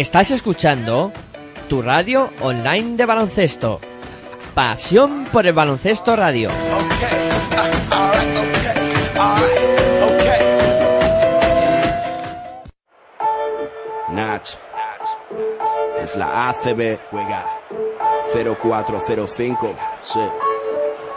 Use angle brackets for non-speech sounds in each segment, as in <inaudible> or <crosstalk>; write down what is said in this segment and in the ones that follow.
Estás escuchando tu radio online de baloncesto. Pasión por el baloncesto radio. Nach. Es la ACB. Juega 0405. Sí.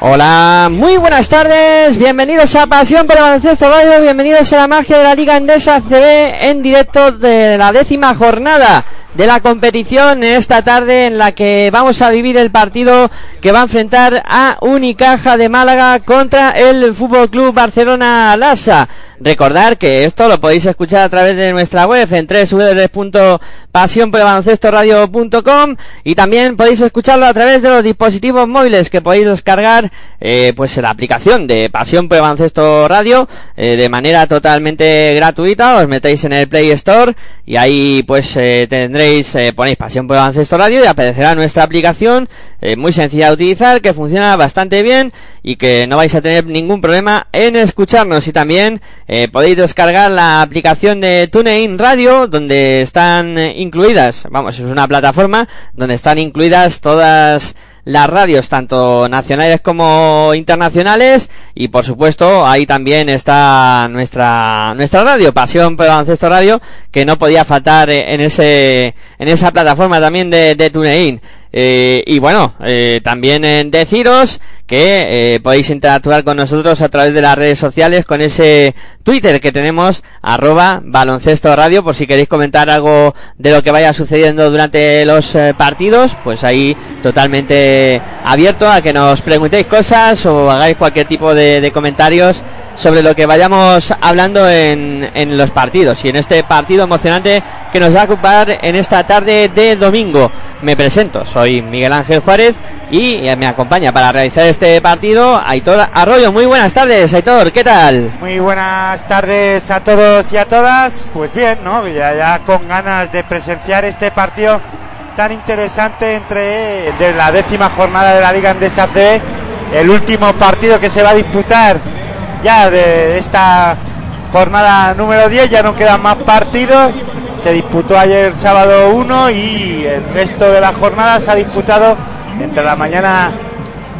Hola, muy buenas tardes, bienvenidos a Pasión por el Baloncesto Radio, bienvenidos a la magia de la Liga Endesa CB en directo de la décima jornada de la competición esta tarde en la que vamos a vivir el partido que va a enfrentar a Unicaja de Málaga contra el Fútbol Club Barcelona Lassa. Recordar que esto lo podéis escuchar a través de nuestra web en www.pasionporelbaloncestoradio.com y también podéis escucharlo a través de los dispositivos móviles que podéis descargar eh, pues la aplicación de Pasión por Radio eh, de manera totalmente gratuita. Os metéis en el Play Store y ahí pues eh, tendréis, eh, ponéis Pasión por Radio y aparecerá nuestra aplicación eh, muy sencilla de utilizar que funciona bastante bien y que no vais a tener ningún problema en escucharnos y también eh, podéis descargar la aplicación de TuneIn Radio donde están incluidas, vamos, es una plataforma donde están incluidas todas las radios, tanto nacionales como internacionales, y por supuesto ahí también está nuestra nuestra radio, Pasión por el Baloncesto Radio, que no podía faltar eh, en ese en esa plataforma también de, de TuneIn. Eh, y bueno, eh, también eh, deciros que eh, podéis interactuar con nosotros a través de las redes sociales con ese Twitter que tenemos, arroba baloncesto radio, por si queréis comentar algo de lo que vaya sucediendo durante los eh, partidos, pues ahí totalmente abierto a que nos preguntéis cosas o hagáis cualquier tipo de, de comentarios sobre lo que vayamos hablando en, en los partidos y en este partido emocionante que nos va a ocupar en esta tarde de domingo. Me presento, soy Miguel Ángel Juárez y eh, me acompaña para realizar este partido Aitor Arroyo. Muy buenas tardes, Aitor, ¿qué tal? Muy buenas tardes a todos y a todas. Pues bien, ¿no? Ya, ya con ganas de presenciar este partido tan interesante entre de la décima jornada de la Liga Andesa CB, el último partido que se va a disputar ya de esta jornada número 10, ya no quedan más partidos. Se disputó ayer sábado 1 y el resto de la jornada se ha disputado entre la mañana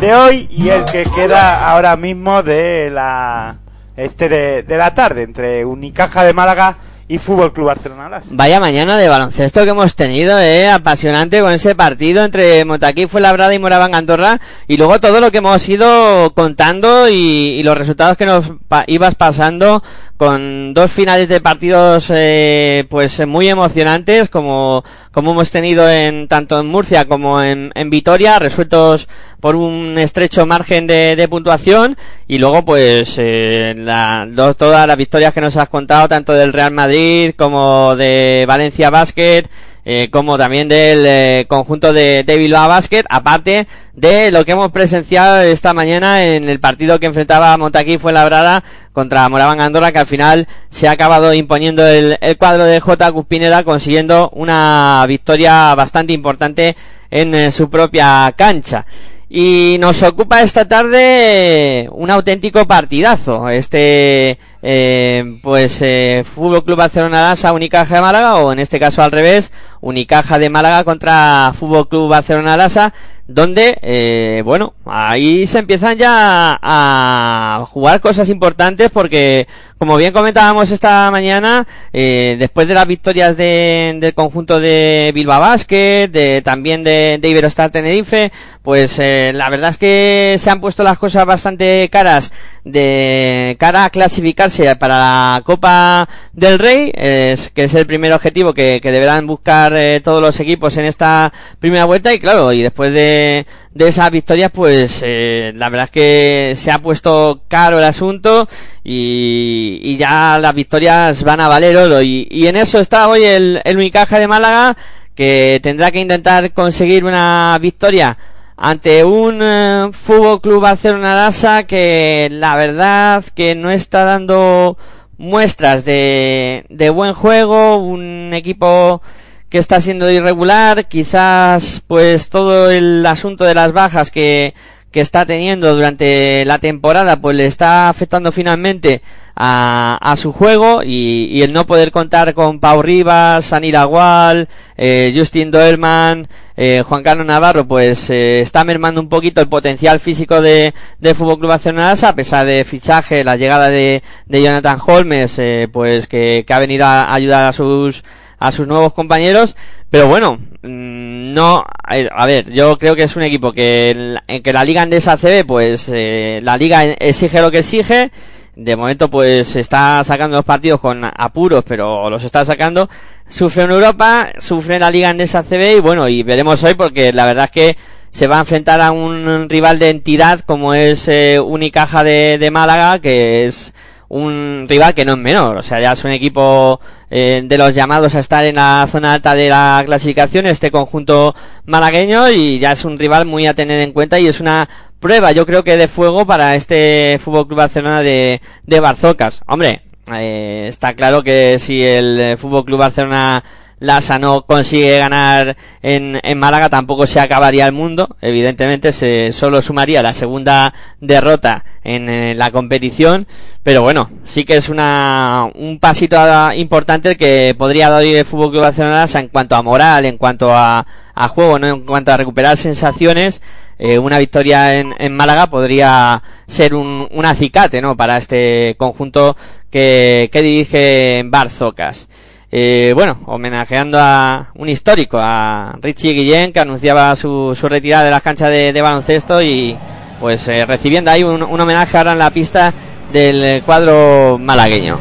de hoy y el que queda ahora mismo de la este de, de la tarde entre Unicaja de Málaga y Fútbol Club Barcelona. Vaya mañana de baloncesto que hemos tenido, eh, apasionante con ese partido entre Montaquí, Fuenlabrada y Moraván Andorra y luego todo lo que hemos ido contando y, y los resultados que nos pa- ibas pasando con dos finales de partidos eh, pues muy emocionantes como como hemos tenido en tanto en Murcia como en, en Vitoria resueltos por un estrecho margen de, de puntuación y luego pues eh, la, dos- todas las victorias que nos has contado tanto del Real Madrid como de Valencia Basket eh, como también del eh, conjunto de, de Bilbao Basket, aparte de lo que hemos presenciado esta mañana en el partido que enfrentaba Montaquí fue labrada contra Moraván Andorra, que al final se ha acabado imponiendo el, el cuadro de J. Cuspineda, consiguiendo una victoria bastante importante en eh, su propia cancha. Y nos ocupa esta tarde un auténtico partidazo. Este eh, pues eh, Fútbol Club Barcelona Lasa, Unicaja de Málaga, o en este caso al revés, Unicaja de Málaga contra Fútbol Club Barcelona Lasa, donde, eh, bueno, ahí se empiezan ya a jugar cosas importantes porque, como bien comentábamos esta mañana, eh, después de las victorias de, del conjunto de Bilbao Basket, de, también de, de Iberostar Tenerife, pues eh, la verdad es que se han puesto las cosas bastante caras de cara a clasificarse para la Copa del Rey, es, que es el primer objetivo que, deberán buscar eh, todos los equipos en esta primera vuelta. Y claro, y después de, de esas victorias pues eh, la verdad es que se ha puesto caro el asunto y, y ya las victorias van a valer oro. Y, y en eso está hoy el, el Unicaja de Málaga que tendrá que intentar conseguir una victoria ante un eh, Fútbol Club Barcelona Lasa que la verdad que no está dando muestras de, de buen juego, un equipo que está siendo irregular, quizás pues todo el asunto de las bajas que, que está teniendo durante la temporada pues le está afectando finalmente a, a su juego y, y, el no poder contar con Pau Rivas, Sanir Agual, eh, Justin Doerman, eh, Juan Carlos Navarro pues eh, está mermando un poquito el potencial físico de, de Fútbol Club Barcelona a pesar de fichaje, la llegada de, de Jonathan Holmes eh, pues que, que ha venido a ayudar a sus a sus nuevos compañeros, pero bueno, no, a ver, yo creo que es un equipo que, que la liga andesa CB, pues eh, la liga exige lo que exige, de momento pues está sacando los partidos con apuros, pero los está sacando, sufre en Europa, sufre en la liga andesa CB y bueno, y veremos hoy porque la verdad es que se va a enfrentar a un rival de entidad como es eh, Unicaja de, Málaga, que es un rival que no es menor, o sea, ya es un equipo eh, de los llamados a estar en la zona alta de la clasificación, este conjunto malagueño, y ya es un rival muy a tener en cuenta y es una prueba, yo creo que de fuego para este Fútbol Club Barcelona de, de Barzocas. Hombre, eh, está claro que si el Fútbol Club Barcelona Lasa no consigue ganar en, en Málaga, tampoco se acabaría el mundo. Evidentemente, se solo sumaría la segunda derrota en, en, la competición. Pero bueno, sí que es una, un pasito importante que podría dar el Fútbol Club Barcelona en cuanto a moral, en cuanto a, a juego, ¿no? en cuanto a recuperar sensaciones. Eh, una victoria en, en, Málaga podría ser un, un acicate, ¿no? Para este conjunto que, que dirige Barzocas. Eh, bueno, homenajeando a un histórico, a Richie Guillén, que anunciaba su, su retirada de las canchas de, baloncesto y pues eh, recibiendo ahí un, un, homenaje ahora en la pista del cuadro malagueño.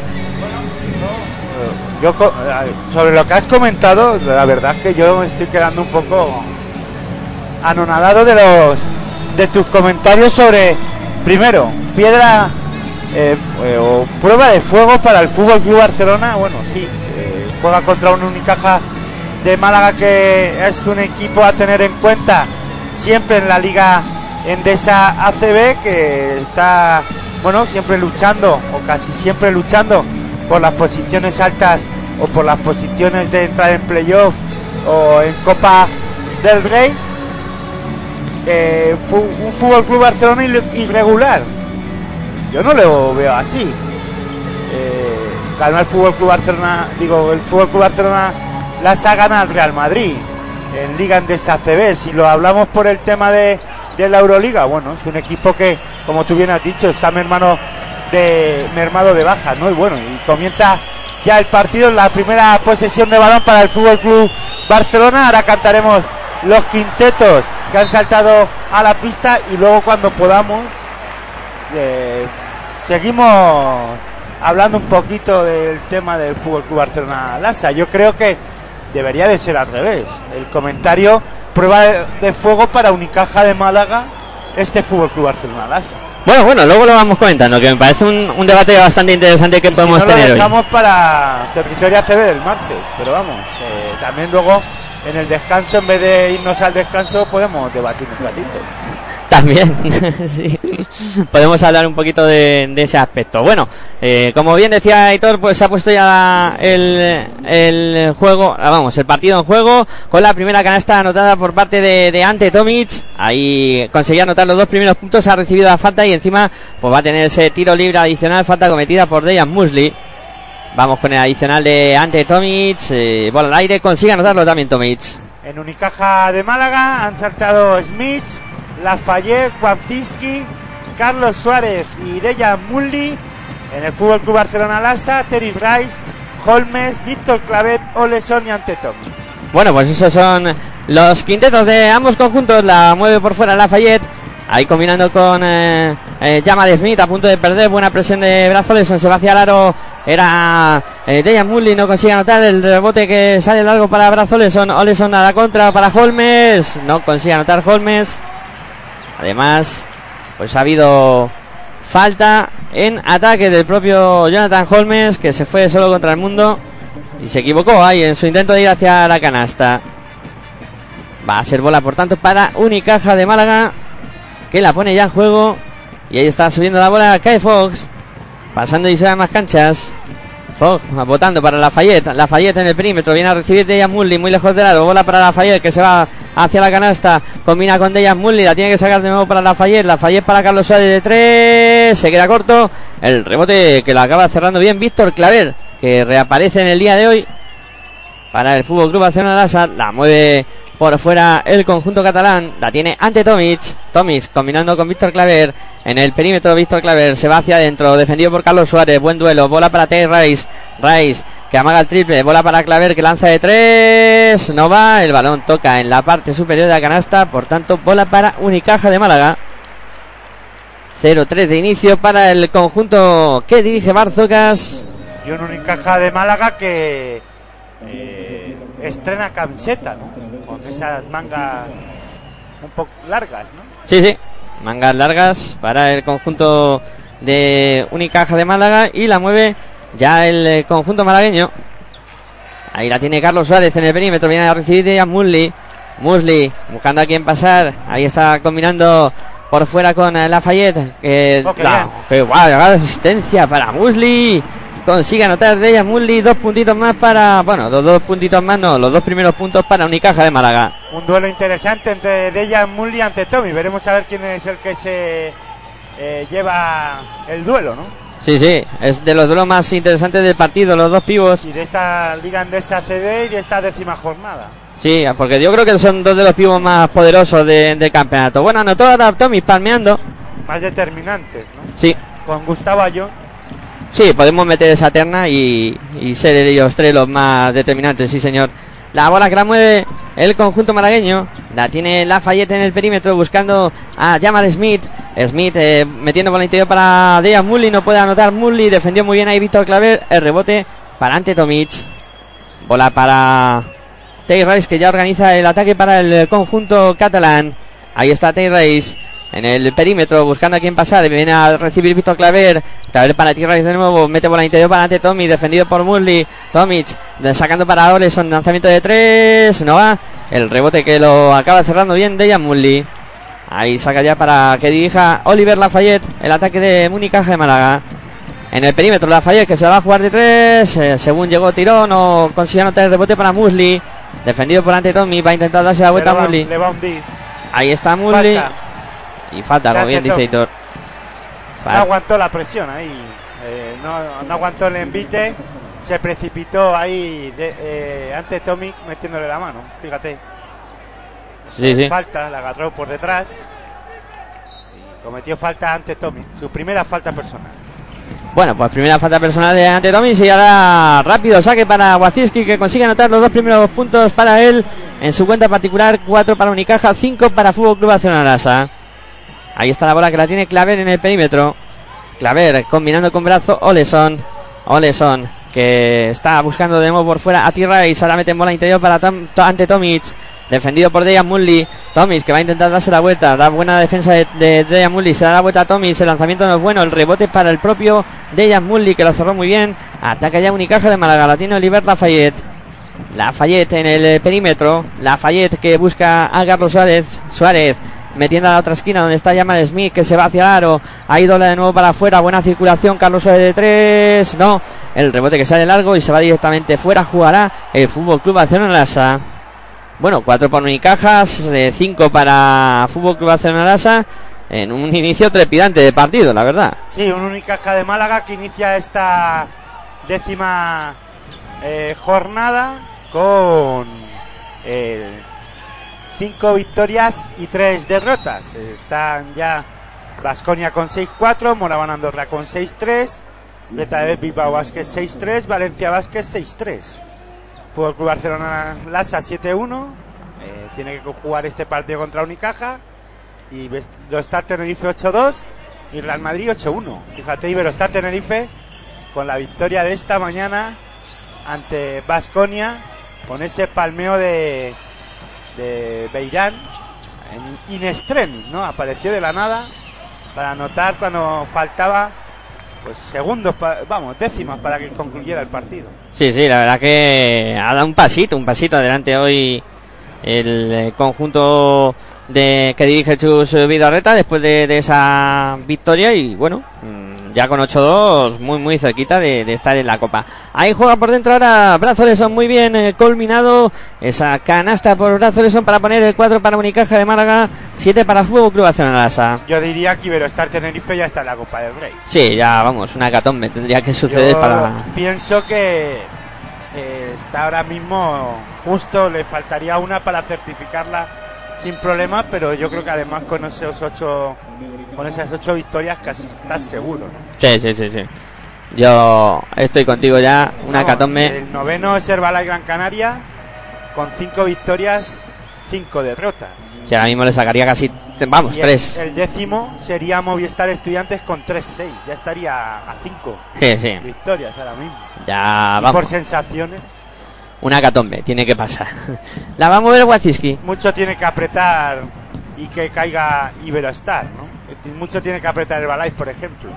Yo, sobre lo que has comentado, la verdad es que yo me estoy quedando un poco anonadado de los de tus comentarios sobre primero piedra eh, o prueba de fuego para el Fútbol Club Barcelona. Bueno, sí, contra un Unicaja de Málaga que es un equipo a tener en cuenta siempre en la liga Endesa ACB que está bueno siempre luchando o casi siempre luchando por las posiciones altas o por las posiciones de entrar en playoff o en Copa del Rey. Eh, un Fútbol Club Barcelona irregular. Yo no lo veo así. Eh, ganó el Fútbol Club Barcelona, digo, el Fútbol Club Barcelona las ha ganado al Real Madrid en Liga Endesa ACB. Si lo hablamos por el tema de, de la Euroliga, bueno, es un equipo que, como tú bien has dicho, está mermano de, mermado de bajas, ¿no? Y bueno, y comienza ya el partido en la primera posesión de balón para el Fútbol Club Barcelona. Ahora cantaremos los quintetos que han saltado a la pista y luego cuando podamos eh, seguimos hablando un poquito del tema del Fútbol Club Barcelona Lasa. Yo creo que debería de ser al revés. El comentario prueba de, fuego para Unicaja de Málaga este Fútbol Club Barcelona Lasa. Bueno, bueno, luego lo vamos comentando, que me parece un, un debate bastante interesante que podemos si no, tener lo dejamos hoy. para territorio ACB del martes, pero vamos, eh, también luego en el descanso, en vez de irnos al descanso, podemos debatir un ratito. También, <laughs> sí. Podemos hablar un poquito de, de ese aspecto. Bueno, eh, como bien decía Aitor, pues se ha puesto ya el, el juego, ah, vamos, el partido en juego con la primera canasta anotada por parte de, de Ante Tomic. Ahí conseguía anotar los dos primeros puntos, ha recibido la falta y encima pues va a tener ese tiro libre adicional, falta cometida por Dejan Musli. Vamos con el adicional de Ante Tomic, eh, bola al aire, consigue anotarlo también Tomic. En Unicaja de Málaga han saltado Smith, Lafayette, Juanciski, Carlos Suárez y Dejan Mulli. En el Fútbol Club Barcelona Lasa, Terry Rice, Holmes, Víctor Clavet, Oleson y Ante Tomic. Bueno, pues esos son los quintetos de ambos conjuntos. La mueve por fuera Lafayette. Ahí combinando con eh, eh, Llama de Smith a punto de perder. Buena presión de Brazoles. Se va hacia el aro. Era eh, Dejan Mully. No consigue anotar el rebote que sale largo para Brazoles. Oleson a la contra para Holmes. No consigue anotar Holmes. Además, pues ha habido falta en ataque del propio Jonathan Holmes. Que se fue solo contra el mundo. Y se equivocó ahí en su intento de ir hacia la canasta. Va a ser bola, por tanto, para Unicaja de Málaga. Que la pone ya en juego. Y ahí está subiendo la bola Kai Fox. Pasando y se más canchas. Fox votando para Lafayette. Lafayette en el perímetro. Viene a recibir Dejan Mully muy lejos del lado. Bola para Lafayette que se va hacia la canasta. Combina con Dejan Mully. La tiene que sacar de nuevo para Lafayette. Lafayette para Carlos Suárez de tres. Se queda corto. El rebote que lo acaba cerrando bien Víctor Claver. Que reaparece en el día de hoy. Para el Fútbol Club Barcelona Lasa. La mueve por fuera el conjunto catalán. La tiene ante Tomic. Tomic combinando con Víctor Claver. En el perímetro Víctor Claver se va hacia adentro. Defendido por Carlos Suárez. Buen duelo. Bola para Tay Rice. Rice que amaga el triple. Bola para Claver que lanza de tres. No va. El balón toca en la parte superior de la canasta. Por tanto, bola para Unicaja de Málaga. 0-3 de inicio para el conjunto que dirige Barzocas. Y un Unicaja de Málaga que eh, estrena camiseta, ¿no? Con esas mangas un poco largas, ¿no? Sí, sí. Mangas largas para el conjunto de Unicaja de Málaga y la mueve ya el eh, conjunto malagueño. Ahí la tiene Carlos Suárez en el perímetro. Viene a recibir a Musli. Musli buscando a quien pasar. Ahí está combinando por fuera con eh, Lafayette. Que, Oh, qué la- que guau, de asistencia para Musli. Consigue anotar de ella Musli. Dos puntitos más para. Bueno, dos, dos puntitos más, no. Los dos primeros puntos para Unicaja de Málaga. Un duelo interesante entre Dejan Mully ante Tommy. Veremos a ver quién es el que se eh, lleva el duelo, ¿no? Sí, sí. Es de los duelos más interesantes del partido. Los dos pivos. Y de esta Liga Andesa CD y de esta décima jornada. Sí, porque yo creo que son dos de los pivos más poderosos de- del campeonato. Bueno, anotó ahora Tommy palmeando. Más determinantes, ¿no? Sí, Con Gustavo Ayón. Sí, podemos meter esa terna y, ser ellos tres los más determinantes, sí señor. La bola que la mueve el conjunto malagueño. La tiene Lafayette en el perímetro buscando a Jamal Smith. Smith eh, metiendo por interior para Dejan Mully. No puede anotar Mully. Defendió muy bien ahí Víctor Claver. El rebote para Ante Tomic. Bola para Tay Rice que ya organiza el ataque para el conjunto catalán. Ahí está Tay Rice en el perímetro buscando a quién pasar. Viene a recibir Víctor Claver. Claver para Rice de nuevo. Mete bola interior para ante Tommy. Defendido por Murley. Tomic sacando para Oleson. Lanzamiento de tres. No va. El rebote que lo acaba cerrando bien Dejan Murley. Ahí saca ya para que dirija Oliver Lafayette. El ataque de Municaja de Málaga. En el perímetro Lafayette que se va a jugar de tres. eh, según llegó tirón o consiguió anotar el rebote para Musli. Defendido por ante Tommy. Va a intentar darse la vuelta a hundir. Ahí está Musli. Falta. Y falta, como bien dice. Hitor. No aguantó la presión ahí. Eh, no, no aguantó el envite. Se precipitó ahí de, eh, ante Tommy metiéndole la mano. Fíjate. Sí, sí. Falta, la agarró por detrás. Y cometió falta ante Tommy. Su primera falta personal. Bueno, pues primera falta personal de ante Tommy. Y ahora rápido saque para Wacinski que consigue anotar los dos primeros puntos para él. En su cuenta particular, cuatro para Unicaja, cinco para Fútbol Club Barcelona. Ahí está la bola que la tiene Claver en el perímetro. Claver combinando con brazo Oleson. Oleson que está buscando de nuevo por fuera a T-Rice. Ahora mete en bola interior para ante Tomic. Defendido por Dejan Mully. Tomic que va a intentar darse la vuelta. Da buena defensa de, Mully. Se da la vuelta a Tomic. El lanzamiento no es bueno. El rebote para el propio Dejan Mully que lo cerró muy bien. Ataca ya Unicaja de Málaga. La tiene Oliver Lafayette. Lafayette en el perímetro. Lafayette que busca a Carlos Suárez. Suárez metiendo a la otra esquina donde está Jamal Smith que se va hacia el aro. Ahí dobla de nuevo para afuera, buena circulación, Carlos Suárez de tres, no, el rebote que sale largo y se va directamente fuera, jugará el Fútbol Club Barcelona Lasa. Bueno, cuatro para Unicajas, eh, cinco para Fútbol Club Barcelona Lasa en un inicio trepidante de partido, la verdad. Sí, un Unicaja de Málaga que inicia esta décima eh, jornada con eh, cinco victorias y tres derrotas. Están ya Vasconia con 6-4, Moraban Andorra con 6-3, Beta de Bilbao Vázquez 6-3, Valencia Vázquez 6-3. Fútbol Club Barcelona Lasa 7-1, eh, tiene que jugar este partido contra Unicaja y Iberostar Tenerife 8-2 y Real Madrid 8-1. Fíjate, Iberostar Tenerife con la victoria de esta mañana ante Vasconia con ese palmeo de, de Beirán en in extremis, ¿no? Apareció de la nada para anotar cuando faltaba pues segundos, vamos, décimas para que concluyera el partido. Sí, sí, la verdad que ha dado un pasito, un pasito adelante hoy el eh, conjunto de que dirige Chus Vidarreta después de, de esa victoria y bueno, mm, ya con 8-2 muy muy cerquita de, de, estar en la copa. Ahí juega por dentro ahora Brazoleson muy bien eh, culminado esa canasta por Brazoleson para poner el 4 para Unicaja de Málaga, 7 para Fútbol Club Barcelona. Yo diría que Iberostar Tenerife ya está en la Copa del Rey. Sí, ya vamos, una catombe tendría que suceder Yo para pienso que eh, está ahora mismo justo le faltaría una para certificarla sin problema, pero yo creo que además con esos ocho, con esas ocho victorias casi estás seguro. ¿no? Sí, sí, sí, sí. Yo estoy contigo ya, una No, catombe. El noveno es Herbalife Gran Canaria con cinco victorias, cinco derrotas. Que ahora mismo le sacaría casi, vamos, Y tres. El, décimo sería Movistar Estudiantes con 3-6. Ya estaría a 5 Sí, sí. victorias ahora mismo. Ya Y por vamos. sensaciones, Una catombe, tiene que pasar. <laughs> La va a mover Waziski. mucho tiene que apretar y que caiga Iberostar, ¿no? Mucho tiene que apretar Herbalife, por ejemplo.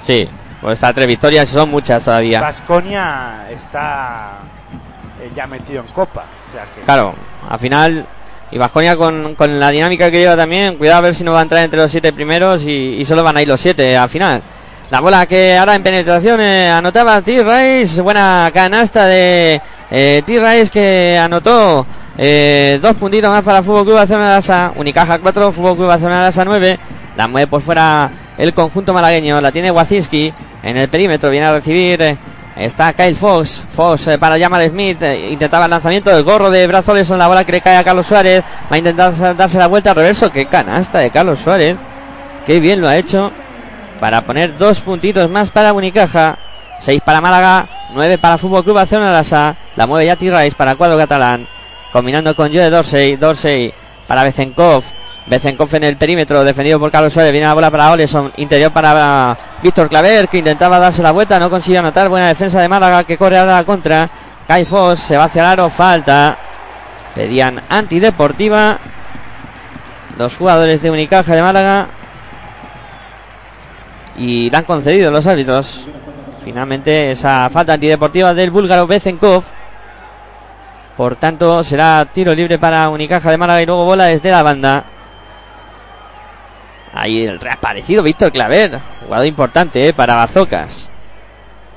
Sí, pues está tres victorias son muchas todavía. Vasconia está eh, ya metido en Copa. O sea que Claro, al final, y Bajonia con, con la dinámica que lleva también, cuidado a ver si no va a entrar entre los siete primeros y, y solo van a ir los siete al final. La bola que ahora en penetración eh, anotaba T-Rice, buena canasta de eh, T-Rice que anotó eh, dos puntitos más para Fútbol Club Barcelona Lasa, Unicaja 4, Fútbol Club Barcelona Lasa 9, la mueve por fuera el conjunto malagueño, la tiene Wazinski en el perímetro, viene a recibir eh, Está Kyle Fox, Fox eh, para Jamal Smith, eh, intentaba el lanzamiento del gorro de Brazoles en la bola que le cae a Carlos Suárez, va a intentar darse la vuelta al reverso, qué canasta de Carlos Suárez, qué bien lo ha hecho, para poner dos puntitos más para Unicaja, seis para Málaga, nueve para Fútbol Club Barcelona Lasa, la mueve ya Rice para cuadro catalán, combinando con Joe Dorsey, Dorsey para Bezenkov, Bezenkov en el perímetro, defendido por Carlos Suárez, viene la bola para Oleson, interior para Víctor Claver, que intentaba darse la vuelta, no consigue anotar, buena defensa de Málaga, que corre ahora a la contra, Kai Foss, se va hacia el aro, falta, pedían antideportiva, los jugadores de Unicaja de Málaga, y la han concedido los árbitros. Finalmente esa falta antideportiva del búlgaro Bezenkov. Por tanto, será tiro libre para Unicaja de Málaga y luego bola desde la banda. Ahí el reaparecido Víctor Claver, jugador importante eh, para Bazocas.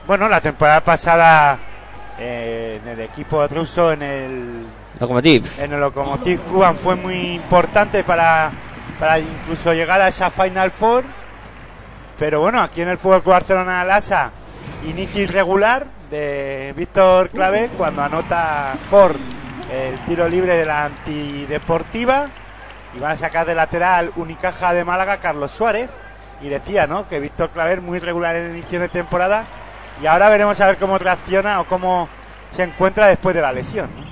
Bueno, la temporada pasada eh, en el equipo ruso, en el, Lokomotiv. en el Lokomotiv Kuban fue muy importante para, para incluso llegar a esa Final Four. Pero bueno, aquí en el Fútbol Club Barcelona Lasa, inicio irregular de Víctor Claver cuando anota Ford el tiro libre de la antideportiva y van a sacar de lateral Unicaja de Málaga Carlos Suárez y decía, ¿no? Que Víctor Claver muy regular en el inicio de temporada y ahora veremos a ver cómo reacciona o cómo se encuentra después de la lesión.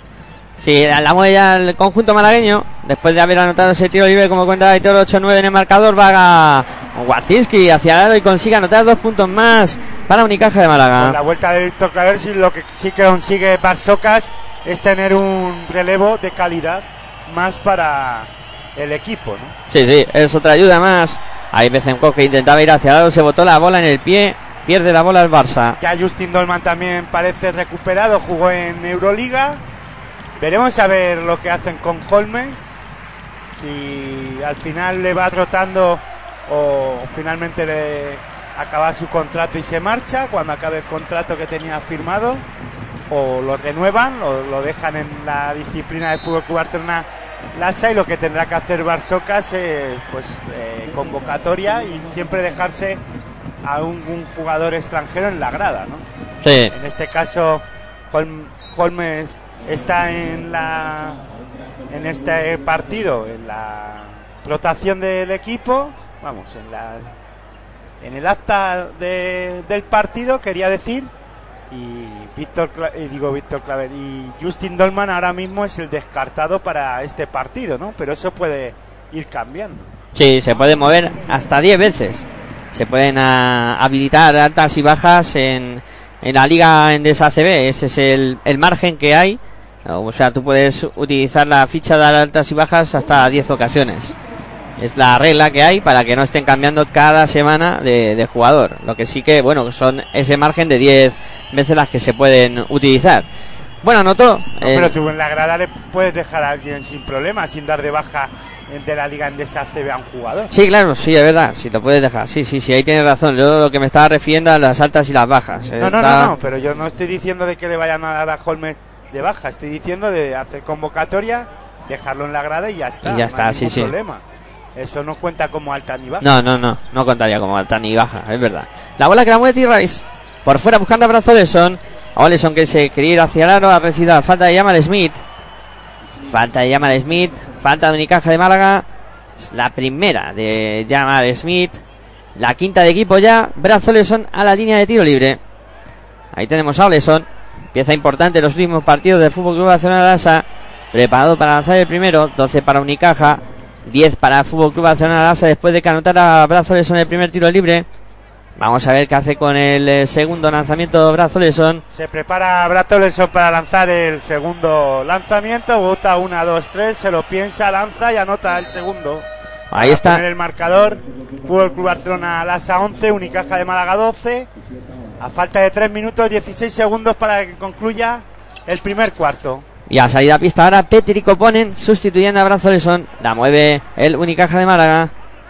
Sí, la ya el conjunto malagueño. Después de haber anotado ese tiro libre, como cuenta Aitor 8-9 en el marcador, va a Wazinski hacia el aro y consigue anotar dos puntos más para Unicaja de Con la Málaga. vuelta de Víctor Claver sí, lo que sí que consigue Barsocas es tener un relevo de calidad más para el equipo, ¿no? Sí, sí, es otra ayuda más. Ahí Bezenkov que intentaba ir hacia el aro, se botó la bola en el pie, pierde la bola el Barça. Ya Justin Dolman también parece recuperado, jugó en Euroliga. Veremos a ver lo que hacen con Holmes, si al final le va trotando o finalmente le acaba su contrato y se marcha cuando acabe el contrato que tenía firmado o lo renuevan o lo dejan en la disciplina de Fútbol Club Barcelona Lasa y lo que tendrá que hacer Barsocas es pues eh, convocatoria y siempre dejarse a un, un jugador extranjero en la grada, ¿no? Sí. En este caso, Holm- Holmes está en la en este partido, en la rotación del equipo, vamos, en la en el acta de- del partido quería decir y Víctor eh, digo Víctor Claver y Justin Dolman ahora mismo es el descartado para este partido, ¿no? Pero eso puede ir cambiando. Sí, se puede mover hasta 10 veces. Se pueden ah, habilitar altas y bajas en, en la liga en ACB. Ese es el, el margen que hay. O sea, tú puedes utilizar la ficha de altas y bajas hasta 10 ocasiones. Es la regla que hay para que no estén cambiando cada semana de, de jugador. Lo que sí que, bueno, son ese margen de 10 veces las que se pueden utilizar. Bueno, anotó. No, eh, pero tú en la grada le puedes dejar a alguien sin problema, sin dar de baja de la liga endesa CB a un jugador. Sí, claro, sí, es verdad, si lo puedes dejar. Sí, sí, sí, ahí tienes razón. Yo lo que me estaba refiriendo a las altas y las bajas. No, no, Está- no, no, pero yo no estoy diciendo de que le vayan a dar a Holmes de baja, estoy diciendo de hacer convocatoria, dejarlo en la grada y ya está. Y ya no está, hay sí, sí. problema. Eso no cuenta como alta ni baja. No, no, no, no contaría como alta ni baja, es verdad. La bola que la mueve T-Rice. Por fuera buscando a brazo Oleson. Oleson que se quería ir hacia el aro, ha recibido la falta de Yamal Smith. Falta de Yamal Smith, falta de Unicaja de Málaga. Es la primera de Yamal Smith. La quinta de equipo ya. Brazo Oleson a la línea de tiro libre. Ahí tenemos a Oleson. Pieza importante en los últimos partidos del Fútbol Club Barcelona Lasa. Preparado para lanzar el primero. 12 para Unicaja. 10 para Fútbol Club Barcelona Lasa después de que anotara Brazo Oleson el primer tiro libre. Vamos a ver qué hace con el eh, segundo lanzamiento Brazo Oleson. Se prepara Bratoleson para lanzar el segundo lanzamiento, bota una, dos, tres, se lo piensa, lanza y anota el segundo. Ahí está. poner el marcador. Fútbol Club Barcelona Lasa 11, Unicaja de Málaga 12. A falta de 3 minutos 16 segundos para que concluya el primer cuarto. Y a salida a pista ahora Petri Coponen sustituyendo a Brazo Oleson. La mueve el Unicaja de Málaga.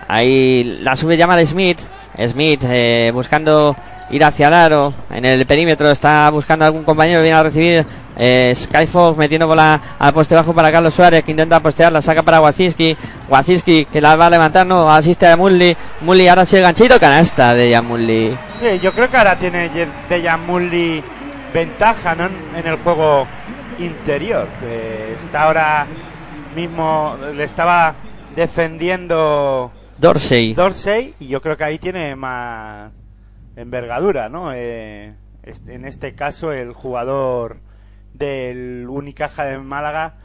Ahí la sube Jamal Smith. Smith eh, buscando ir hacia el aro. En el perímetro está buscando algún compañero. Viene a recibir eh, Skyfox metiendo bola al poste bajo para Carlos Suárez que intenta postear. La saca para Wazinski. Wazinski que la va a levantar. No asiste a Mulli. Mulli ahora sí el ganchito. Canasta de Jan Mulli. Sí, yo creo que ahora tiene Dejan Mulli ventaja ¿no? en el juego interior. Que está ahora mismo, le estaba defendiendo Dorsey. Dorsey y yo creo que ahí tiene más envergadura, ¿no? Eh, en este caso el jugador del Unicaja de Málaga,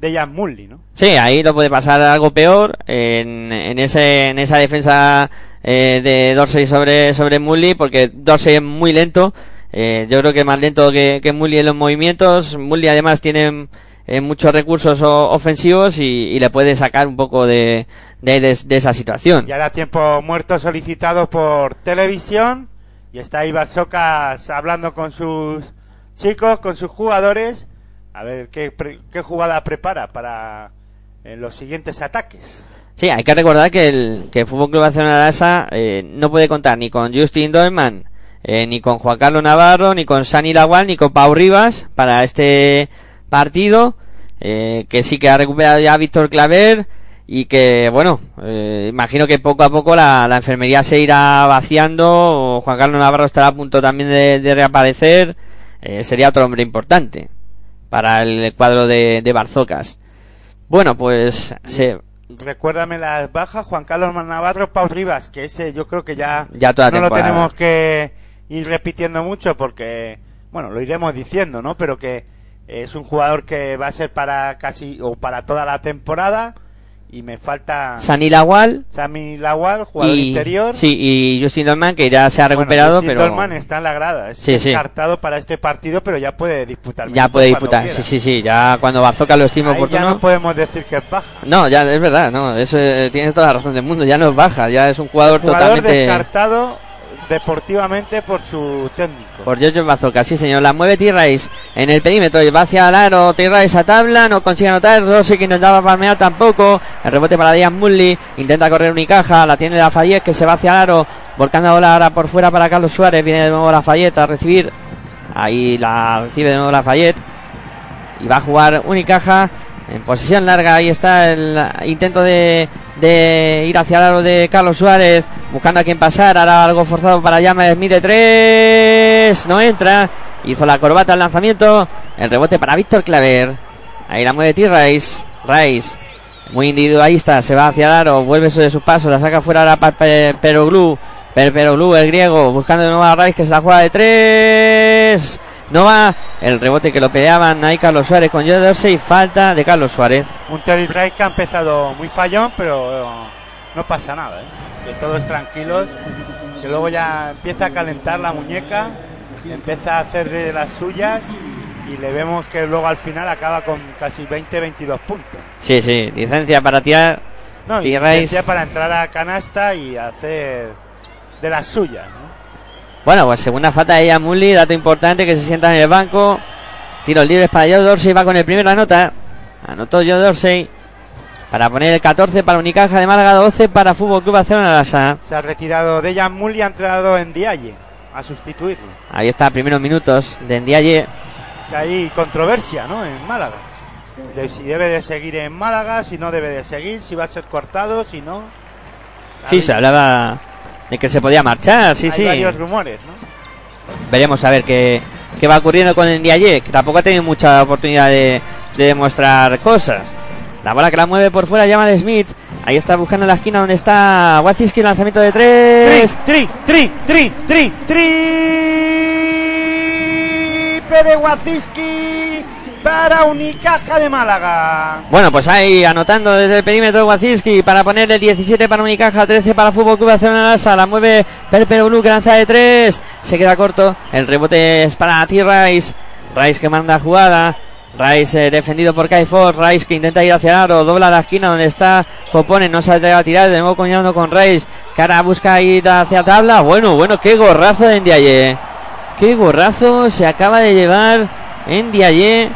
Dejan Mulli, ¿no? Sí, ahí lo puede pasar algo peor en, en ese en esa defensa eh, de Dorsey sobre sobre Mully porque Dorsey es muy lento. Eh, yo creo que más lento que, que Mully en los movimientos. Mully además tiene eh, muchos recursos o- ofensivos y, y le puede sacar un poco de, de, de- de esa situación. Y ahora tiempo muerto solicitado por televisión y está ahí Socas hablando con sus chicos, con sus jugadores, a ver qué, pre- qué jugada prepara para eh, los siguientes ataques. Sí, hay que recordar que el, que el Fútbol Club Barcelona Lasa eh, no puede contar ni con Justin Dorman, eh, ni con Juan Carlos Navarro, ni con Sani Lagual, ni con Pau Rivas para este partido, eh, que sí que ha recuperado ya Víctor Claver y que, bueno, eh, imagino que poco a poco la, la enfermería se irá vaciando, Juan Carlos Navarro estará a punto también de, de reaparecer, eh, sería otro hombre importante para el cuadro de, de Barzocas. Bueno, pues se, Recuérdame las bajas, Juan Carlos Navarro, Pau Rivas, que ese yo creo que ya, Ya toda no lo tenemos que ir repitiendo mucho porque, bueno, lo iremos diciendo, ¿no? Pero que es un jugador que va a ser para casi, o para toda la temporada, y me falta Sani Lagual Sami Lawal, jugador y, interior. Sí, y Justin Dolman que ya se ha Bueno, recuperado, Justin pero Dolman está en la grada, es Sí, sí. descartado para este partido, pero ya puede disputar. ya puede disputar. Sí, sí, sí, ya cuando Bazoca lo estime Ahí ya oportuno. no podemos decir que es baja. No, ya es verdad, no, eso eh, tienes toda la razón del mundo, ya no es baja, ya es un jugador, Jugador totalmente descartado deportivamente por su técnico. Por Giorgio Bazooka, sí señor. La mueve T-Rice en el perímetro y va hacia el aro. T-Rice a tabla, no consigue anotar. Rossi que intentaba palmear tampoco. El rebote para Dian Mully. Intenta correr Unicaja. La tiene la Fayette que se va hacia el aro. Volcando bola ahora por fuera para Carlos Suárez. Viene de nuevo la Fayette a recibir. Ahí la recibe de nuevo la Fayette. Y va a jugar Unicaja en posesión larga, ahí está el intento de, de ir hacia el aro de Carlos Suárez, buscando a quien pasar, ahora algo forzado para Llama Smith de tres, no entra, hizo la corbata al lanzamiento, el rebote para Víctor Claver, ahí la mueve T-Rice, Rice, muy individualista, se va hacia el aro, vuelve sobre sus pasos, la saca fuera ahora para Peroglu, Peroglu, el griego, buscando de nuevo a Rice que se la juega de tres, no va el rebote que lo peleaban ahí Carlos Suárez con Joe Dorsey. Falta de Carlos Suárez. Un Terry que ha empezado muy fallón, pero no pasa nada. ¿eh? Que todo es tranquilo. Que luego ya empieza a calentar la muñeca. Empieza a hacer de las suyas. Y le vemos que luego al final acaba con casi 20-22 puntos. Sí, sí. Licencia para tirar. No, licencia para entrar a canasta y hacer de las suyas. Bueno, pues segunda falta de Mully, dato importante que se sienta en el banco. Tiros libres para Joe Dorsey, va con el primero anota. Anotó Joe Dorsey para poner el 14 para Unicaja de Málaga, 12 para Fútbol Club Barcelona Se ha retirado de Jan Mully y ha entrado en Dialle a sustituirlo. Ahí está, primeros minutos de Ndiaye. Que hay controversia, ¿no? En Málaga. De si debe de seguir en Málaga, si no debe de seguir, si va a ser cortado, si no. Sí, se hablaba de que se podía marchar, sí, Hay sí. varios rumores, ¿no? Veremos a ver qué, qué va ocurriendo con el Ndiaye, que tampoco ha tenido mucha oportunidad de, de demostrar cosas. La bola que la mueve por fuera llama de Smith. Ahí está buscando la esquina donde está Waziski, lanzamiento de tres. Tri, tri, tri, tri, tri, tri. de Waziski para Unicaja de Málaga. Bueno, pues ahí anotando desde el perímetro Wazinski para ponerle 17 para Unicaja, 13 para Fútbol Club Barcelona. La mueve Perpero Blue que lanza de 3. Se queda corto. El rebote es para T. Rice. Que manda jugada. Rice eh, defendido por Kai. Rice que intenta ir hacia aro. Dobla la esquina donde está Copone. No se a tirar. De nuevo coñando con Rice. Cara busca ir hacia tabla. Bueno, bueno, qué gorrazo de Ndiaye. Qué gorrazo se acaba de llevar Ndiaye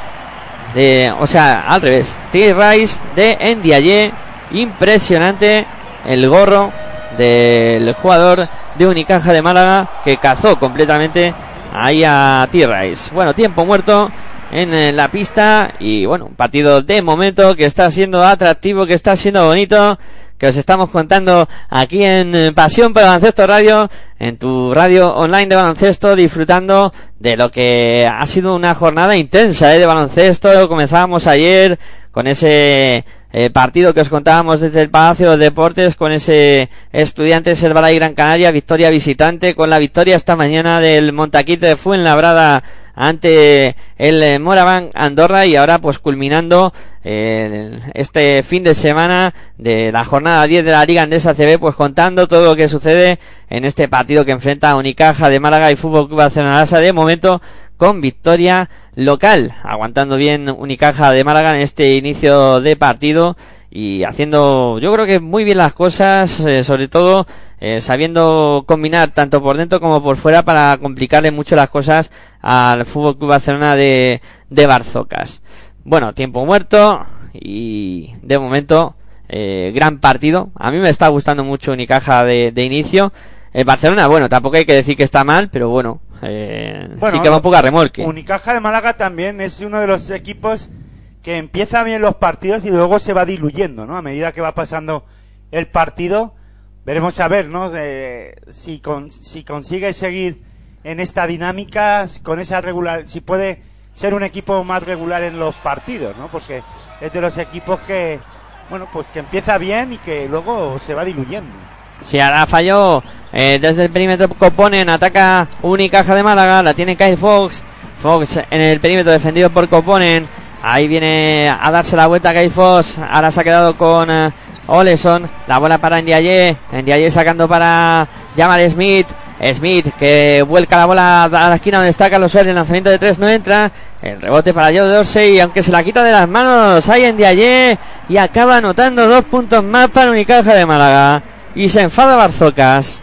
o sea, al revés, T. Rice de Ndiaye, impresionante el gorro del jugador de Unicaja de Málaga que cazó completamente ahí a T. Rice. Bueno, tiempo muerto en la pista y bueno, un partido de momento que está siendo atractivo, que está siendo bonito que os estamos contando aquí en eh, Pasión por Baloncesto Radio, en tu radio online de baloncesto, disfrutando de lo que ha sido una jornada intensa ¿eh? de baloncesto. Comenzábamos ayer con ese eh, partido que os contábamos desde el Palacio de Deportes, con ese Estudiantes y Gran Canaria, victoria visitante, con la victoria esta mañana del Montaquito de Fuenlabrada ante el eh, Moraván Andorra y ahora pues culminando eh, este fin de semana de la jornada 10 de la Liga Andesa CB pues contando todo lo que sucede en este partido que enfrenta a Unicaja de Málaga y Fútbol Club Barcelona de momento con victoria local aguantando bien Unicaja de Málaga en este inicio de partido y haciendo yo creo que muy bien las cosas eh, sobre todo eh, sabiendo combinar tanto por dentro como por fuera para complicarle mucho las cosas al Fútbol Club Barcelona de, de Barzocas. Bueno, tiempo muerto y de momento eh, gran partido. A mí me está gustando mucho Unicaja de, de inicio. El Barcelona, bueno, tampoco hay que decir que está mal, pero bueno, eh, sí que va un poco a remolque. Unicaja de Málaga también es uno de los equipos que empieza bien los partidos y luego se va diluyendo, ¿no? A medida que va pasando el partido, veremos a ver, ¿no? Eh, si, con, si consigue seguir en esta dinámica, con esa regular, si puede ser un equipo más regular en los partidos, ¿no? Porque es de los equipos que, bueno, pues que empieza bien y que luego se va diluyendo. Si ahora falló eh, desde el perímetro Coponen, ataca Unicaja de Málaga, la tiene Kyle Fox. Fox en el perímetro defendido por Coponen. Ahí viene a darse la vuelta Kyle Fox. Ahora se ha quedado con eh, Oleson. La bola para Ndiaye. Ndiaye sacando para Jamal Smith. Smith que vuelca la bola a la esquina donde está Carlos Suárez. El lanzamiento de tres no entra. El rebote para Joe Dorsey. Aunque se la quita de las manos. Ahí Ndiaye. Y acaba anotando dos puntos más para Unicaja de Málaga. Y se enfada Barzocas.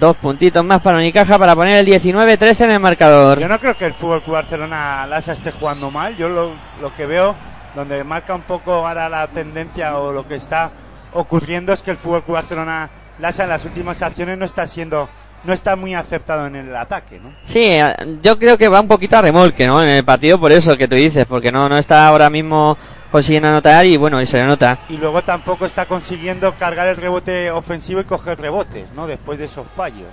Dos puntitos más para Unicaja para poner el 19-13 en el marcador. Yo no creo que el Fútbol Club Barcelona Lasa esté jugando mal. Yo lo que veo, donde marca un poco ahora la tendencia o lo que está ocurriendo es que el Fútbol Barcelona Lasa en las últimas acciones no está siendo no está muy acertado en el ataque, ¿no? Sí, yo creo que va un poquito a remolque, ¿no? En el partido por eso que tú dices, porque no, no está ahora mismo consiguiendo anotar y bueno, y se le nota. Y luego tampoco está consiguiendo cargar el rebote ofensivo y coger rebotes, ¿no? Después de esos fallos.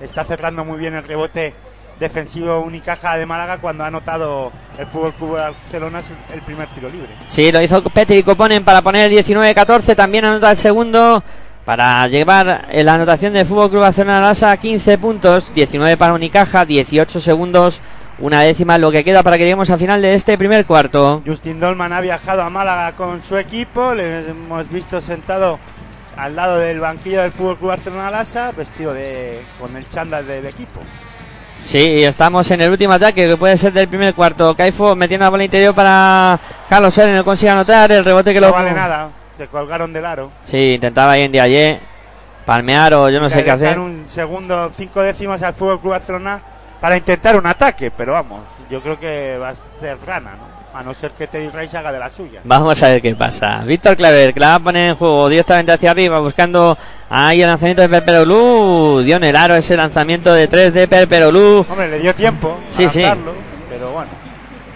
Está cerrando muy bien el rebote defensivo Unicaja de Málaga cuando ha anotado el Fútbol Club Barcelona el primer tiro libre. Sí, lo hizo Petri y Coponen para poner el 19-14, también anota el segundo para llevar la anotación del Fútbol Club Barcelona Lasa 15 puntos, 19 para Unicaja, 18 segundos, una décima lo que queda para que lleguemos al final de este primer cuarto. Justin Dolman ha viajado a Málaga con su equipo, le hemos visto sentado al lado del banquillo del Fútbol Club Barcelona Lasa, vestido de con el chándal del equipo. Sí, estamos en el último ataque que puede ser del primer cuarto. Caifo metiendo la bola interior para Carlos Suárez, no consigue anotar el rebote que no lo vale nada se colgaron del aro. Sí, intentaba ahí en ayer palmear o yo no sé qué hacer. un segundo, cinco décimas al Fútbol Club Barcelona para intentar un ataque, pero vamos, yo creo que va a ser rana, ¿no? A no ser que Teddy Rice haga de la suya. Vamos a ver qué pasa. Víctor Claver, que la va a poner en juego directamente hacia arriba, buscando ahí el lanzamiento de Perperolú. Dio en el aro ese lanzamiento de tres de Perperolú. Hombre, le dio tiempo. Sí, sí. Pero bueno.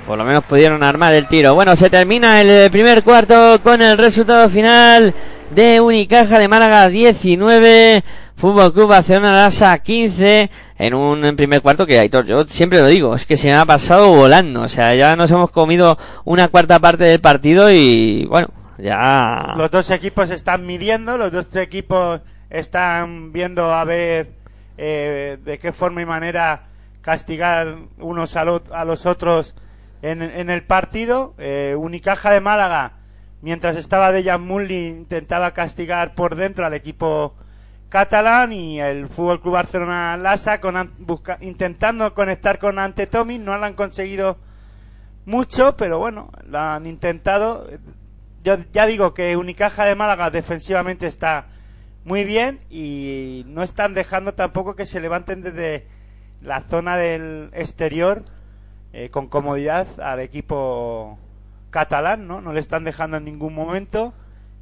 Por lo menos pudieron armar el tiro. Bueno, se termina el primer cuarto con el resultado final de Unicaja de Málaga 19, Fútbol Club Barcelona Lasa 15 en un primer cuarto que Aitor, yo siempre lo digo, es que se me ha pasado volando, o sea, ya nos hemos comido una cuarta parte del partido y bueno, ya los dos equipos están midiendo, los dos equipos están viendo a ver eh, de qué forma y manera castigar unos a, a los otros en, el partido. Eh, Unicaja de Málaga, mientras estaba Dejan Mulli, intentaba castigar por dentro al equipo catalán y el Fútbol Club Barcelona Lasa con, intentando conectar con Ante Tommy. No lo han conseguido mucho, pero bueno, lo han intentado. Yo ya digo que Unicaja de Málaga defensivamente está muy bien y no están dejando tampoco que se levanten desde la zona del exterior eh, con comodidad al equipo catalán, ¿no? No le están dejando en ningún momento.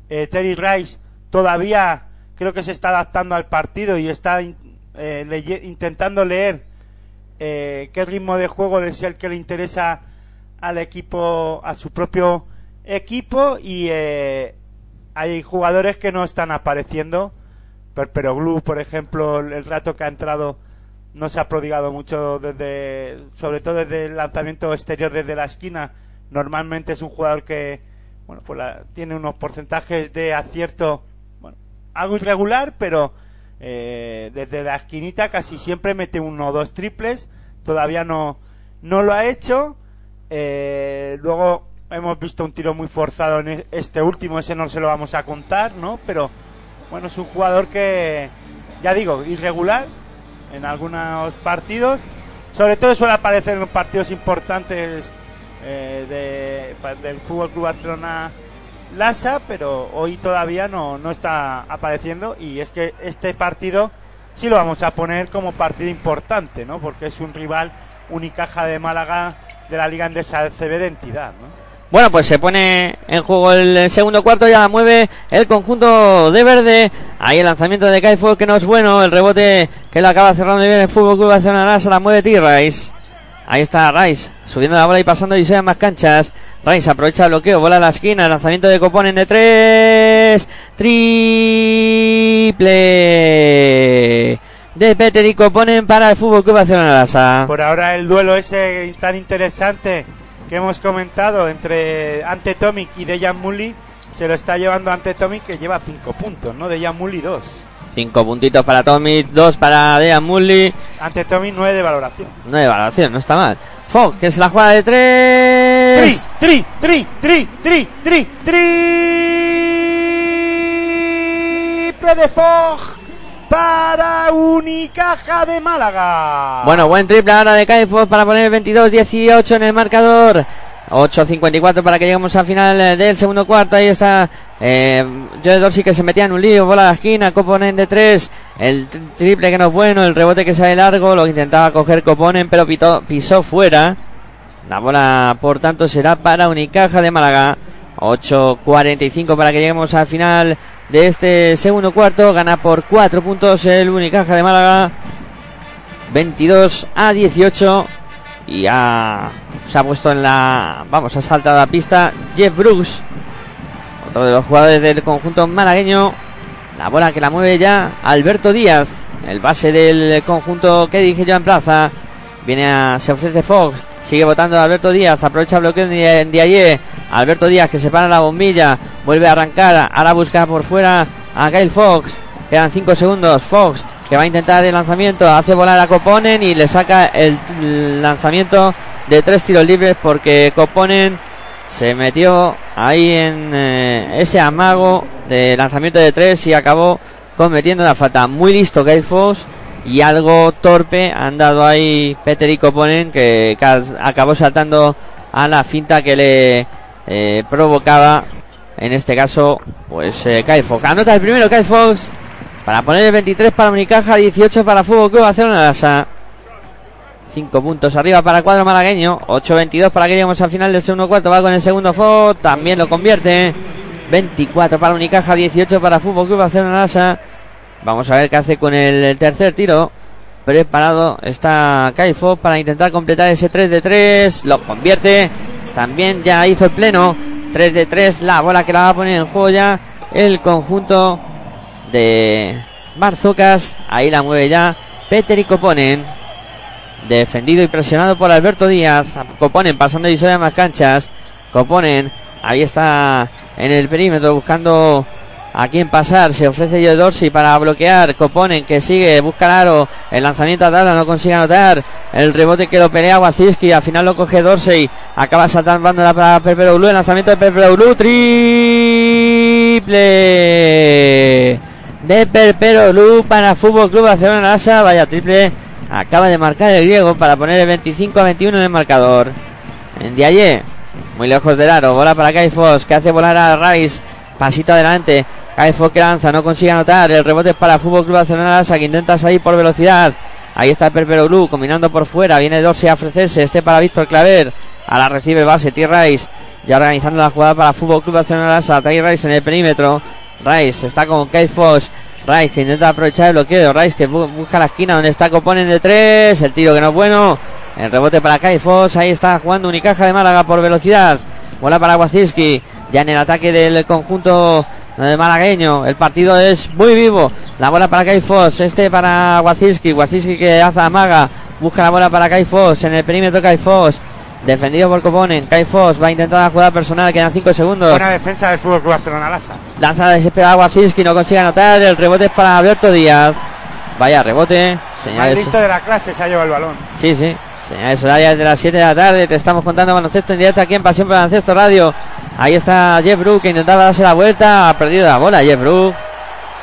Eh, Terry Rice todavía creo que se está adaptando al partido y está eh, intentando leer qué ritmo de juego es el que le interesa al equipo, a su propio equipo y hay jugadores que no están apareciendo. Pero Glue, por ejemplo, el rato que ha entrado no se ha prodigado mucho desde, sobre todo desde el lanzamiento exterior desde la esquina. Normalmente es un jugador que, bueno, pues tiene unos porcentajes de acierto, algo irregular, pero eh, desde la esquinita casi siempre mete uno o dos triples. Todavía no, no lo ha hecho. Eh, luego hemos visto un tiro muy forzado en e-, este último, ese no se lo vamos a contar, ¿no? Pero bueno, es un jugador que, ya digo, irregular, en algunos partidos. Sobre todo suele aparecer en los partidos importantes eh, del Fútbol Club Barcelona Lasa, pero hoy todavía no, no está apareciendo y es que este partido sí lo vamos a poner como partido importante, ¿no? Porque es un rival Unicaja de Málaga de la Liga Endesa CB de entidad, ¿no? Bueno, pues se pone en juego el segundo cuarto, ya la mueve el conjunto de verde. Ahí el lanzamiento de Caifo que no es bueno, el rebote que lo acaba cerrando bien el Fútbol Club Barcelona, se la mueve T-Rice. Ahí está Rice, subiendo la bola y pasando y sea más canchas. Rice aprovecha el bloqueo, bola a la esquina, lanzamiento de Coponen de tres, triple de Peter y Coponen para el Fútbol Club Barcelona. Por ahora el duelo ese tan interesante que hemos comentado entre Ante Tomic y Dejan Mully se lo está llevando Ante Tomic que lleva 5 puntos, ¿no? Dejan Mully 2. 5 puntitos para Tomic, 2 para Dejan Mully. Ante Tomic 9 de valoración. 9 de valoración, no está mal. Fogg, que es la jugada de 3. Tri, tri, tri, tri, tri, tri, tri. de Fogg para Unicaja de Málaga. Bueno, buen triple ahora de Caifos para poner 22-18 en el marcador. 8.54 para que lleguemos al final del segundo cuarto. Ahí está Eh, Joe Dorsey que se metía en un lío, bola a la esquina, Coponen de tres, el triple que no es bueno, el rebote que sale largo, lo intentaba coger Coponen, pero pisó fuera. La bola, por tanto, será para Unicaja de Málaga. 8.45 para que lleguemos al final de este segundo cuarto. Gana por 4 puntos el Unicaja de Málaga. 22 a 18. Y ya se ha puesto en la. Vamos, ha saltado la pista Jeff Brooks. Otro de los jugadores del conjunto malagueño. La bola que la mueve ya Alberto Díaz. El base del conjunto que dije yo en plaza. Viene a. Se ofrece Fox. Sigue votando Alberto Díaz. Aprovecha el bloqueo de Diaye. Alberto Díaz que se para la bombilla. Vuelve a arrancar. Ahora busca por fuera a Kyle Fox. Quedan 5 segundos. Fox que va a intentar el lanzamiento. Hace volar a Coponen y le saca el lanzamiento de tres tiros libres porque Coponen se metió ahí en eh, ese amago de lanzamiento de tres y acabó cometiendo la falta. Muy listo Kyle Fox y algo torpe han dado ahí Peter y Coponen que acabó saltando a la finta que le eh, provocaba en este caso pues eh, Kyle Fox anota el primero Kyle Fox para poner el 23 para Unicaja 18 para Fútbol Club Barcelona 5 puntos arriba para cuadro malagueño 8-22 para que lleguemos al final del segundo cuarto va con el segundo Fox también lo convierte 24 para Unicaja 18 para Fútbol Club Barcelona Vamos a ver qué hace con el tercer tiro. Preparado está Kaifo para intentar completar ese 3 de 3. Lo convierte. También ya hizo el pleno. 3 de 3. La bola que la va a poner en juego ya el conjunto de Barzocas. Ahí la mueve ya Peter y Coponen. Defendido y presionado por Alberto Díaz. Coponen pasando y a más canchas. Coponen. Ahí está en el perímetro buscando a quién pasar. Se ofrece Joe Dorsey para bloquear. Coponen que sigue, busca el aro. El lanzamiento a tabla no consigue anotar. El rebote que lo pelea Waziski. Al final lo coge Dorsey. Acaba saltando para Blue. El lanzamiento de Blue. Triple de Blue para Fútbol Club Barcelona Nasa. Vaya triple. Acaba de marcar el griego para poner el 25 a 21 en el marcador. En Diaye. Muy lejos del aro. Bola para Kai Foss que hace volar a Rice. Pasito adelante. Cae que lanza, no consigue anotar. El rebote es para Fútbol Club Barcelona que intenta salir por velocidad. Ahí está Perpero Blue combinando por fuera. Viene Dorsey a ofrecerse. Este para Víctor Claver. A la recibe base T. Rice. Ya organizando la jugada para Fútbol Club Barcelona T. Rice en el perímetro. Rice está con Kate Foss. Rice que intenta aprovechar el bloqueo. Rice que busca la esquina donde está Coponen de tres. El tiro que no es bueno. El rebote para Kai Foss. Ahí está jugando Unicaja de Málaga por velocidad. Bola para Wazinski. Ya en el ataque del conjunto de malagueño. El partido es muy vivo. La bola para Kaifos. Este para Wazinski. Wazinski que hace amaga. Busca la bola para Kaifos. En el perímetro Kaifos. Defendido por Coponen. Kaifos va a intentar la jugada personal. Quedan 5 segundos. Buena defensa del Fútbol Club Barcelona Lasa. Lanza desesperada Wazinski. No consigue anotar. El rebote es para Alberto Díaz. Vaya rebote. Señales. listo de la clase se ha llevado el balón. Sí, sí. Señales horarias de las 7 de la tarde. Te estamos contando baloncesto en directo aquí en Pasión por Baloncesto Radio. Ahí está Jeff Brook que intentaba darse la vuelta. Ha perdido la bola Jeff Brook.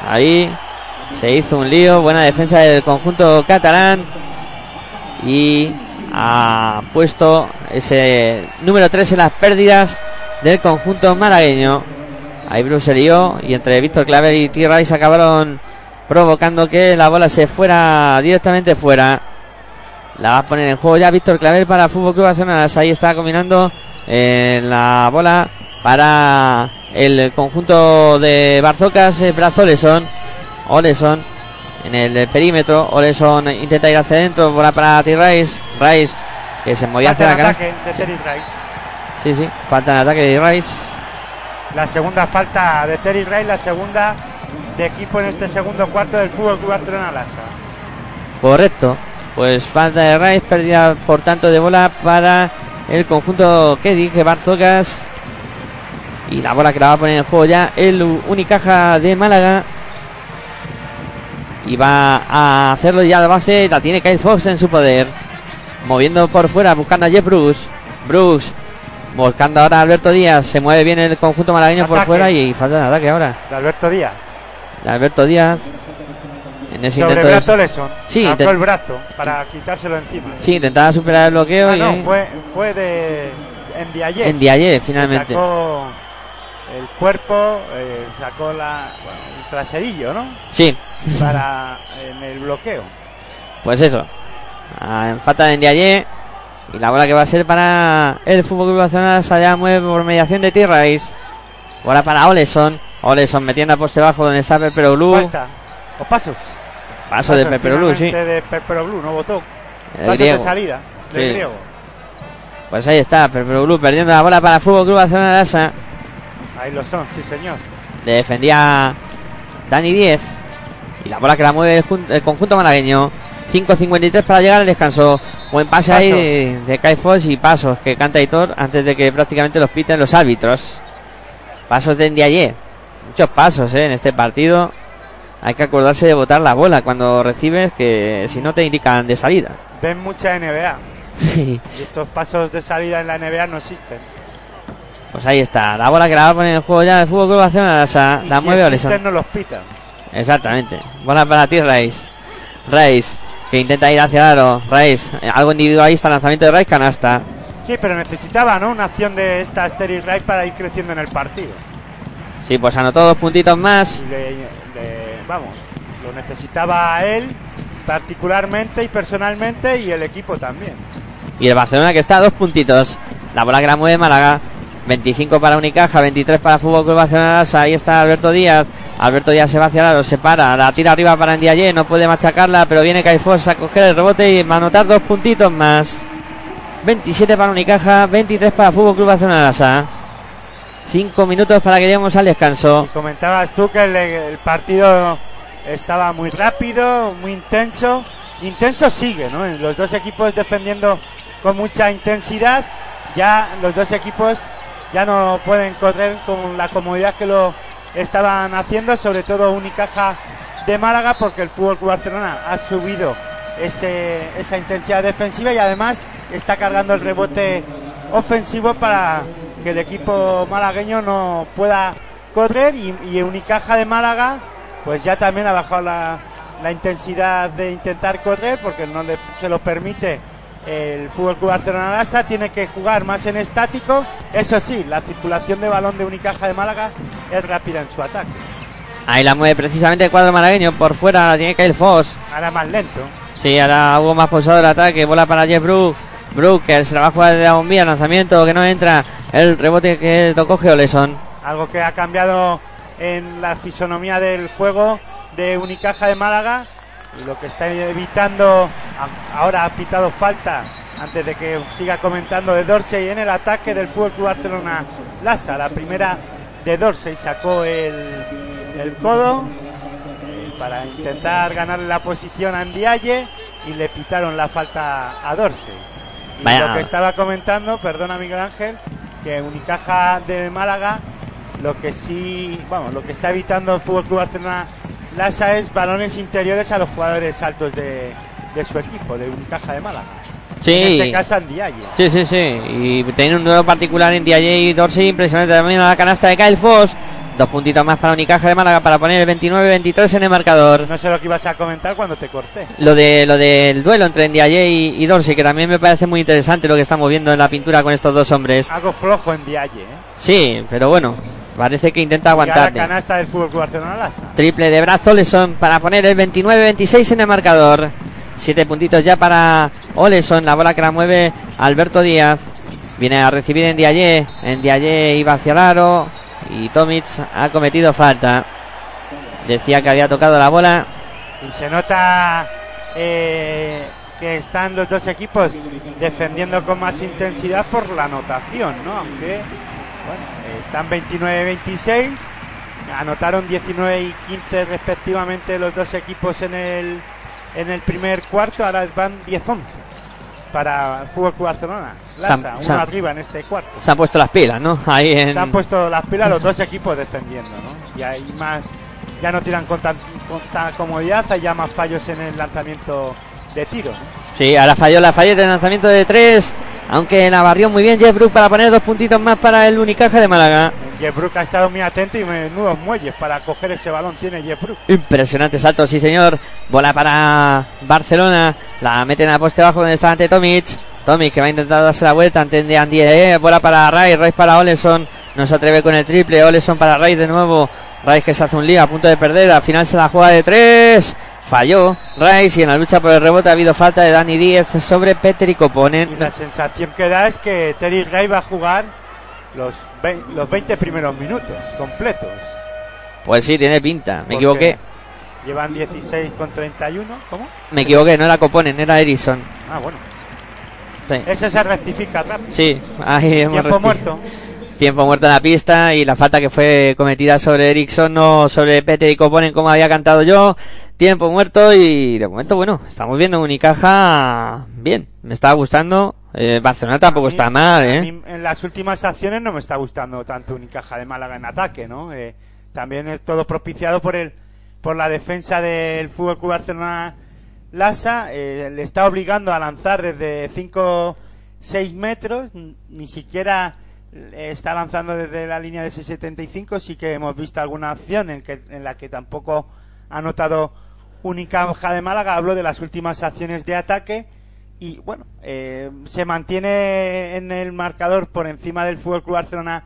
Ahí se hizo un lío. Buena defensa del conjunto catalán. Y ha puesto ese número 3 en las pérdidas del conjunto malagueño. Ahí se lió. Y entre Víctor Claver y T. Rice acabaron provocando que la bola se fuera directamente fuera. La va a poner en juego ya Víctor Claver para Fútbol Club Barcelona. Ahí está combinando en la bola para el conjunto de Barzocas, eh, Brazo Oleson. En el perímetro. Oleson intenta ir hacia adentro. Bola para T. Rice. Rice que se movía hacia la cara. Sí. sí, falta de ataque de Rice. La segunda falta de Terry Rice, la segunda de equipo en este segundo cuarto del Fútbol Club Barcelona Lasa. Correcto. Pues falta de Rice, pérdida por tanto de bola para el conjunto que dije Barzocas. Y la bola que la va a poner en juego ya el Unicaja de Málaga. Y va a hacerlo ya de base. La tiene Kyle Fox en su poder. Moviendo por fuera, buscando a Jeff Bruce. Bruce buscando ahora a Alberto Díaz. Se mueve bien el conjunto malagueño por fuera y falta de ataque ahora. De Alberto Díaz. De Alberto Díaz. En ese Sobre intento de... Sí, el brazo para quitárselo encima. Sí, intentaba superar el bloqueo. Ah, y... no, fue, fue de. En Diaye. En Diaye, finalmente. El cuerpo, eh, sacó la, bueno, el traserillo, ¿no? Sí, Para en el bloqueo. pues eso. Ah, En falta de Ndiaye. Y la bola que va a ser para el Fútbol Club Barcelona allá mueve por mediación de Tirrais. Bola para Oleson. Oleson metiendo a poste bajo donde está Peperoglu. Falta. O pasos. Paso de Pasos, Peperoglu, sí. de Peperoglu, no votó. Griego. de salida del Sí. griego. Pues ahí está, Peperoglu perdiendo la bola para el Fútbol Club Barcelona Lasa. Ahí lo son, sí señor. Le defendía Dani 10. Y la bola que la mueve el jun- el conjunto malagueño. 5.53 para llegar al descanso. Buen pase ahí Pasos. de, de Kai Foss y pasos que canta Hitor antes de que prácticamente los piten los árbitros. Pasos de Ndiaye. Muchos pasos eh, en este partido. Hay que acordarse de botar la bola cuando recibes, que si no te indican de salida. Ven mucha NBA. <laughs> Sí. Y estos pasos de salida en la NBA no existen. Pues ahí está. La bola que la va a poner en el juego ya el Fútbol Club Barcelona la, la si mueve Oleson. no los pitan. Exactamente. Bola para ti, Reis. Reis, que intenta ir hacia el aro. Reis, eh, algo individualista, lanzamiento de Reis, canasta. Sí, pero necesitaba, ¿no? Una acción de esta Sterling Wright para ir creciendo en el partido. Sí, pues anotó dos puntitos más. Y le- le- vamos, lo necesitaba a él particularmente y personalmente y el equipo también. Y el Barcelona que está a dos puntitos. La bola que la mueve Málaga. 25 para Unicaja, 23 para Fútbol Club Barcelona. Ahí está Alberto Díaz. Alberto Díaz se va hacia el aro, se para, la tira arriba para Ndiaye, no puede machacarla, pero viene Caifós a coger el rebote y a anotar dos puntitos más. 27 para Unicaja, 23 para Fútbol Club Barcelona. Lasa. 5 minutos para que lleguemos al descanso. Comentabas tú que el, el partido estaba muy rápido, muy intenso. Intenso sigue, ¿no? Los dos equipos defendiendo con mucha intensidad. Ya los dos equipos ya no pueden correr con la comodidad que lo estaban haciendo, sobre todo Unicaja de Málaga, porque el Fútbol Club Barcelona ha subido ese, esa intensidad defensiva y además está cargando el rebote ofensivo para que el equipo malagueño no pueda correr y, Unicaja de Málaga pues ya también ha bajado la, la intensidad de intentar correr porque no le, se lo permite el Fútbol Club Barcelona Lasa tiene que jugar más en estático eso sí la circulación de balón de Unicaja de Málaga es rápida en su ataque Ahí la mueve precisamente el cuadro malagueño. Por fuera la tiene Kyle Foss. ahora más lento Sí, ahora hubo más posado el ataque. Bola para Jeff Brook. Brook que se la va a jugar de la bombilla. Lanzamiento que no entra. El rebote que tocó Oleson. algo que ha cambiado en la fisonomía del juego de Unicaja de Málaga y lo que está evitando ahora ha pitado falta antes de que siga comentando de Dorsey en el ataque del Fútbol Club Barcelona Lasa la primera de Dorsey sacó el, el codo eh, para intentar ganarle la posición a Ndiaye y le pitaron la falta a Dorsey y Vaya. lo que estaba comentando perdona Miguel Ángel que Unicaja de Málaga lo que sí, vamos, lo que está evitando el Fútbol Club Barcelona Lasa es balones interiores a los jugadores altos de, de su equipo, de Unicaja de Málaga. En Sí. este caso Andiaye. Sí, sí, sí. Y tiene un nuevo particular en Diaye y Dorsey. Impresionante también a la canasta de Kyle Foss. Dos puntitos más para Unicaja de Málaga para poner el 29-23 en el marcador. No sé lo que ibas a comentar cuando te corté. Lo de lo del duelo entre Ndiaye y, y Dorsey, que también me parece muy interesante lo que estamos viendo en la pintura con estos dos hombres. Algo flojo en Diaye, ¿eh? Sí, pero bueno, parece que intenta Y a la aguantar. canasta del Fútbol Barcelona. Triple de brazo Oleson para poner el 29-26 en el marcador. Siete puntitos ya para Oleson. La bola que la mueve Alberto Díaz. Viene a recibir en Diaye. En Diaye iba hacia el aro. Y Tomic ha cometido falta. Decía que había tocado la bola. Y se nota eh, que están los dos equipos defendiendo con más intensidad por la anotación, ¿no? Aunque, bueno, están 29-26, anotaron 19 y 15 respectivamente los dos equipos en el, en el primer cuarto, ahora van 10-11 para el Fútbol Club Barcelona. Lasa, uno arriba en este cuarto. Se han puesto las pilas, ¿no? Ahí en... Se han puesto las pilas los dos equipos defendiendo, ¿no? Y hay más, ya no tiran con, tan, con tanta comodidad, hay ya más fallos en el lanzamiento de tiro. ¿no? Sí, ahora falló la falleta de lanzamiento de tres. Aunque la barrió muy bien Jeff Brook para poner dos puntitos más para el Unicaja de Málaga. Jeff Brook ha estado muy atento y menudos muelles para coger ese balón tiene Jeff Brook. Impresionante salto, sí señor. Bola para Barcelona. La meten a poste bajo donde está ante Tomic. Tomic que va a intentar darse la vuelta ante Andy. Eh, bola para Ray, Ray para Oleson. No se atreve con el triple. Oleson para Rice de nuevo. Rice que se hace un lío a punto de perder. Al final se la juega de tres. Falló Rice y en la lucha por el rebote ha habido falta de Dani Díez sobre Peter y Coponen. Y la sensación que da es que Terry Rice va a jugar los, los 20 primeros minutos completos. Pues sí, tiene pinta. Me Porque equivoqué. Llevan 16 con 31. ¿Cómo? Me equivoqué, no era Coponen, era Erison. Ah, bueno. Sí, Eso se rectifica rápido. sí ahí hemos Tiempo muerto. Tiempo muerto en la pista y la falta que fue cometida sobre Ericsson, no sobre Peter y Coponen como había cantado yo. Tiempo muerto y de momento, bueno, estamos viendo Unicaja bien. Me está gustando. Eh, Barcelona tampoco mí- está mal, ¿eh? mí en las últimas acciones no me está gustando tanto Unicaja de Málaga en ataque, ¿no? Eh, también es todo propiciado por el por la defensa del Fútbol Club Barcelona Lasa. eh, le está obligando a lanzar desde 5 6 metros, ni siquiera eh, está lanzando desde la línea de 6.75. Sí que hemos visto alguna acción en, que, en la que tampoco ha notado Unicaja de Málaga. Hablo de las últimas acciones de ataque y bueno, eh, se mantiene en el marcador por encima del Fútbol Club Barcelona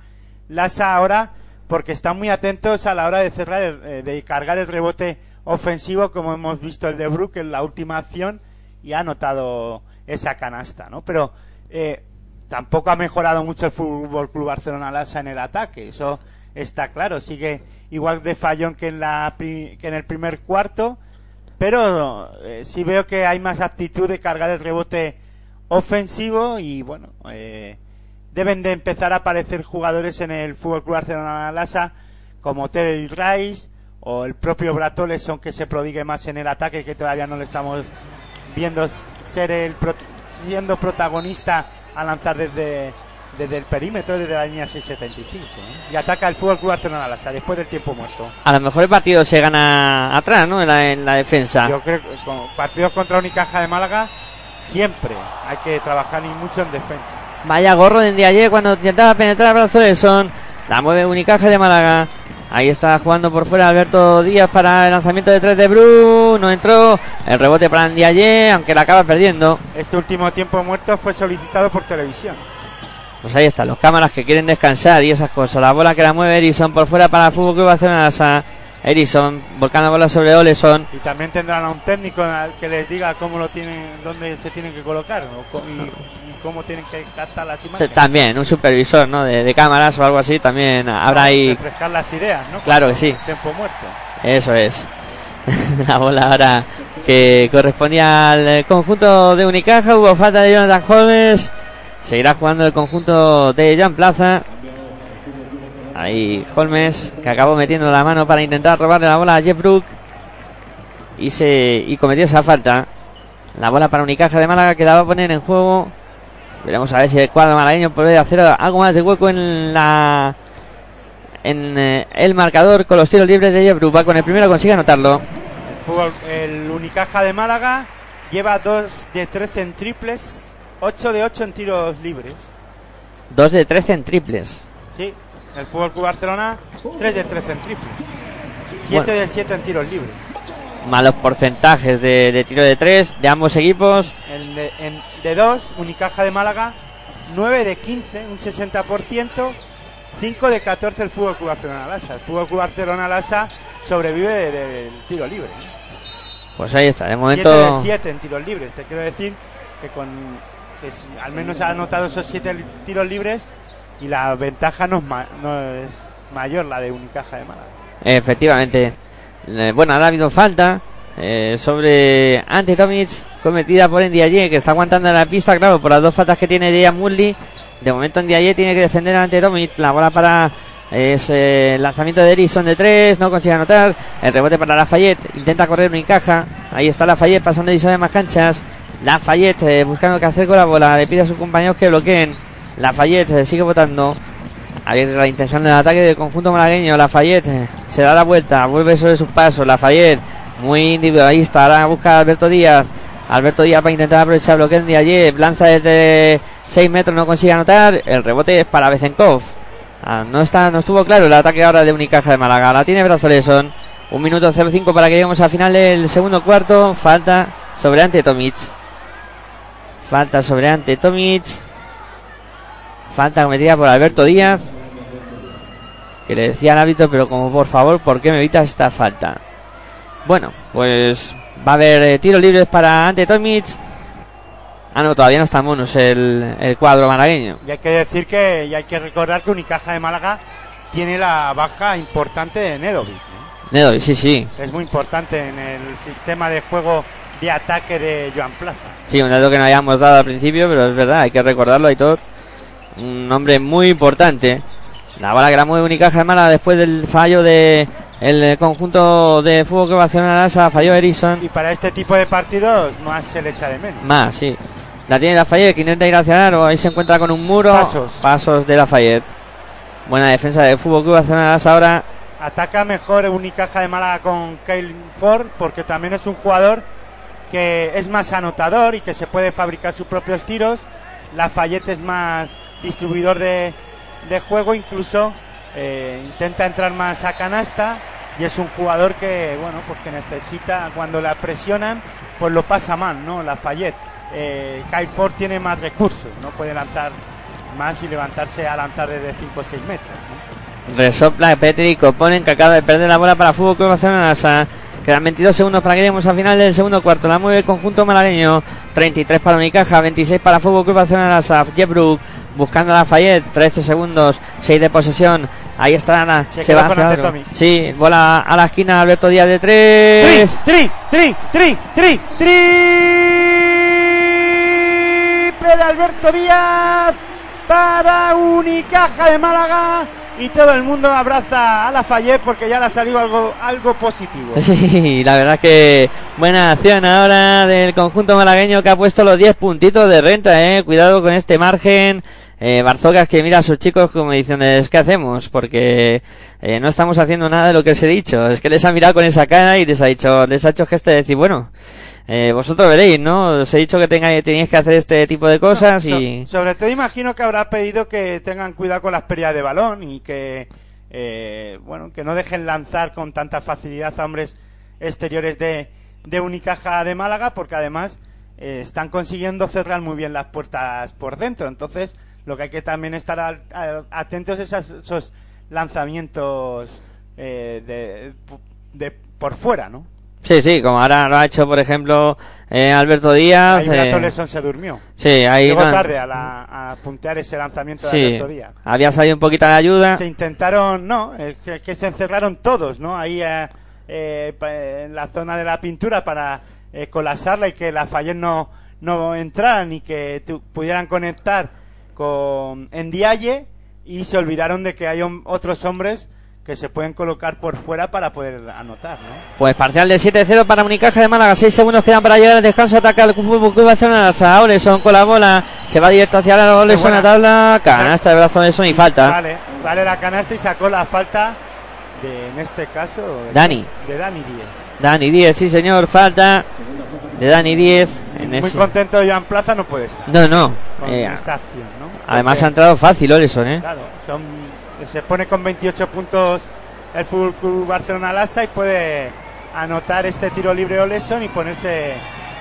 Lasa ahora porque están muy atentos a la hora de cerrar, el- eh, de cargar el rebote ofensivo como hemos visto el de Brook en la última acción y ha anotado esa canasta, ¿no? Pero eh, tampoco ha mejorado mucho el Fútbol Club Barcelona Lasa en el ataque, eso está claro, sigue igual de fallón que en la que en el primer cuarto pero eh, sí veo que hay más actitud de cargar el rebote ofensivo y bueno, eh, deben de empezar a aparecer jugadores en el Fútbol Club Barcelona Lasa como Terry Rice o el propio Bratoleson que se prodigue más en el ataque que todavía no le estamos viendo ser el pro- siendo protagonista a lanzar desde desde el perímetro desde la línea 675 ¿eh? y ataca el Fútbol Club Barcelona Lasa después del tiempo muerto. A lo mejor el partido se gana atrás, ¿no? En la, en la defensa. Yo creo que con partidos contra Unicaja de Málaga siempre hay que trabajar y mucho en defensa. Vaya gorro de ayer cuando intentaba penetrar a Brazoleson. La mueve Unicaja de Málaga. Ahí está jugando por fuera Alberto Díaz para el lanzamiento de tres de Bru. No entró. El rebote para Ndiaye, aunque la acaba perdiendo. Este último tiempo muerto fue solicitado por televisión. Pues ahí están los cámaras que quieren descansar y esas cosas. La bola que la mueve Erison por fuera para el Fútbol Club Barcelona. Erison volcando bola sobre Oleson. Y también tendrán a un técnico que les diga cómo lo tienen, dónde se tienen que colocar o co- y, y cómo tienen que captar las imágenes. También un supervisor, ¿no? De, de cámaras o algo así. También habrá ahí. Refrescar las ideas, ¿no? Claro que sí. Tiempo muerto. Eso es. <laughs> la bola ahora que correspondía al conjunto de Unicaja. Hubo falta de Jonathan Holmes. Seguirá jugando el conjunto de Jan Plaza. Ahí Holmes que acabó metiendo la mano para intentar robarle la bola a Jeff Brook. Y se y cometió esa falta. La bola para Unicaja de Málaga que la va a poner en juego. Veremos a ver si el cuadro malagueño puede hacer algo más de hueco en la en eh, el marcador con los tiros libres de Jeff Brook. Va con el primero consigue anotarlo. El, fútbol, el Unicaja de Málaga lleva 2 de 13 en triples, 8 de 8 en tiros libres. 2 de 13 en triples. Sí, el Fútbol Club Barcelona 3 de 13 en triples. 7 Bueno. de 7 en tiros libres. Malos porcentajes de, de tiro de 3 de ambos equipos. En de, en de 2, Unicaja de Málaga 9 de 15, un 60%. 5 de 14 el Fútbol Club Barcelona Lasa. El Fútbol Club Barcelona Lasa sobrevive de- del tiro libre. Pues ahí está, de 7 de momento 7 en tiros libres. Te quiero decir que con al menos ha anotado esos 7 tiros libres y la ventaja no es, mayor la de Unicaja de Málaga. efectivamente. Eh, bueno, ahora ha habido falta eh, sobre Ante Tomic cometida por Ndiaye que está aguantando la pista, claro, por las dos faltas que tiene Dejan Murley. De momento Ndiaye tiene que defender ante Tomic. La bola para eh, lanzamiento de Erison de 3, no consigue anotar. El rebote para Lafayette, intenta correr, no encaja. Ahí está Lafayette pasando Erison de más canchas. Lafayette eh, buscando qué hacer con la bola, le pide a sus compañeros que bloqueen. Lafayette eh, sigue votando. La intención del ataque del conjunto malagueño. Lafayette eh, se da la vuelta, vuelve sobre sus pasos. Lafayette, muy individualista. Ahora busca a Alberto Díaz. Alberto Díaz para intentar aprovechar el bloqueo de ayer. Lanza desde 6 metros, no consigue anotar. El rebote es para Bezenkov. Ah, no está, no estuvo claro el ataque ahora de Unicaja de Málaga. La tiene Brazoleson. Un minuto 05 para que lleguemos al final del segundo cuarto. Falta sobre ante Tomic. Falta sobre ante Tomic. Falta cometida por Alberto Díaz. que le decía al árbitro, pero como por favor, ¿por qué me evitas esta falta? Bueno, pues va a haber eh, tiros libres para Ante Tomic. Ah, no, todavía no está en bonus el, el cuadro malagueño. Y hay que decir que, y hay que recordar que Unicaja de Málaga tiene la baja importante de Nedovic. ¿no? Nedovic, sí, sí. Es muy importante en el sistema de juego de ataque de Joan Plaza. Sí, un dato que no habíamos dado al principio, pero es verdad, hay que recordarlo, Aitor. Un hombre muy importante. La bala que la mueve Unicaja de Málaga después del fallo de el conjunto de fútbol que va a hacer una Lasa, falló Erickson. Y para este tipo de partidos más se le echa de menos. Más, sí. La tiene Lafayette, que intenta ir hacia el ahí se encuentra con un muro. Pasos. Pasos de Lafayette. Buena defensa de fútbol que va a hacer una Lasa ahora. Ataca mejor Unicaja de Málaga con Kyle Ford porque también es un jugador que es más anotador y que se puede fabricar sus propios tiros. Lafayette es más distribuidor de, de juego, incluso eh, intenta entrar más a canasta y es un jugador que, bueno, pues que necesita, cuando la presionan, pues lo pasa mal, ¿no? Lafayette. Eh, Kyle Ford tiene más recursos, no puede lanzar más y levantarse a lanzar desde 5 o 6 metros. ¿no? Resopla Petri Coponen que acaba de perder la bola para Fútbol Club Barcelona. Quedan 22 segundos para que lleguemos al final del segundo cuarto. La mueve el conjunto malagueño. 33 para Unicaja, 26 para Fútbol Club Barcelona. Lasa. Jeff Brook buscando a Lafayette. 13 segundos, 6 de posesión. Ahí está Ana. Se Se, va hacia. Sí, bola a la esquina. Alberto Díaz de Tri, 3. tri, tri, tri, tri, triple de Alberto Díaz para Unicaja de Málaga y todo el mundo abraza a la Fayette porque ya le ha salido algo, algo positivo. <laughs> Sí, la verdad que buena acción ahora del conjunto malagueño que ha puesto los 10 puntitos de renta, eh. Cuidado con este margen. Eh, Barzocas que mira a sus chicos como diciendo, ¿qué hacemos? Porque eh, no estamos haciendo nada de lo que os he dicho. Es que les ha mirado con esa cara y les ha dicho, les ha hecho gesto de decir, bueno, eh, vosotros veréis, ¿no? Os he dicho que tengáis, tenéis que hacer este tipo de cosas y... sobre todo imagino que habrá pedido que tengan cuidado con las pérdidas de balón y que eh, bueno que no dejen lanzar con tanta facilidad a hombres exteriores de, de Unicaja de Málaga porque además eh, están consiguiendo cerrar muy bien las puertas por dentro entonces lo que hay que también estar al- a- atentos es a esos lanzamientos eh, de, de por fuera ¿no? Sí, sí, como ahora lo ha hecho, por ejemplo, eh, Alberto Díaz. Ahí eh, se durmió sí, ahí... llegó no- tarde a, la- a puntear ese lanzamiento de sí, Alberto Díaz había salido un poquito de ayuda. se intentaron, no, es que, que se encerraron todos, ¿no? Ahí eh, eh, en la zona de la pintura para eh, colapsarla y que la Fayette no, no entraran y que tu- pudieran conectar con Endiaye y se olvidaron de que hay otros hombres que se pueden colocar por fuera para poder anotar, ¿no? Pues parcial de 7-0 para Unicaja de Málaga. 6 segundos quedan para llegar al descanso. Ataca el Fútbol Club Barcelona. A Oleson con la bola. Se va directo hacia la Oleson a tabla. Canasta de brazo de Oleson y falta. Vale, vale la canasta y sacó la falta de, en este caso, Dani. De Dani Díez. Dani 10, sí señor. Falta de Dani 10. En Muy ese... contento Joan Plaza no puede estar No, no. con Eh, esta acción, ¿no? además Porque- ha entrado fácil Oleson, ¿eh? Claro, son, se pone con 28 puntos el Fútbol Club Barcelona Lassa y puede anotar este tiro libre Oleson y ponerse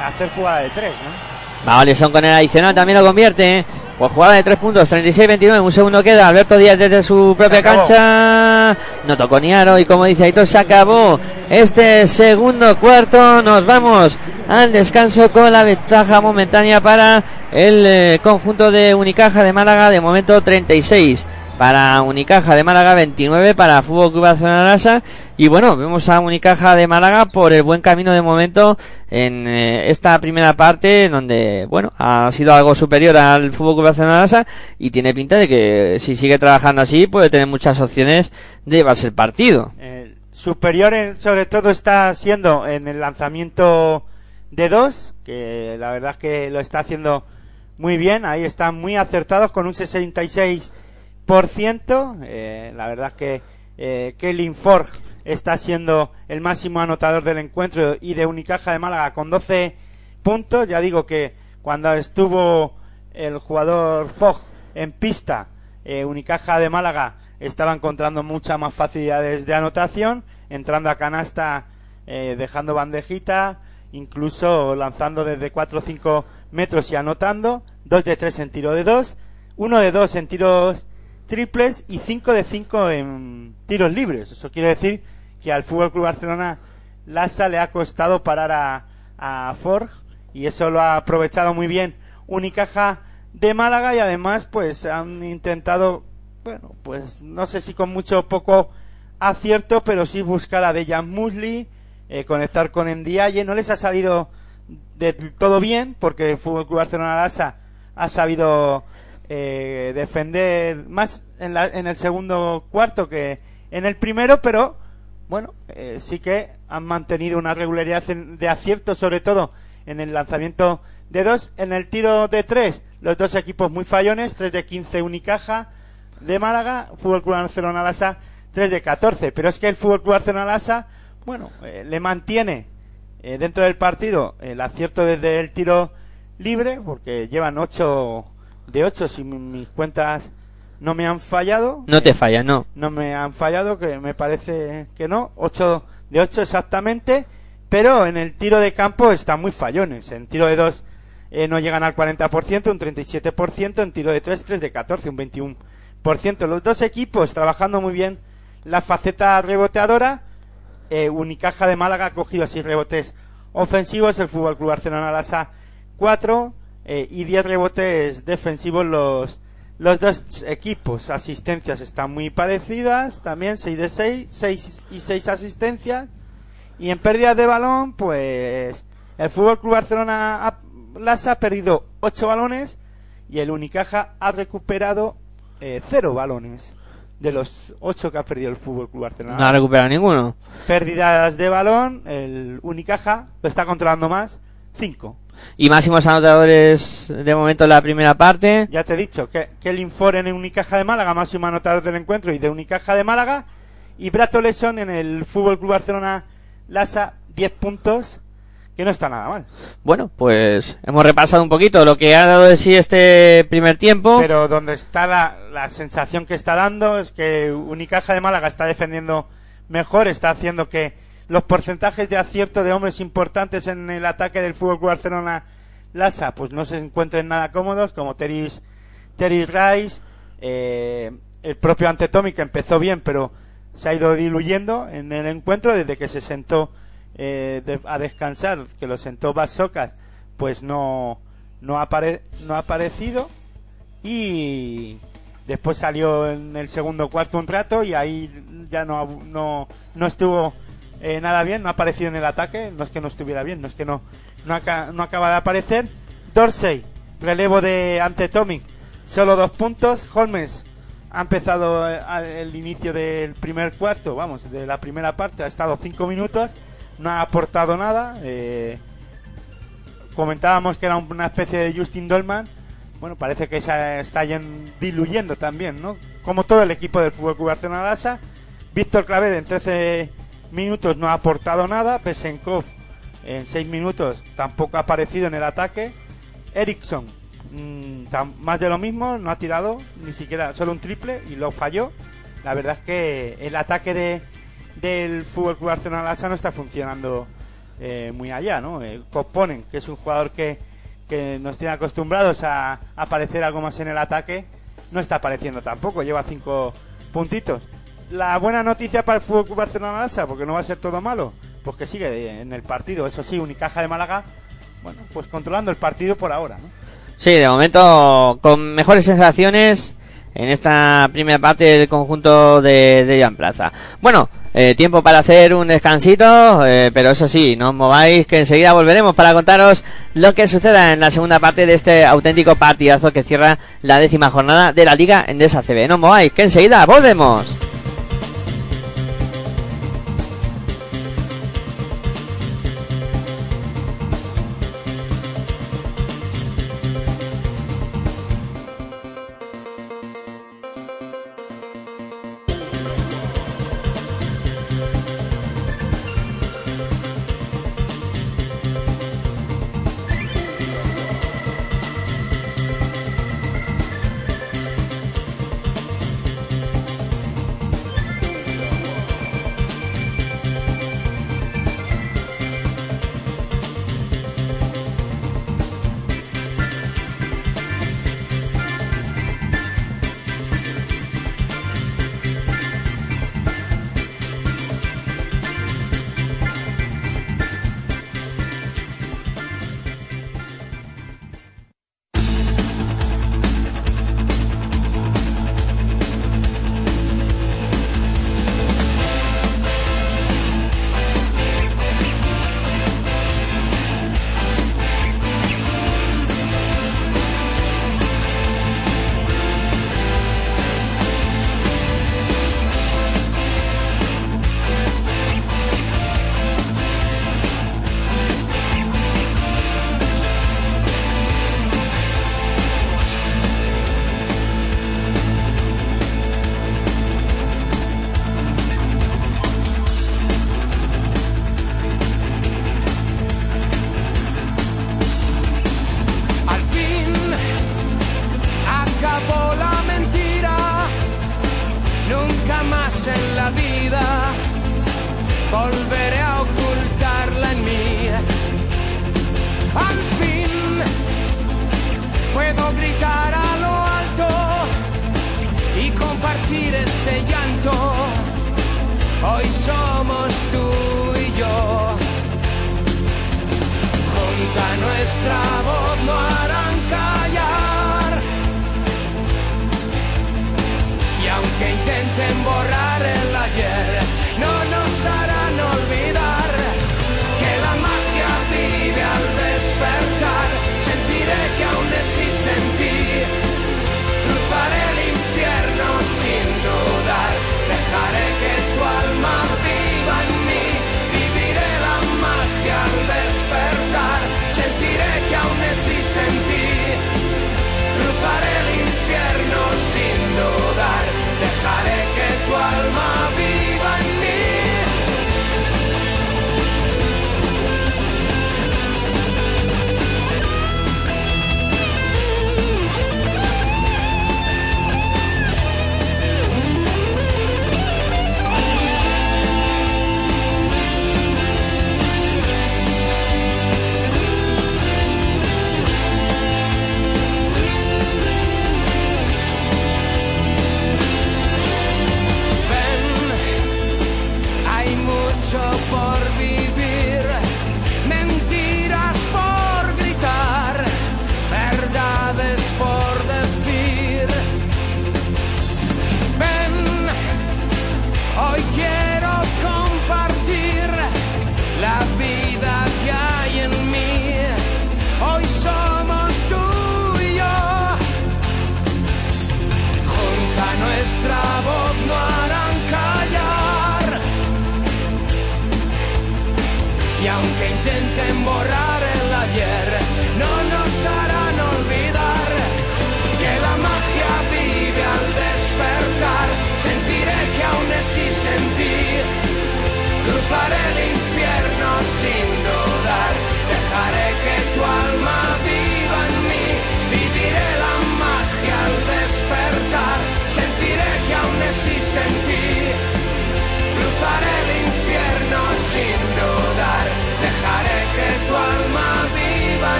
a hacer jugada de tres, ¿no? Va Oleson con el adicional también lo convierte. ¿eh? Pues jugada de 3 puntos, 36-29, un segundo queda. Alberto Díaz desde su propia cancha. No tocó ni aro y como dice Aitor, se acabó este segundo cuarto. Nos vamos al descanso con la ventaja momentánea para el eh, conjunto de Unicaja de Málaga. De momento 36 para Unicaja de Málaga, 29 para Fútbol Club Barcelona. Y bueno, vemos a Unicaja de Málaga por el buen camino de momento en eh, esta primera parte, donde, bueno, ha sido algo superior al Fútbol Club Barcelona y tiene pinta de que si sigue trabajando así puede tener muchas opciones de llevarse el partido. Eh, superior en- sobre todo está siendo en el lanzamiento de dos, que la verdad es que lo está haciendo muy bien, ahí están muy acertados con un 66%, eh, la verdad es que eh, Kevin Ford está siendo el máximo anotador del encuentro y de Unicaja de Málaga con 12 puntos, ya digo que cuando estuvo el jugador Fogg en pista, eh, Unicaja de Málaga estaba encontrando muchas más facilidades de anotación, entrando a canasta, eh, dejando bandejita, incluso lanzando desde 4 o 5 metros y anotando, 2 de 3 en tiro de 2, 1 de 2 en tiros triples y 5 de 5 en tiros libres. Eso quiere decir que al Fútbol Club Barcelona Lassa le ha costado parar a, a Forg y eso lo ha aprovechado muy bien Unicaja de Málaga y además pues han intentado, bueno, pues no sé si con mucho o poco acierto, pero sí buscar a Dejan Musli, eh, conectar con Ndiaye. No les ha salido de todo bien porque el Fútbol Club Barcelona Lassa ha sabido eh, defender más en, la, en el segundo cuarto que en el primero, pero bueno, eh, sí que han mantenido una regularidad de acierto, sobre todo en el lanzamiento de dos. En el tiro de tres, los dos equipos muy fallones, 3 de 15 Unicaja de Málaga, Fútbol Club Barcelona Lasa 3 de 14. Pero es que el Fútbol Club Barcelona Lasa, bueno, eh, le mantiene eh, dentro del partido el acierto desde el tiro libre, porque llevan 8 de 8 si mis cuentas no me han fallado. No te falla, no. No me han fallado, que me parece que no. 8 de 8 exactamente. Pero en el tiro de campo están muy fallones. En tiro de 2 eh, no llegan al 40%, un 37%. En tiro de 3, 3 de 14, un 21%. Los dos equipos trabajando muy bien la faceta reboteadora. Eh, Unicaja de Málaga ha cogido 6 rebotes ofensivos. El Fútbol Club Barcelona Lasa 4. Eh, y 10 rebotes defensivos los los dos equipos, asistencias están muy parecidas, también 6 de 6, 6 y 6 asistencias. Y en pérdidas de balón, pues el Fútbol Club Barcelona Las ha perdido 8 balones y el Unicaja ha recuperado 0 eh, balones de los 8 que ha perdido el Fútbol Club Barcelona. No ha recuperado ninguno. Pérdidas de balón, el Unicaja lo está controlando más, 5. Y máximos anotadores de momento en la primera parte. Ya te he dicho que, que el Infor en Unicaja de Málaga, máximo anotador del encuentro y de Unicaja de Málaga. Y Brato Leson en el Fútbol Club Barcelona Lasa, 10 puntos, que no está nada mal. Bueno, pues hemos repasado un poquito lo que ha dado de sí este primer tiempo. Pero donde está la, la sensación que está dando es que Unicaja de Málaga está defendiendo mejor, está haciendo que los porcentajes de acierto de hombres importantes en el ataque del Fútbol Barcelona Lasa pues no se encuentren nada cómodos como Teris Teris Rice eh, el propio Antetomic que empezó bien pero se ha ido diluyendo en el encuentro desde que se sentó eh, a descansar que lo sentó Basocas pues no no, apare no ha aparecido y después salió en el segundo cuarto un rato y ahí ya no no, no estuvo eh, nada bien, no ha aparecido en el ataque, no es que no estuviera bien, no es que no, no, acaba de aparecer. Dorsey, relevo de ante Tommy, solo dos puntos. Holmes ha empezado eh, el inicio del primer cuarto, vamos, de la primera parte, ha estado cinco minutos, no ha aportado nada. Eh, comentábamos que era una especie de Justin Dolman. Bueno, parece que se está diluyendo también, ¿no? Como todo el equipo del Fútbol Club Barcelona. Víctor Claver en 13 minutos no ha aportado nada. Pesenkov en 6 minutos tampoco ha aparecido en el ataque. Ericsson, mm, más de lo mismo, no ha tirado ni siquiera solo un triple y lo falló. La verdad es que el ataque de, del Fútbol Club Barcelona Lasa no está funcionando eh, muy allá, ¿no? Eh, que es un jugador que, que nos tiene acostumbrados a, aparecer algo más en el ataque, no está apareciendo tampoco, lleva 5 puntitos la buena noticia para el Fútbol Barcelona Alsa, porque no va a ser todo malo, pues que sigue en el partido. Eso sí, Unicaja de Málaga, bueno, pues controlando el partido por ahora, ¿no? Sí, de momento con mejores sensaciones en esta primera parte del conjunto de, de Plaza. Bueno, eh, tiempo para hacer un descansito, eh, pero eso sí, no os mováis que enseguida volveremos para contaros lo que suceda en la segunda parte de este auténtico partidazo que cierra la décima jornada de la Liga en CB. No os mováis que enseguida volvemos.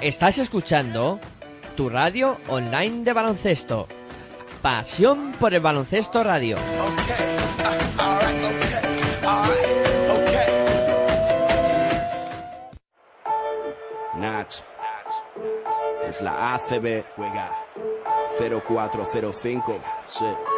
Estás escuchando tu radio online de baloncesto. Pasión por el baloncesto radio. Nach. Es la ACB. Juega 0405. Sí.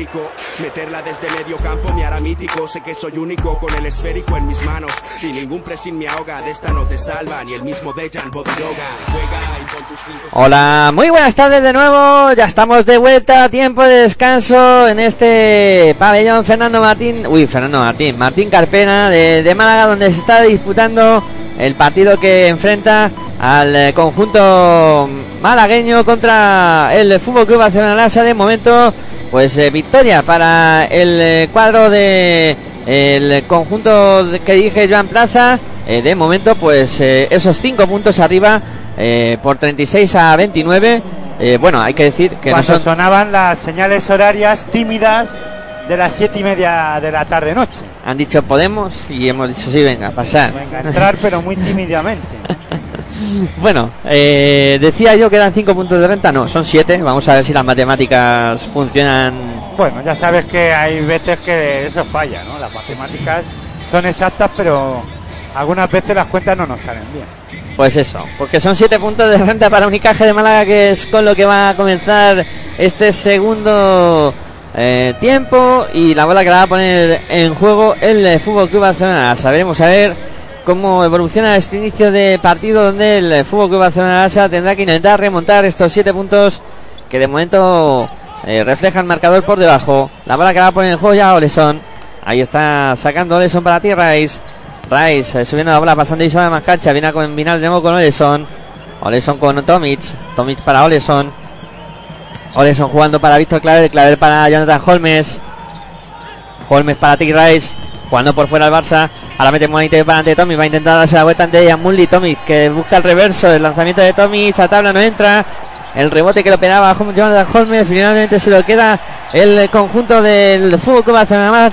Hola, muy buenas tardes de nuevo. Ya estamos de vuelta. Tiempo de descanso en este pabellón Fernando Martín. Uy, Fernando Martín. Martín Carpena de, de Málaga, donde se está disputando el partido que enfrenta al eh, conjunto malagueño contra el Fútbol Club Barcelona. De momento, pues eh, victoria para el eh, cuadro de el conjunto que dirige Joan Plaza. Eh, de momento, pues eh, esos cinco puntos arriba eh, por 36 a 29. Eh, bueno, hay que decir que no Cuando son sonaban las señales horarias tímidas de las siete y media de la tarde noche. han dicho podemos y hemos dicho sí, venga, pasar. Venga, entrar pero muy tímidamente. <laughs> Bueno, eh, decía yo que eran 5 puntos de renta, no, son 7. Vamos a ver si las matemáticas funcionan. Bueno, ya sabes que hay veces que eso falla, ¿no? Las matemáticas son exactas, pero algunas veces las cuentas no nos salen bien. Pues eso, porque son 7 puntos de renta para Unicaje de Málaga, que es con lo que va a comenzar este segundo eh, tiempo. Y la bola que la va a poner en juego el Fútbol Club Barcelona. Sabremos a ver cómo evoluciona este inicio de partido, donde el Fútbol Club Barcelona Lasa tendrá que intentar remontar estos 7 puntos que de momento eh, reflejan marcador por debajo. La bola que va a poner en juego ya Oleson. Ahí está sacando Oleson para ti, Rice. Rice eh, subiendo la bola, pasando y sobre más cancha. Viene a combinar de nuevo con Oleson. Oleson con Tomic. Tomic para Oleson. Oleson jugando para Víctor Claver. Claver para Jonathan Holmes. Holmes para T. Rice. Jugando por fuera el Barça. Ahora mete Monite para ante Tomic. Va a intentar darse la vuelta ante Yamuli. Tomic que busca el reverso. El lanzamiento de Tomic. A tabla no entra. El rebote que lo pegaba Jonathan Holmes. Finalmente se lo queda el conjunto del Fútbol Club Barcelona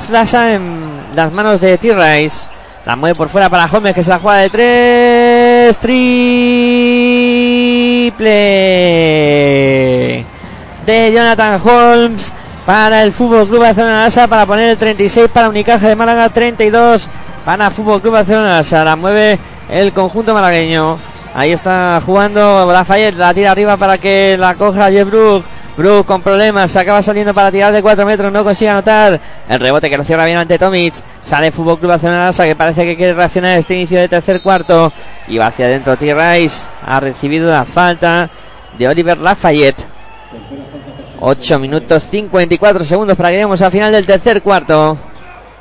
en las manos de T. Rice. La mueve por fuera para Holmes que se la juega de tres. Triple de Jonathan Holmes para el Fútbol Club Barcelona Lasa para poner el 36 para Unicaja de Málaga, 32 para Fútbol Club Barcelona Lasa. La mueve el conjunto malagueño. Ahí está jugando Lafayette, la tira arriba para que la coja Jeff Brook. Con problemas, se acaba saliendo para tirar de 4 metros, no consigue anotar. El rebote que lo cierra bien ante Tomic. Sale Fútbol Club Barcelona Lasa que parece que quiere reaccionar este inicio de tercer cuarto. Y va hacia adentro T-Rice. Ha recibido la falta de Oliver Lafayette. 8 minutos 54 segundos para que lleguemos al final del tercer cuarto.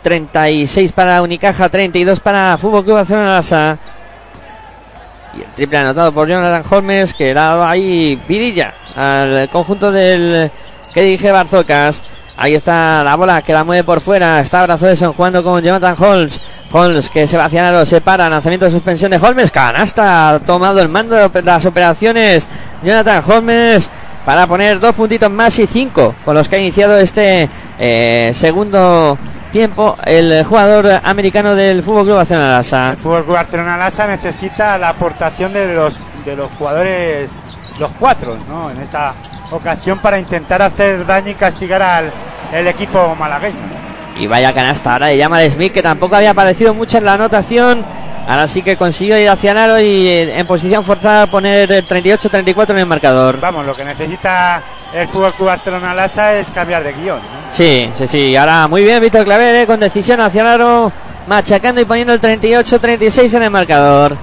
36 para Unicaja, 32 para Fútbol Club Barcelona Lasa. Y el triple anotado por Jonathan Holmes, que era ahí vidilla al conjunto del que dirige Barzocas. Ahí está la bola que la mueve por fuera. Está Brazoleson jugando con Jonathan Holmes. Holmes que se va hacia lo separa. Lanzamiento de suspensión de Holmes. Canasta. Ha tomado el mando de las operaciones. Jonathan Holmes para poner dos puntitos más y cinco con los que ha iniciado este eh, segundo tiempo el jugador americano del Fútbol Club Barcelona Lasa. El Fútbol Club Barcelona Lasa necesita la aportación de los de los jugadores los cuatro, ¿no? En esta ocasión para intentar hacer daño y castigar al el equipo malagueño. Y vaya canasta ahora de llama Smith que tampoco había aparecido mucho en la anotación. Ahora sí que consiguió ir hacia Naro y en posición forzada poner el 38-34 en el marcador. Vamos, lo que necesita el Fútbol Club Barcelona Lasa es cambiar de guion. ¿no? Sí, sí, sí. Ahora muy bien Víctor Claver eh, con decisión hacia Naro, machacando y poniendo el 38-36 en el marcador.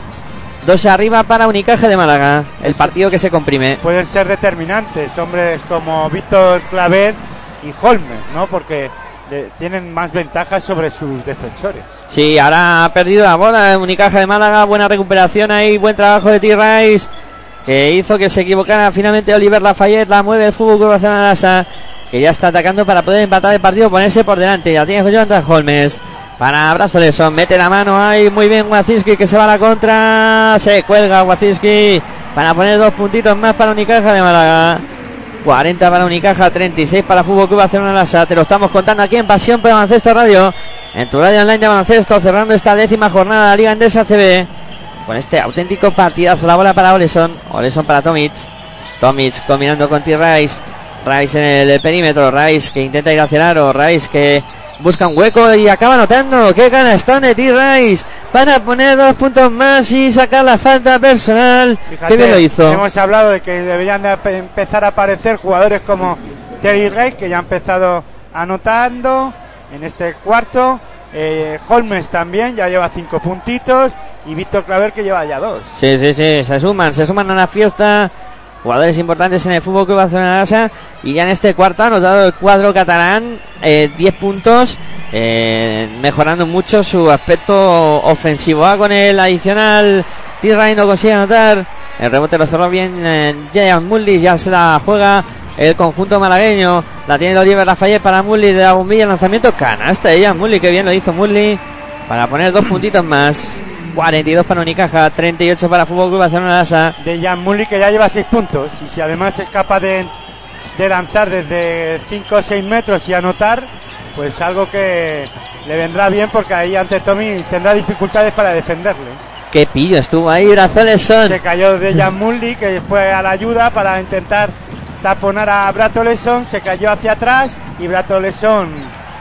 Dos arriba para Unicaje de Málaga. El partido que se comprime. Pueden ser determinantes hombres como Víctor Claver y Holmes, ¿no? Porque tienen más ventajas sobre sus defensores. Sí, ahora ha perdido la bola Unicaja de Málaga. Buena recuperación ahí. Buen trabajo de T-Rice. Que hizo que se equivocara finalmente Oliver Lafayette. La mueve el fútbol Club Barcelona. Que ya está atacando para poder empatar el partido. Ponerse por delante. Ya tiene Jonathan Holmes. Para Brazoleson. Mete la mano ahí. Muy bien Wacinski que se va a la contra. Se cuelga Wacinski. Para poner dos puntitos más para Unicaja de Málaga. 40 para Unicaja, 36 para Fútbol Club Barcelona Lasa. Te lo estamos contando aquí en Pasión por Baloncesto Radio. En tu radio online de baloncesto, cerrando esta décima jornada de la Liga Endesa CB. Con este auténtico partidazo. La bola para Oleson. Oleson para Tomic. Tomic combinando con T-Rice. Rice en el perímetro. Rice que intenta ir hacia el aro. Rice que busca un hueco y acaba anotando. ¡Qué canastón de T-Rice! Para poner dos puntos más y sacar la falta personal. Fíjate, ¡Qué bien lo hizo! Hemos hablado de que deberían de empezar a aparecer jugadores como Terry Rey, que ya ha empezado anotando en este cuarto. Eh, Holmes también, ya lleva cinco puntitos. Y Víctor Claver, que lleva ya dos. Sí, sí, sí, se suman, se suman a la fiesta. Jugadores importantes en el Fútbol Club Barcelona. Y ya en este cuarto ha anotado el cuadro catalán eh, 10 puntos, eh, mejorando mucho su aspecto ofensivo. Ah, con el adicional, T-Ray no consigue anotar. El rebote lo cerró bien eh, Jayan Mullis, ya se la juega el conjunto malagueño. La tiene Oliver Lafayette para Mullis de la bombilla, lanzamiento canasta de Jayan Mullis, que bien lo hizo Mullis para poner dos puntitos más. 42 para Unicaja, 38 para Fútbol Club Barcelona Lasa. De Jan Mully, que ya lleva seis puntos. Y si además es capaz de, de lanzar desde 5 o 6 metros y anotar, pues algo que le vendrá bien porque ahí ante Tommy tendrá dificultades para defenderle. Qué pillo estuvo ahí, Brazoles son. Se cayó de Jan Mully, que fue a la ayuda para intentar taponar a Bratoleson, se cayó hacia atrás y Bratoleson,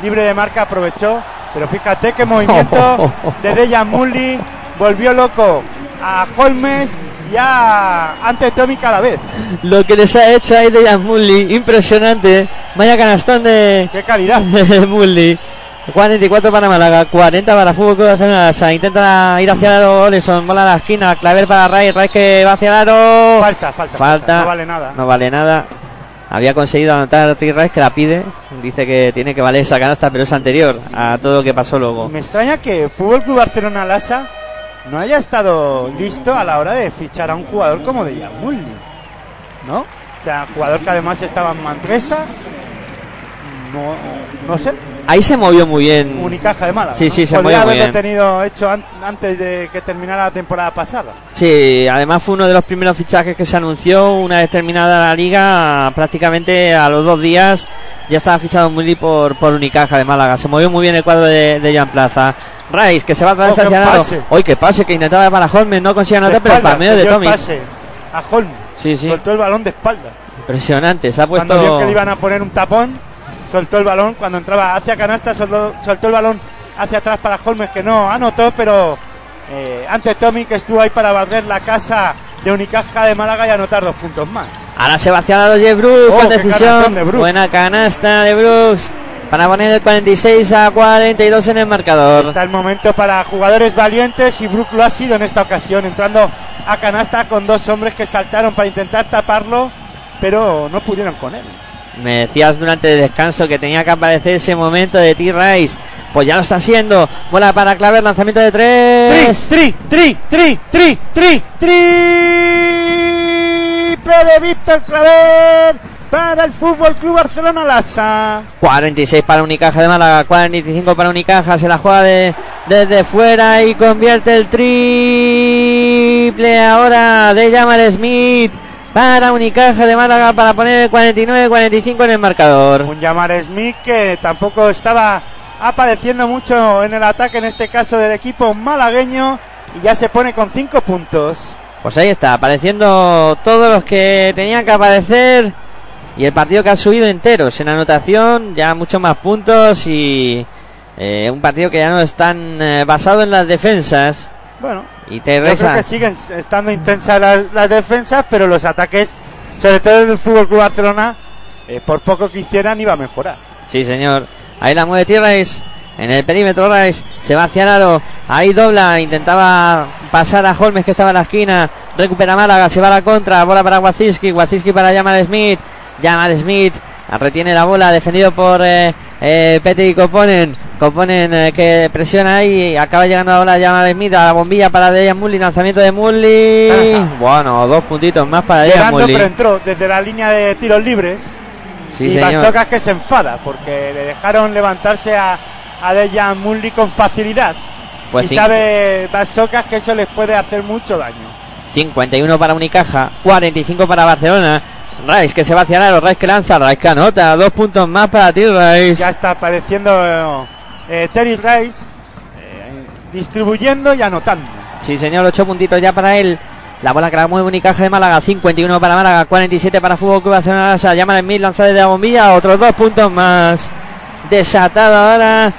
libre de marca, aprovechó. Pero fíjate qué movimiento de <laughs> Dejan Mully volvió loco a Holmes y a ante Tommy cada vez. Lo que les ha hecho ahí de Jan Mully, impresionante. Vaya canastón de, ¡Qué calidad! <laughs> de Mully. 44 para Málaga, 40 para Fútbol Club Barcelona. Intenta ir hacia el aro Oleson, bola a la esquina, Claver para Ray, Ray que va hacia el aro. Falta, falta, Falta. No vale nada. No vale nada. Había conseguido anotar T-Rice que la pide. Dice que tiene que valer esa canasta, pero es anterior a todo lo que pasó luego. Me extraña que Fútbol Club Barcelona Lasa no haya estado listo a la hora de fichar a un jugador como Dejan Mully. ¿No? O sea, jugador que además estaba en Manresa. No, no sé. Ahí se movió muy bien. Unicaja de Málaga. Sí, ¿no? sí, se Podría mueve muy bien. tenido hecho an- antes de que terminara la temporada pasada. Sí, además fue uno de los primeros fichajes que se anunció una vez terminada la liga, prácticamente a los dos días ya estaba fichado Mully por, por Unicaja de Málaga. Se movió muy bien el cuadro de, de Jan Plaza. Rice, que se va otra vez Oh, hacia pase. Hoy que pase, que intentaba para Holmes, no consigue anotar, pero para medio de Tommy. pase a Holmes. Sí, sí, Soltó el balón de espalda. impresionante. Se ha Cuando vio puesto. que le iban a poner un tapón, soltó el balón. Cuando entraba hacia canasta, soltó, soltó el balón hacia atrás para Holmes, que no anotó, pero eh, ante Tommy, que estuvo ahí para barrer la casa de Unicaja de Málaga y anotar dos puntos más. Ahora se va hacia el aro Jeff Brooks Oh, con decisión. de Brooks. Buena canasta de Brooks para poner el 46 a 42 en el marcador. Está el momento para jugadores valientes y Brook lo ha sido en esta ocasión, entrando a canasta con dos hombres que saltaron para intentar taparlo, pero no pudieron con él. Me decías durante el descanso que tenía que aparecer ese momento de T-Rice. Pues ya lo está haciendo. Bola para Claver, lanzamiento de Tri, tres. tri, tri, tri, tri, tri, triple de Víctor Claver para el Fútbol Club Barcelona Lassa. 46 para Unicaja de Málaga, 45 para Unicaja, se la juega de, desde fuera y convierte el triple ahora de Jamal Smith para Unicaja de Málaga para poner el 49-45 en el marcador. Un Jamal Smith que tampoco estaba apareciendo mucho en el ataque, en este caso del equipo malagueño, y ya se pone con 5 puntos. Pues ahí está, apareciendo todos los que tenían que aparecer y el partido que ha subido enteros en anotación, ya muchos más puntos y eh, un partido que ya no es tan eh, basado en las defensas. Bueno, Y te yo creo que siguen estando intensas las, las defensas, pero los ataques, sobre todo del Fútbol Club Barcelona, eh, por poco que hicieran, iba a mejorar. Sí, señor. Ahí la mueve Tierrais. En el perímetro Rice se va hacia el aro. Ahí dobla. Intentaba pasar a Holmes que estaba en la esquina. Recupera Málaga. Se va a la contra. Bola para Waziski. Waziski para Jamal Smith. Jamal Smith retiene la bola. Defendido por eh, eh, Petty y Coponen. Coponen eh, que presiona ahí. Acaba llegando de Jamal Smith. A la bombilla para Dejan Mully. Lanzamiento de Mully. Bueno, dos puntitos más para Dejan Mully. pero entró desde la línea de tiros libres. Sí, y señor. Basocas que se enfada porque le dejaron levantarse a, a Dejan Mully con facilidad. Pues y sabe Basocas que eso les puede hacer mucho daño. 51 para Unicaja, 45 para Barcelona. Rice que se va hacia el aro, Rice que lanza, Rice que anota, dos puntos más para ti, Rice. Ya está apareciendo eh, Terry Rice eh, distribuyendo y anotando. Sí, señor, ocho puntitos ya para él. La bola que la mueve Unicaja de Málaga, 51 para Málaga, 47 para Fútbol Club Barcelona. Se llama Smith, lanza desde la bombilla, otros dos puntos más. Desatado ahora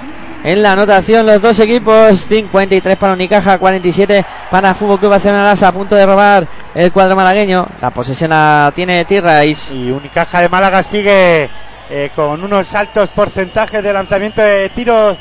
en la anotación los dos equipos, 53 para Unicaja, 47 para Fútbol Club Barcelona. A punto de robar el cuadro malagueño. La posesión la tiene T-Rice. Y Unicaja de Málaga sigue eh, con unos altos porcentajes de lanzamiento de tiros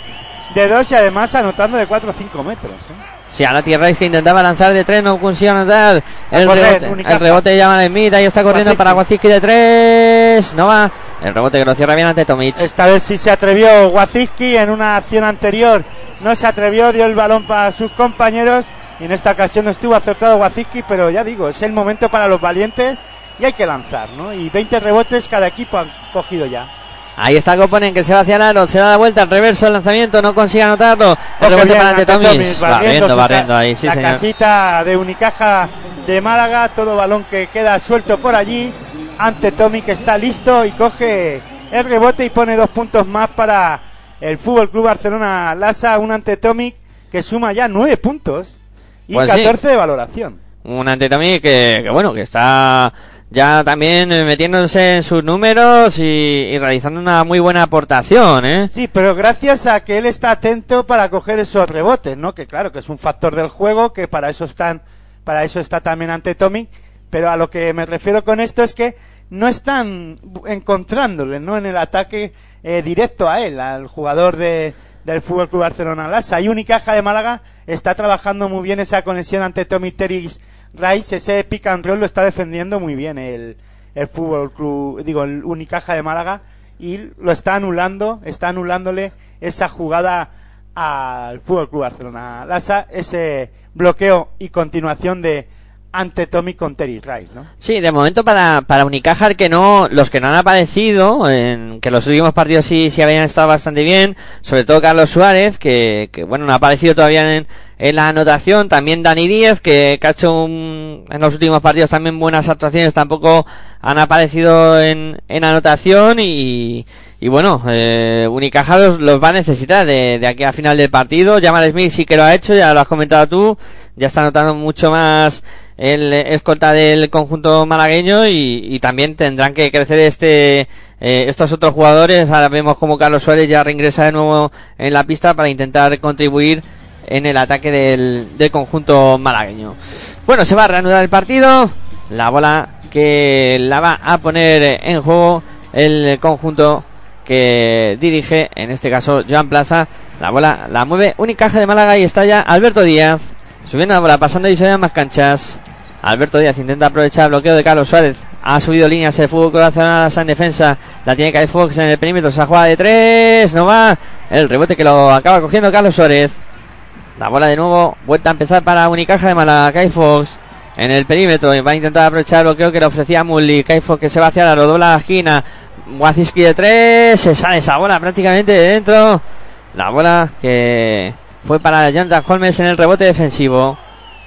de dos y además anotando de 4 o 5 metros. ¿eh? Sí, ahora T-Rice que intentaba lanzar de tres, no consiguió anotar. El correr, rebote, el rebote de Jamal Smith, ahí está corriendo para Waziski de tres. No va. El rebote que lo cierra bien ante Tomic. Esta vez sí se atrevió Waziski en una acción anterior. No se atrevió, dio el balón para sus compañeros. Y en esta ocasión no estuvo acertado Waziski, pero ya digo, es el momento para los valientes y hay que lanzar, ¿no? Y 20 rebotes cada equipo han cogido ya. Ahí está Coponen que se va hacia el aro, se da la vuelta, al reverso el lanzamiento, no consigue anotarlo. El rebote para ante ante Tomic. Tomic, Barriendo, barriendo ahí, sí la señor. casita de Unicaja de Málaga, todo balón que queda suelto por allí. Ante Tommy que está listo y coge el rebote y pone dos puntos más para el Fútbol Club Barcelona Lasa, un ante Tomic que suma ya nueve puntos y Pues sí. 14 de valoración. Un ante Tomic que, que bueno, que está ya también eh, metiéndose en sus números y, realizando una muy buena aportación, ¿eh? Sí, pero gracias a que él está atento para coger esos rebotes, ¿no? Que claro, que es un factor del juego, que para eso están, para eso está también ante Tomic, pero a lo que me refiero con esto es que no están encontrándole, ¿no? En el ataque eh, directo a él, al jugador de, del Fútbol Club Barcelona Lassa. Y Unicaja de Málaga está trabajando muy bien esa conexión ante Tomic Terry Rice, ese pick and roll lo está defendiendo muy bien el, el Fútbol Club, digo, el Unicaja de Málaga y lo está anulando, está anulándole esa jugada al Fútbol Club Barcelona. Lassa, ese bloqueo y continuación de ante Tommy con Terry Rice, ¿no? Sí, de momento para, para Unicaja el que no, los que no han aparecido, en que los últimos partidos sí, sí habían estado bastante bien, sobre todo Carlos Suárez, que, que bueno, no ha aparecido todavía en, en la anotación, también Dani Díez, que, que ha hecho un- en los últimos partidos también buenas actuaciones, tampoco han aparecido en, en anotación y, y bueno, eh, Unicaja los, los va a necesitar de, de aquí a final del partido, Jamal Smith sí que lo ha hecho, ya lo has comentado tú, ya está anotando mucho más el escolta del conjunto malagueño y, y también tendrán que crecer este eh, estos otros jugadores. Ahora vemos como Carlos Suárez ya reingresa de nuevo en la pista para intentar contribuir en el ataque del, del conjunto malagueño. Bueno, se va a reanudar el partido. La bola que la va a poner en juego el conjunto que dirige, en este caso Joan Plaza. La bola la mueve Unicaja de Málaga y está ya Alberto Díaz. Subiendo la bola, pasando y se ven más canchas. Alberto Díaz intenta aprovechar el bloqueo de Carlos Suárez. Ha subido líneas el fútbol nacional en defensa. La tiene Kai Fox en el perímetro. Se juega de tres. No va. El rebote que lo acaba cogiendo Carlos Suárez. La bola de nuevo. Vuelta a empezar para Unicaja de Málaga. Kai Fox. en el perímetro va a intentar aprovechar el bloqueo que le ofrecía Mulli. Kaifos que se va hacia la dobla la esquina. Waziski de tres, se sale esa bola prácticamente de dentro. La bola que fue para Jonathan Holmes en el rebote defensivo.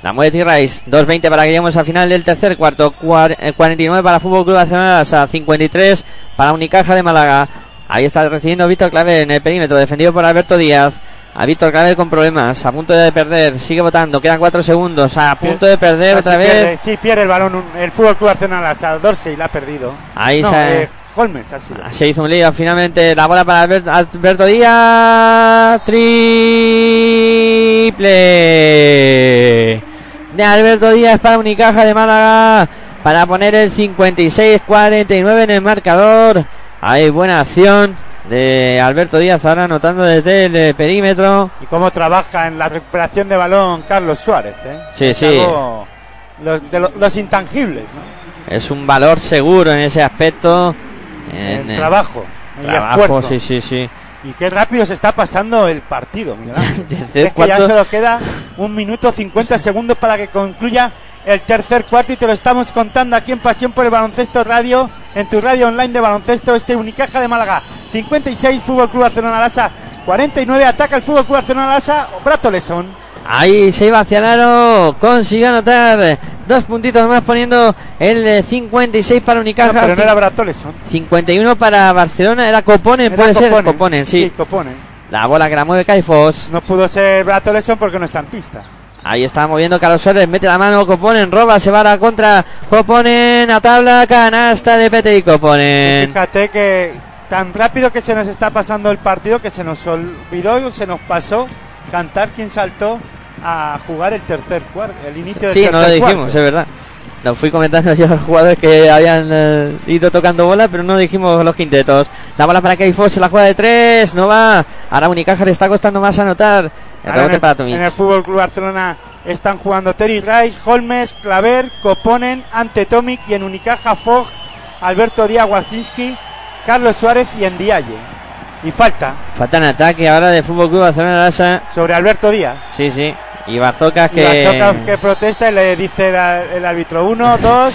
La mueve T-Rice, 2.20 para que lleguemos al final del tercer cuarto, Cuar- eh, 49 para Fútbol Club Barcelona, 53 para Unicaja de Málaga. Ahí está recibiendo Víctor Claver en el perímetro, defendido por Alberto Díaz. A Víctor Claver con problemas, a punto de perder, sigue votando, quedan 4 segundos, a punto de perder Casi otra vez. pierde, sí, pierde el balón el Fútbol Club Arsenal a Dorsey, la ha perdido. Ahí no, se- eh, Holmes ha sido. Se hizo un lío finalmente. La bola para Albert- Alberto Díaz. Triple. De Alberto Díaz para Unicaja de Málaga. Para poner el 56-49 en el marcador. Hay buena acción de Alberto Díaz ahora anotando desde el eh, perímetro. Y cómo trabaja en la recuperación de balón Carlos Suárez. ¿eh? Sí, Es sí. los, de lo- los intangibles, ¿no? Es un valor seguro en ese aspecto. En el trabajo, el trabajo, esfuerzo. sí, sí, sí. Y qué rápido se está pasando el partido. <laughs> Desde es que ya solo queda un minuto 50 segundos para que concluya el tercer cuarto y te lo estamos contando aquí en Pasión por el Baloncesto Radio, en tu radio online de baloncesto, este Unicaja de Málaga. 56, Fútbol Club Barcelona Lasa. 49, ataca el Fútbol Club Barcelona Lasa. Brato Lesón. Ahí se iba hacia el aro, consiguió anotar dos puntitos más poniendo el eh, 56 para No, Unicaja, pero no era Brato Lesón. 51 para Barcelona, era Coponen, Era puede ser. Coponen, sí. Coponen. La bola que la mueve Caifos, No pudo ser Brato Lesón porque no está en pista. ahí está moviendo Carlos Suárez, mete la mano Coponen, roba, se va a la contra Coponen, a tabla, canasta de Pete y Coponen. Fíjate que tan rápido que se nos está pasando el partido que se nos olvidó, se nos pasó cantar quién saltó a jugar el tercer cuarto, el inicio del Sí, tercer no lo dijimos, cuarto. es verdad. Lo fui comentando yo a los jugadores que habían eh, ido tocando bola, pero no dijimos los quintetos. La bola para Caifos, se la juega de tres, no va. Ahora Unicaja le está costando más anotar. El Ahora rebote en, el, para Tomic. en el Fútbol Club Barcelona están jugando Terry Rice, Holmes, Claver, Coponen, Ante Tomic y en Unicaja Fogg, Alberto Díaz, Wacinski, Carlos Suárez y Endiaye. Y falta Falta en ataque ahora de Fútbol Club Barcelona Lasa. sobre Alberto Díaz. Sí, sí. Y Barzocas Y que. Que protesta y le dice el, árbitro uno, <laughs> dos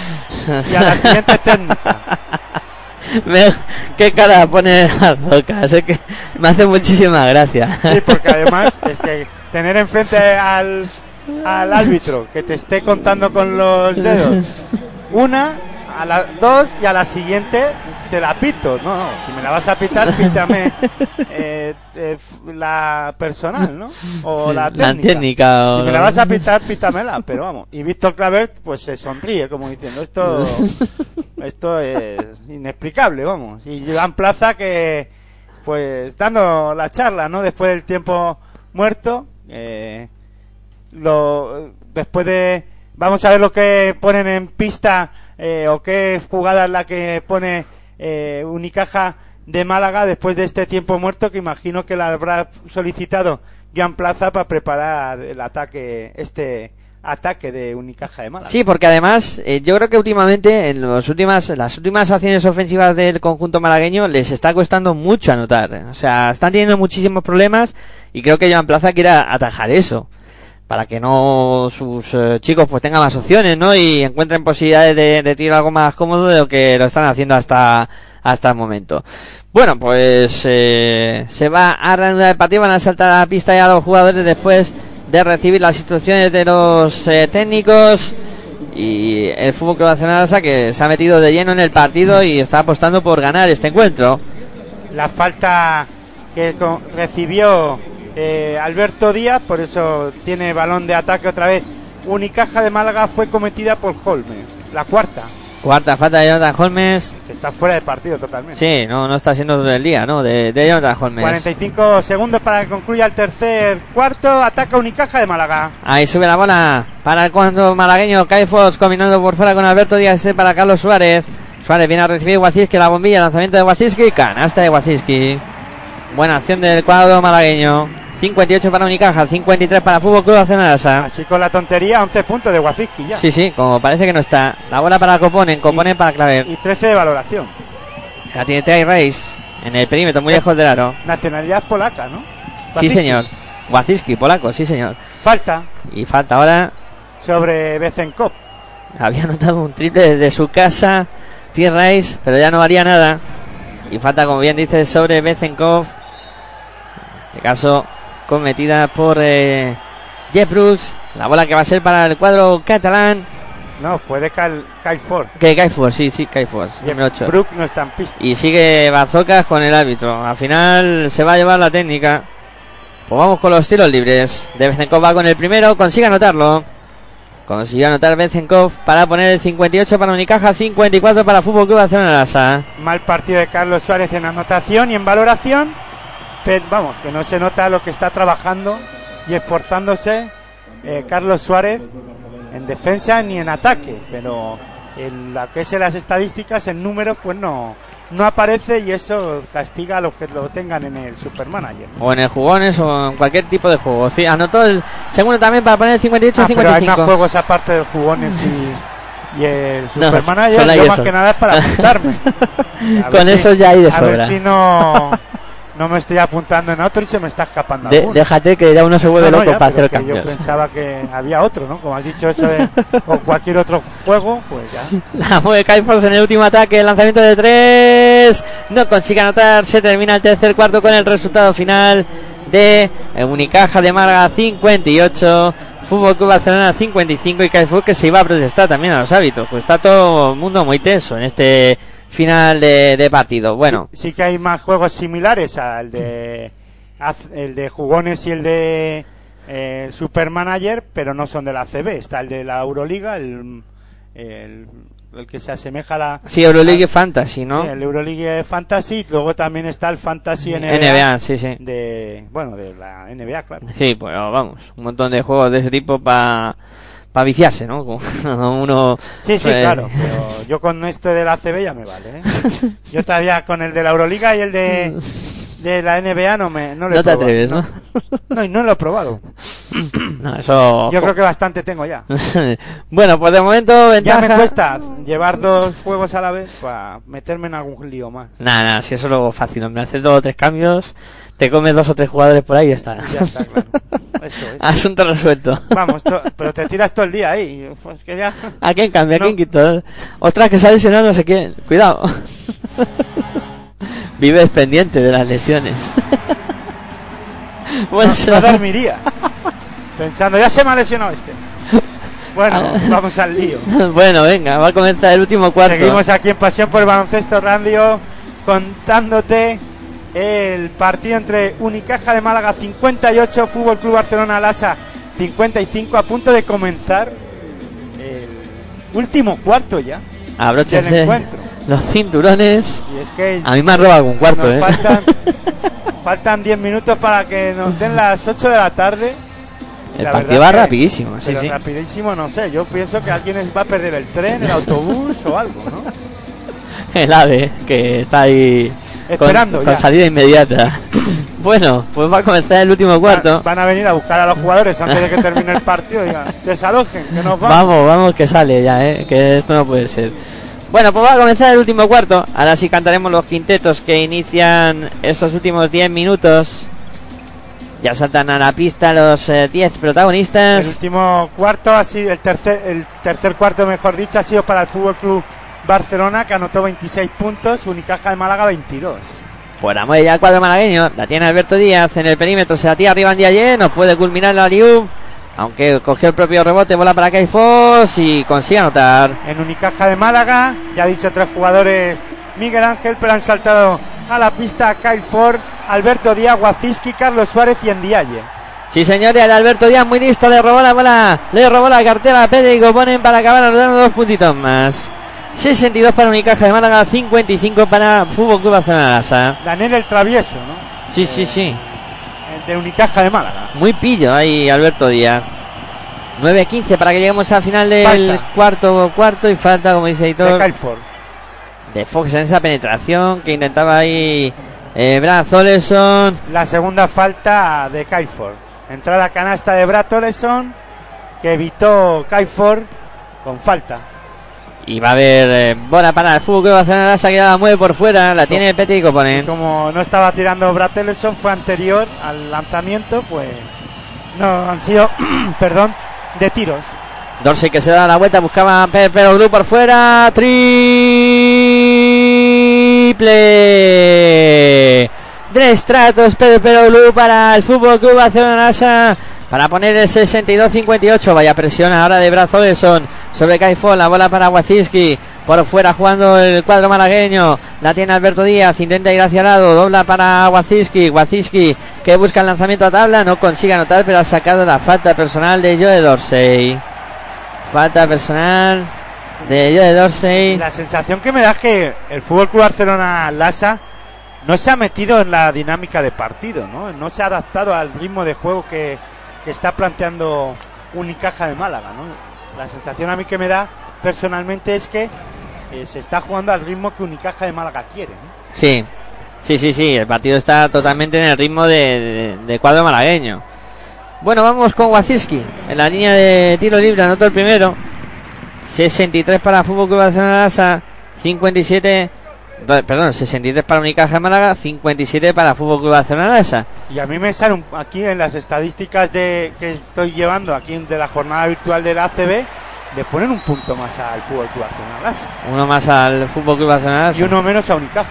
y a la siguiente técnica. <laughs> Me- ¿Qué cara pone Barzocas? Es que me hace muchísima gracia. Sí, porque <laughs> además es que tener enfrente al, al árbitro que te esté contando con los dedos una, a la dos y a la siguiente te la pito. No, no, si me la vas a pitar, <laughs> pítame eh, eh, la personal, ¿no? O Sí, la la técnica. técnica o- Si me la vas a pitar, pítamela, pero vamos. Y Víctor Clavert pues se sonríe como diciendo esto, <laughs> esto es inexplicable, vamos. Y Joan Plaza que pues dando la charla, ¿no? Después del tiempo muerto, eh, lo, después de, vamos a ver lo que ponen en pista, eh, o qué jugada es la que pone, eh, Unicaja de Málaga después de este tiempo muerto que imagino que la habrá solicitado Joan Plaza para preparar el ataque, este ataque de Unicaja de Málaga. Sí, porque además eh, yo creo que últimamente en los últimas las últimas acciones ofensivas del conjunto malagueño les está costando mucho anotar. O sea, están teniendo muchísimos problemas y creo que Joan Plaza quiere atajar eso para que no sus eh, chicos pues tengan más opciones, ¿no? Y encuentren posibilidades de, de tiro algo más cómodo de lo que lo están haciendo hasta hasta el momento. Bueno, pues eh, se va a reanudar el partido, van a saltar a la pista ya los jugadores después de recibir las instrucciones de los eh, técnicos y el Fútbol Club Barcelona Lasa que se ha metido de lleno en el partido y está apostando por ganar este encuentro. la falta que recibió eh, Alberto Díaz, por eso tiene balón de ataque otra vez. Unicaja de Málaga fue cometida por Holmes, la cuarta, Cuarta falta de Jonathan Holmes. está fuera de partido totalmente. Sí, no, no está siendo el día, ¿no? De, de Jonathan Holmes. 45 segundos para que concluya el tercer cuarto, ataca Unicaja de Málaga. Ahí sube la bola para el cuadro malagueño. Caifos combinando por fuera con Alberto Díaz este para Carlos Suárez. Suárez viene a recibir Waziski la bombilla, lanzamiento de Waziski, canasta de Waziski. Buena acción del cuadro malagueño. 58 para Unicaja, 53 para Fútbol Club Barcelona Lasa. Así con la tontería, 11 puntos de Wafiski ya. Sí, sí, como parece que no está. La bola para Coponen, Coponen para Claver. Y 13 de valoración. La tiene Trey Reis en el perímetro, muy lejos del aro. Nacionalidad polaca, ¿no? Sí, señor. Waziski, polaco, sí, señor. Falta Y falta ahora sobre Bezenkov. Había anotado un triple desde su casa, T-Rice, pero ya no valía nada. Y falta, como bien dice, sobre Bezenkov. En este caso, cometida por eh, Jeff Brooks. La bola que va a ser para el cuadro catalán. No, fue de Kyle, Kyle Ford. Que Kai Ford, sí, sí, Kai Ford, número 8. Brook no está en pista. Y sigue Bazocas con el árbitro. Al final se va a llevar la técnica. Pues vamos con los tiros libres. De Bezenkov va con el primero, consigue anotarlo. Consiguió anotar Bezenkov para poner el 58 para Unicaja, 54 para Fútbol Club Barcelona Lasa. Mal partido de Carlos Suárez en anotación y en valoración. Pero vamos, que no se nota lo que está trabajando y esforzándose eh, Carlos Suárez en defensa ni en ataque. Pero en lo que es en las estadísticas, el número, pues no, no aparece y eso castiga a los que lo tengan en el Supermanager. O en el jugones o en cualquier tipo de juego. Sí, anotó el segundo también para poner el 58 Ah, pero hay más 55. juegos aparte de jugones y, <laughs> y el No, Supermanager. yo más eso. que nada es para apuntarme. <laughs> Con si- eso ya hay de A ver sobra. si no, <laughs> no me estoy apuntando en otro y se me está escapando. De- déjate que ya uno se vuelve No, no, loco ya, para hacer que Yo cambios. pensaba que había otro, ¿no? Como has dicho eso de <laughs> o cualquier otro juego, pues ya. <laughs> La mueve Kai Fox en el último ataque, el lanzamiento de tres. No consigue anotar, se termina el tercer cuarto con el resultado final de eh, Unicaja de Málaga 58, Fútbol Club Barcelona 55 y Kai Fox que se iba a protestar también a los hábitos. Pues está todo el mundo muy tenso en este final de, de partido. Bueno, Sí que hay más juegos similares al de el de jugones y el de eh, Supermanager, pero no son de la CB. Está el de la Euroliga, el, el, el que se asemeja a la sí, Euroleague Fantasy, ¿no? sí, el Euroleague Fantasy. Luego también está el Fantasy NBA, NBA, sí, sí. de bueno de la NBA, claro. Sí, pues vamos, un montón de juegos de ese tipo para para viciarse, ¿no? Como <laughs> Uno, Sí, sí, pues, claro. Pero yo con este de la CB ya me vale. ¿eh? <laughs> Yo estaría con el de la Euroliga y el de, <laughs> de la NBA no me no lo he No te probado, atreves, ¿no? No, y no lo he probado. <clears throat> No, eso. Yo creo que bastante tengo ya. bueno, pues de momento Ya me cuesta llevar dos juegos a la vez para meterme en algún lío más. Nada, nada, si eso es lo fácil, me haces dos o tres cambios, te comes dos o tres jugadores por ahí y ya está. Ya está, claro. <laughs> Eso. Asunto resuelto. Vamos, to- pero te tiras todo el día ahí. Pues que ya. ¿A quién cambia? ¿A quién quito? Ostras, que se ha lesionado no sé quién. Cuidado. <laughs> Vives pendiente de las lesiones. <laughs> bueno, No, no dormiría. Pensando, ya se me ha lesionado este. Bueno, vamos al lío. bueno, venga, va a comenzar el último cuarto. Seguimos aquí en Pasión por el Baloncesto Radio contándote el partido entre Unicaja de Málaga 58, Fútbol Club Barcelona Lasa 55, a punto de comenzar el último cuarto ya Abróchense los cinturones. Y es que A mí me han robado algún cuarto, nos ¿eh? faltan, <laughs> faltan 10 minutos para que nos den las 8 de la tarde. El La partido va rapidísimo, sí, pero sí. rapidísimo, no sé. Yo pienso que alguien va a perder el tren, el <laughs> autobús o algo, ¿no? El ave, que está ahí Esperando con, ya. salida inmediata. <coughs> bueno, pues va a comenzar el último cuarto. Va- Van a venir a buscar a los jugadores antes de que termine el partido. Digan, <laughs> desalojen, que nos vamos. Vamos, vamos, que sale ya, ¿eh? que esto no puede ser. Bueno, pues va a comenzar el último cuarto. Ahora sí cantaremos los quintetos que inician estos últimos 10 minutos. Ya saltan a la pista los eh, 10 El protagonistas. último cuarto, así el tercer, el tercer cuarto, mejor dicho, ha sido para el Fútbol Club Barcelona, que anotó 26 puntos, Unicaja de Málaga 22. Por la muelle ya el cuadro malagueño. La tiene Alberto Díaz en el perímetro. Se la tira arriba en Diaye. No puede culminar la Liub. Aunque cogió el propio rebote, bola para Caifos y consigue anotar. En Unicaja de Málaga, ya ha dicho tres jugadores Miguel Ángel, pero han saltado a la pista Kyle Ford, Alberto Díaz, Waziski, Carlos Suárez y Endiaye. Sí, señores, el Alberto Díaz muy listo, le robó la bola, le robó la cartera a Pedro y Goponen para acabar anotando dos puntitos más. 62 para Unicaja de Málaga, 55 para Fútbol Club Barcelona Lasa. Daniel el Travieso, ¿no? Sí, sí, sí. El de Unicaja de Málaga. Muy pillo ahí Alberto Díaz. 9-15 para que lleguemos al final del Falta. cuarto cuarto y falta, como dice De Kyle Ford. de Fox en esa penetración que intentaba ahí eh, Brad Oleson. La segunda falta de Kyle Ford. Entrada canasta de Brad Oleson, que evitó Kyle Ford con falta. Y va a haber eh, bola para el Fútbol Club Barcelona Lasa que la mueve por fuera, la tiene Petri y Coponen. Como no estaba tirando Brad Oleson, fue anterior al lanzamiento, pues no han sido, <clears throat> perdón, de tiros. Dorsey que se da la vuelta, buscaba Pero Blue por fuera. Triple de estratos Pero Blue para el Fútbol Club Barcelona para poner el 62-58. Vaya presión ahora de Brazoleson sobre Caifón. La bola para Waziski. Por fuera jugando el cuadro malagueño. La tiene Alberto Díaz. Intenta ir hacia el lado. Dobla para Waziski. Waziski que busca el lanzamiento a tabla. No consigue anotar, pero ha sacado la falta personal de Joe Dorsey. Falta personal de Joe Dorsey. La sensación que me da es que el Fútbol Club Barcelona Lasa no se ha metido en la dinámica de partido, ¿no? No se ha adaptado al ritmo de juego que, que está planteando Unicaja de Málaga, ¿no? La sensación a mí que me da personalmente es que eh, se está jugando al ritmo que Unicaja de Málaga quiere. Sí, sí, sí, sí, el partido está totalmente en el ritmo de, cuadro malagueño. Bueno, vamos con Waziski en la línea de tiro libre, anotó el primero. 63 para Fútbol Club Barcelona Lasa, 57 perdón, 63 para Unicaja de Málaga, 57 para Fútbol Club Barcelona Lasa. Y a mí me sale un- aquí en las estadísticas de que estoy llevando aquí de la jornada virtual del ACB, le ponen un punto más al Fútbol Club Barcelona Lasa Uno más al Fútbol Club Barcelona Lasa. y uno menos a Unicaja.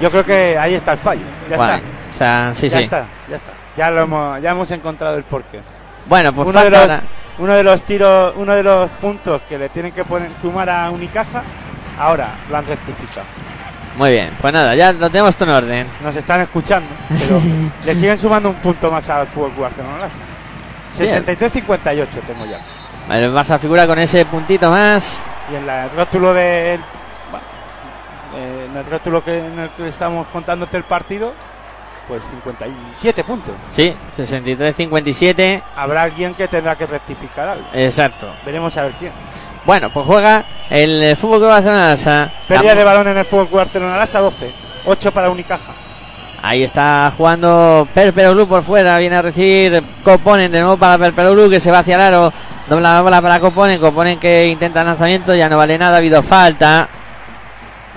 Yo creo que ahí está el fallo. Ya está. O sea, sí, ya sí. está, ya está. Ya lo hemos, ya hemos encontrado el porqué. Bueno, pues uno de falta los ahora- uno de los tiros, uno de los puntos que le tienen que poner sumar a Unicaja, ahora lo han rectificado. Muy bien, pues nada, ya lo tenemos todo en orden. Nos están escuchando, pero <laughs> le siguen sumando un punto más al Fútbol Barcelona. Bien. 63-58 tengo ya. El Barça figura con ese puntito más. Y en la- el rótulo de bueno, eh, en el rótulo que, en el que estamos contándote el partido, pues 57 puntos. Sí, 63-57. Habrá alguien que tendrá que rectificar algo. Exacto. Veremos a ver quién. Bueno, pues juega el eh, Fútbol Club Barcelona Lasa. Pérdida de balón en el Fútbol Club Barcelona Lasa 12, 8 para Unicaja. Ahí está jugando Perperoglu por fuera. Viene a recibir Coponen de nuevo para Perperoglu que se va hacia el aro. Dobla la bola para Coponen. Coponen que intenta lanzamiento. Ya no vale nada. Ha habido falta.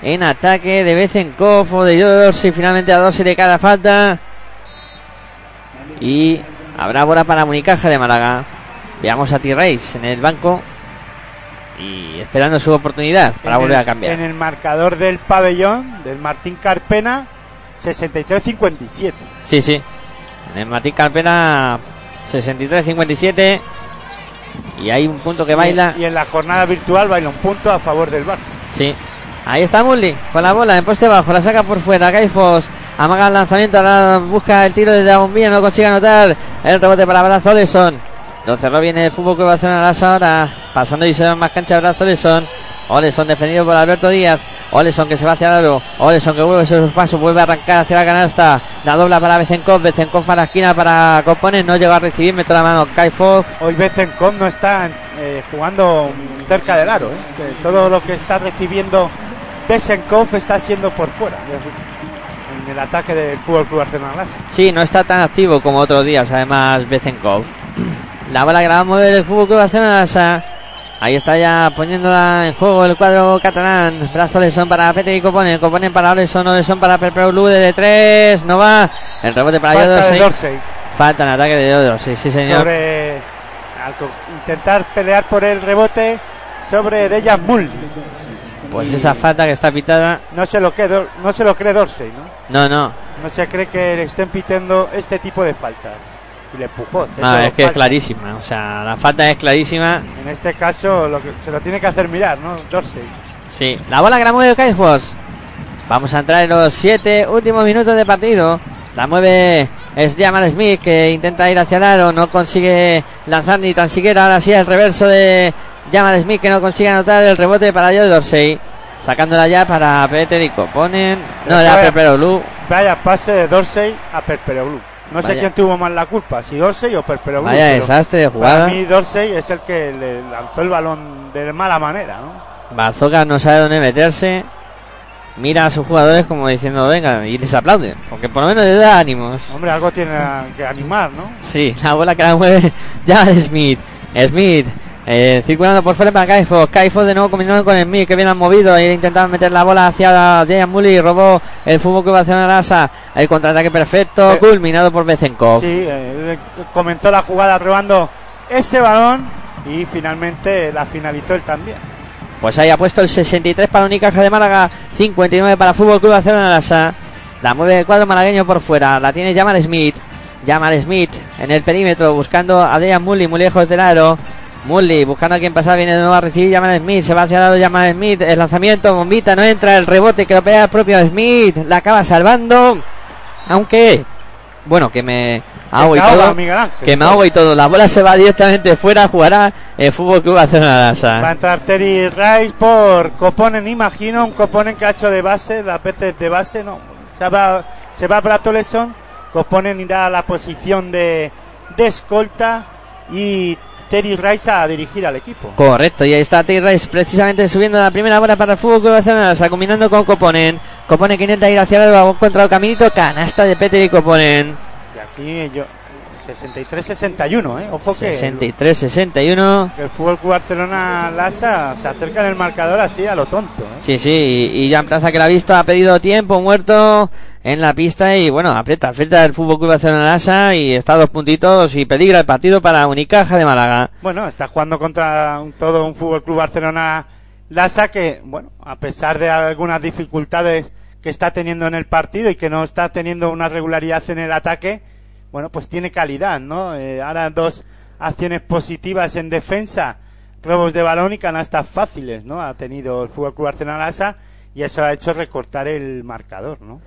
En ataque de Bezenkov o de Dorsey. Finalmente a Dorsey le cae la falta. Y habrá bola para Municaja de Málaga. Veamos a T-Reis en el banco. Y esperando su oportunidad para En volver el- a cambiar. En el marcador del pabellón, del Martín Carpena, 63-57. Sí, sí. En el Martín Carpena 63-57. Y hay un punto que baila. Y en la jornada virtual baila un punto a favor del Barça. Sí. Ahí está Mully con la bola en poste bajo. La saca por fuera. Caifos amaga el lanzamiento. Ahora busca el tiro desde la bombilla. No consigue anotar. El rebote para Brazo Oleson. Lo cerró bien el fútbol que va a hacer ahora. Pasando y se va más cancha Brazo Oleson. Oleson defendido por Alberto Díaz. Oleson que se va hacia el aro. Oleson que vuelve sus pasos. Vuelve a arrancar hacia la canasta. La dobla para Bezenkov. Bezenkov para la esquina para Compones. No llega a recibir. Mete la mano. Kaifov. Hoy Bezenkov no está eh, jugando cerca del aro. ¿eh? Todo lo que está recibiendo Bezenkov está siendo por fuera. En el ataque del Fútbol Club Barcelona Lasa. Sí, no está tan activo como otros días, además Bezenkov. La bola que la va a mover el fútbol que va a hacer Lasa. Ahí está ya poniéndola en juego el cuadro catalán. Brazo Oleson para Petri y Coponen. Coponen para Oleson. Oleson para Perpeoglu de tres. No va. El rebote para Falta de. Dorsey Falta en ataque de Yodorsey. Sí, señor. sobre al intentar pelear por el rebote sobre Dejan Mull. Pues esa falta que está pitada. No se lo cree, no se lo cree Dorsey, ¿no? No, no. No se cree que le estén pitando este tipo de faltas. Y le empujó. No, es que es clarísima. O sea, la falta es clarísima. En este caso lo que, se lo tiene que hacer mirar, ¿no? Dorsey. Sí, la bola que la mueve Caifos. Vamos a entrar en los siete últimos minutos de partido. La mueve es Jamal Smith que intenta ir hacia el aro, no consigue lanzar ni tan siquiera. Ahora sí el reverso de Jamal Smith que no consigue anotar el rebote para Joe Dorsey. Sacándola ya para Peter y Coponen. No, era Pepero Blue. Vaya pase de Dorsey a Perperoglou. No sé quién tuvo más la culpa, si Dorsey o Perperoglou. Vaya pero desastre de Para jugada. mí Dorsey es el que le lanzó el balón de mala manera, ¿no? Barzoca no sabe dónde meterse. Mira a sus jugadores como diciendo, venga, y les aplaude. Porque por lo menos le da ánimos. Hombre, algo tiene que animar, ¿no? Sí, la bola que la mueve <laughs> ya Smith. Smith eh, circulando por fuera para Kaifos. Kaifos de nuevo combinando con Smith que bien han movido. E intentaban meter la bola hacia Dejan Mully. Robó el fútbol que va a hacer Arasa. El contraataque perfecto, Eh, culminado por Bezenkov. Sí, eh, comenzó la jugada robando ese balón y finalmente la finalizó él también. Pues ahí ha puesto el 63 para Unicaja de Málaga, 59 para Fútbol Club Barcelona Lasa. La mueve el cuadro malagueño por fuera, la tiene Jamal Smith. Jamal Smith en el perímetro buscando a Dejan Mully muy lejos del aro. Mully buscando a quien pasar, viene de nuevo a recibir Jamal Smith, se va hacia el lado Jamal Smith, el lanzamiento, bombita, no entra, el rebote que lo pega el propio Smith, la acaba salvando, aunque, bueno, que me ahogo y todo, que me ahogo y todo, la bola se va directamente fuera, jugará el Fútbol Club Barcelona Va a entrar Terry Rice por Coponen, imagino, un Coponen que ha hecho de base, las veces de base, no. Se va, se va Bratoleson, Coponen irá a la posición de, de escolta y Terry Rice a dirigir al equipo. Correcto, y ahí está T-Rice precisamente subiendo la primera bola para el Fútbol Club Barcelona combinando con Coponen. Coponen que intenta ir hacia el ha encontrado caminito, canasta de Peter y Coponen. Y aquí yo, 63-61, eh. Ojo que 63-61. que el Fútbol Club Barcelona Lasa se acerca en el marcador así a lo tonto, eh. Sí, sí, y, y Jan Plaza que la ha visto, ha pedido tiempo, muerto en la pista y bueno, aprieta, aprieta el Fútbol Club Barcelona Lasa y está dos puntitos y peligra el partido para Unicaja de Málaga. Bueno, está jugando contra un- todo un Fútbol Club Barcelona Lasa que, bueno, a pesar de algunas dificultades que está teniendo en el partido y que no está teniendo una regularidad en el ataque, bueno, pues tiene calidad, ¿no? Eh, ahora dos acciones positivas en defensa, robos de balón y canastas fáciles, ¿no? Ha tenido el Fútbol Club Barcelona Lasa y eso ha hecho recortar el marcador, ¿no?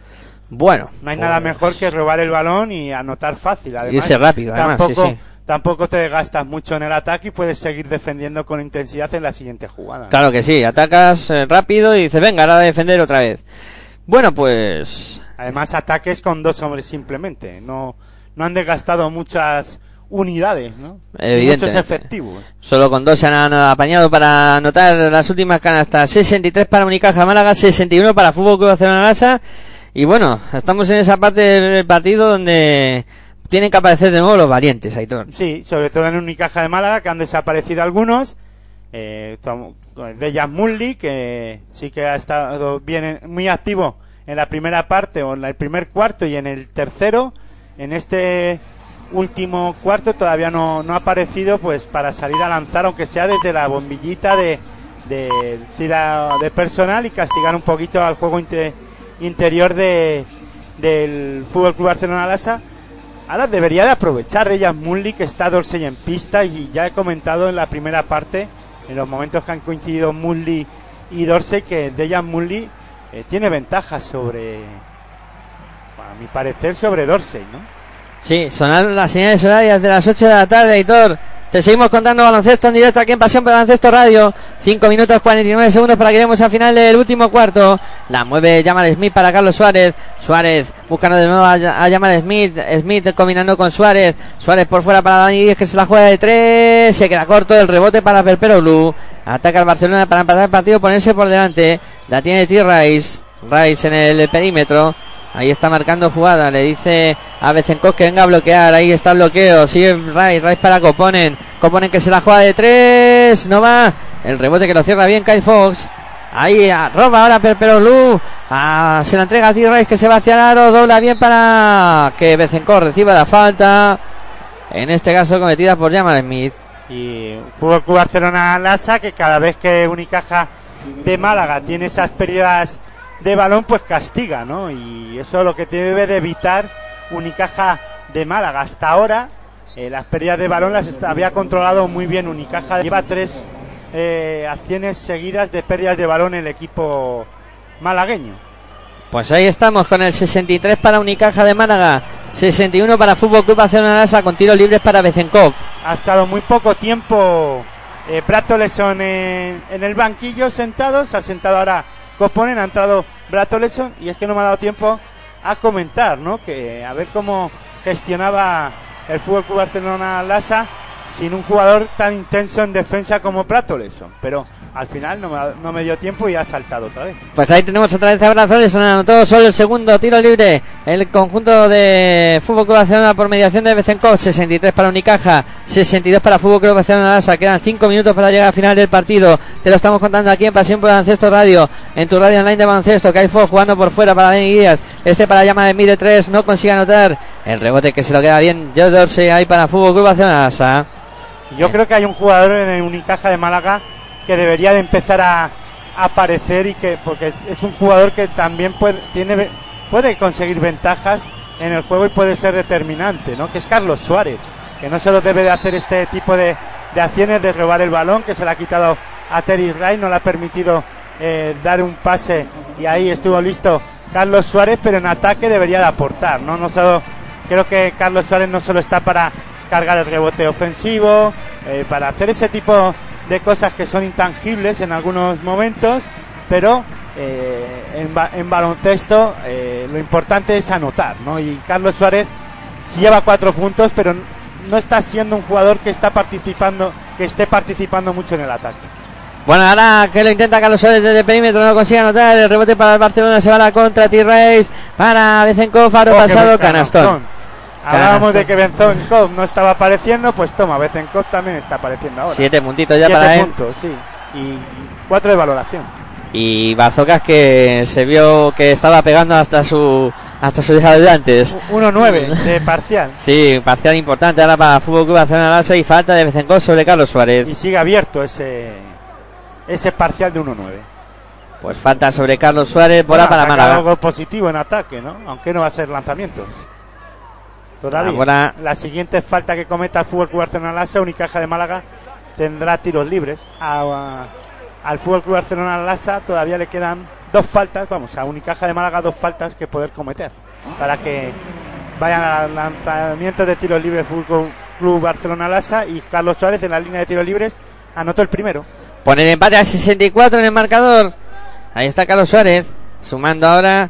Bueno, No hay nada pues, mejor que robar el balón y anotar fácil. Además, Irse rápido, además, tampoco, sí, sí. tampoco te gastas mucho en el ataque y puedes seguir defendiendo con intensidad en la siguiente jugada. Claro que sí, atacas eh, rápido y dices, venga, ahora a defender otra vez. Bueno, pues Además, ataques con dos hombres simplemente. No, no han desgastado muchas unidades, ¿no? Muchos efectivos. Solo con dos se han apañado para anotar las últimas canastas. 63 para Unicaja Málaga, 61 para Fútbol Club Barcelona Lasa. Y bueno, estamos en esa parte del partido donde tienen que aparecer de nuevo los valientes, Aitor. Sí, sobre todo en Unicaja de Málaga, que han desaparecido algunos. Eh, de Jan Mully, que sí que ha estado bien, en- muy activo en la primera parte o en el primer cuarto y en el tercero. En este último cuarto todavía no, no ha aparecido pues para salir a lanzar, aunque sea desde la bombillita de, de de personal y castigar un poquito al juego inte- interior de, del Fútbol Club Barcelona Lasa. Ahora debería de aprovechar ella Mully que está Dorsey en pista y ya he comentado en la primera parte, en los momentos que han coincidido Mully y Dorsey, que Dejan Mully eh, tiene ventajas sobre, a mi parecer, sobre Dorsey, ¿no? Sí, sonaron las señales horarias de las 8 de la tarde, Aitor. Te seguimos contando baloncesto en directo aquí en Pasión por Baloncesto Radio. 5 minutos 49 segundos para que lleguemos al final del último cuarto. La mueve Jamal Smith para Carlos Suárez. Suárez buscando de nuevo a, a Jamal Smith. Smith combinando con Suárez. Suárez por fuera para Dani Díez que se la juega de 3. Se queda corto el rebote para Perpero Blue. Ataca el Barcelona para empatar el partido, ponerse por delante. La tiene T-Rice. Rice en el perímetro. Ahí está marcando jugada, le dice a Bezenkov que venga a bloquear, ahí está bloqueo, sigue Rice, Rice para Coponen, Coponen que se la juega de tres, no va, el rebote que lo cierra bien Kyle Fox, ahí ah, roba ahora Perpero Lu, ah, se la entrega a T-Rice que se va hacia el aro, dobla bien para que Bezenkov reciba la falta, en este caso cometida por Jamal Smith. Y Fútbol Club Barcelona Lasa, que cada vez que Unicaja de Málaga tiene esas pérdidas de balón, pues castiga, ¿no? Y eso es lo que debe de evitar Unicaja de Málaga. Hasta ahora, eh, las pérdidas de balón las había controlado muy bien Unicaja. Lleva tres eh, acciones seguidas de pérdidas de balón el equipo malagueño. Pues ahí estamos con el 63 para Unicaja de Málaga, 61 para Fútbol Club Barcelona con tiros libres para Bezenkov. ha estado muy poco tiempo eh, Bratoleson en, en el banquillo sentado, se ha sentado ahora Coponen, ha entrado Bratoleson y es que no me ha dado tiempo a comentar, ¿no? Que a ver cómo gestionaba el Fútbol Club Barcelona Lasa sin un jugador tan intenso en defensa como Bratoleson, pero al final no me, no me dio tiempo y ha saltado otra vez. Pues ahí tenemos otra vez a Brazoles, anotó solo el segundo tiro libre. El conjunto de Fútbol Club Barcelona por mediación de Bezenkov, 63 para Unicaja, 62 para Fútbol Club Barcelona. Quedan 5 minutos para llegar al final del partido. Te lo estamos contando aquí en Pasión por Baloncesto Radio, en tu radio online de baloncesto. Hay Fox jugando por fuera para Dani Díaz. Este para llama de mide 3, no consigue anotar. El rebote que se lo queda bien. Joe Dorsey ahí para Fútbol Club Barcelona. Y yo creo que hay un jugador en el Unicaja de Málaga que debería de empezar a, a aparecer y que porque es un jugador que también puede tiene puede conseguir ventajas en el juego y puede ser determinante, ¿no? Que es Carlos Suárez, que no solo debe de hacer este tipo de, de acciones de robar el balón, que se le ha quitado a Terry Ray, no le ha permitido eh, dar un pase y ahí estuvo listo Carlos Suárez, pero en ataque debería de aportar, ¿no? no solo, creo que Carlos Suárez no solo está para cargar el rebote ofensivo, eh, para hacer ese tipo de cosas que son intangibles en algunos momentos, pero eh, en, ba- en baloncesto eh, lo importante es anotar, ¿no? Y Carlos Suárez lleva cuatro puntos, pero no está siendo un jugador que está participando, que esté participando mucho en el ataque. Bueno, ahora que lo intenta Carlos Suárez desde el perímetro, no consigue anotar. El rebote para el Barcelona se va a la contra T-Race. Para Bezenkov, aro Oh, pasado, canastón. Hablábamos de que Benzonkov no estaba apareciendo, pues toma, Bezenkov también está apareciendo ahora. Siete puntitos ya Siete para él. puntos, sí. Y cuatro de valoración. Y Bazocas que se vio que estaba pegando hasta su hasta sus ayudantes. 1-9 de parcial. Sí, parcial importante ahora para Fútbol Club Barcelona y falta de Bezenkov sobre Carlos Y Suárez. sigue abierto ese, ese parcial de 1-9. Pues falta sobre Carlos Suárez, bola Bueno, para Málaga. algo positivo en ataque, ¿no? Aunque no va a ser lanzamientos. Todavía. La bola- La siguiente falta que cometa el Fútbol Club Barcelona Lassa, Unicaja de Málaga, tendrá tiros libres. A- a- al Fútbol Club Barcelona Lassa todavía le quedan dos faltas, vamos, a Unicaja de Málaga dos faltas que poder cometer para que vayan al lanzamiento de tiros libres Fútbol Club Barcelona Lassa y Carlos Suárez en la línea de tiros libres anotó el primero. Pone el empate a 64 en el marcador. Ahí está Carlos Suárez. Sumando ahora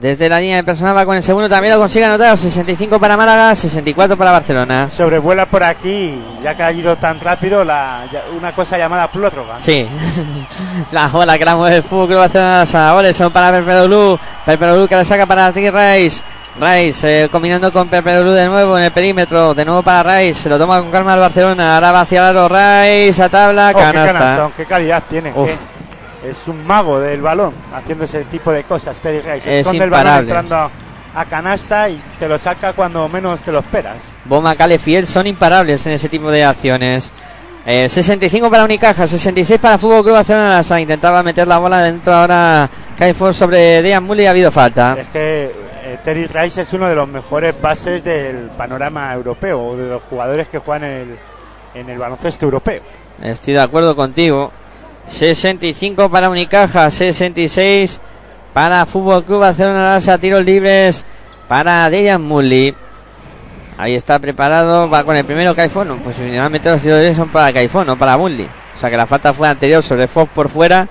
desde la línea de personal. Va con el segundo. También lo consigue anotar. 65 para Málaga, 64 para Barcelona. Sobrevuela por aquí, ya que ha ido tan rápido, la, una cosa llamada plótroga. Sí. <laughs> la bola que la mueve el fútbol Barcelona. Lasa. Oleson para Perperolú. Perperolú que la saca para T. Rice. Rice eh, combinando con Perperolú de nuevo en el perímetro. De nuevo para Rice. Se lo toma con calma el Barcelona. Ahora va hacia el aro. Rice a tabla. Oh, qué canasta. canastón, qué calidad tiene. Uf. qué- es un mago del balón haciendo ese tipo de cosas. Terry Rice Es esconde el balón entrando a, a canasta y te lo saca cuando menos te lo esperas. Bomba Cale Fiel son imparables en ese tipo de acciones. Eh, 65 para Unicaja, 66 para Fútbol Club Barcelona. Lasa. Intentaba meter la bola dentro ahora. Caifón sobre Dean Mully ha habido falta. Es que eh, Terry Rice es uno de los mejores bases del panorama europeo, o de los jugadores que juegan en el, en el baloncesto europeo. Estoy de acuerdo contigo. 65 para Unicaja, 66 para Fútbol Club Barcelona Lasa. Tiros libres para Dejan Mully. Ahí está preparado, va con el primero Caifón. Pues finalmente los tiros libres son para Caifón, no para Mully. O sea que la falta fue anterior sobre Fox por fuera,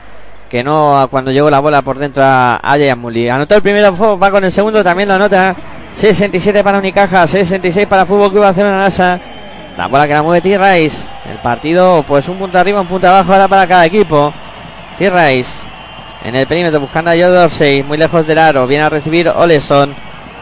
que no cuando llegó la bola por dentro a, a Dejan Mully. Anotó el primero Fox, va con el segundo, también lo anota. 67 para Unicaja, 66 para Fútbol Club Barcelona Lasa. La bola que la mueve T-Rice. El partido, pues un punto arriba, un punto abajo ahora para cada equipo. T-Rice en el perímetro buscando a Joe Dorsey, muy lejos del aro. Viene a recibir Oleson.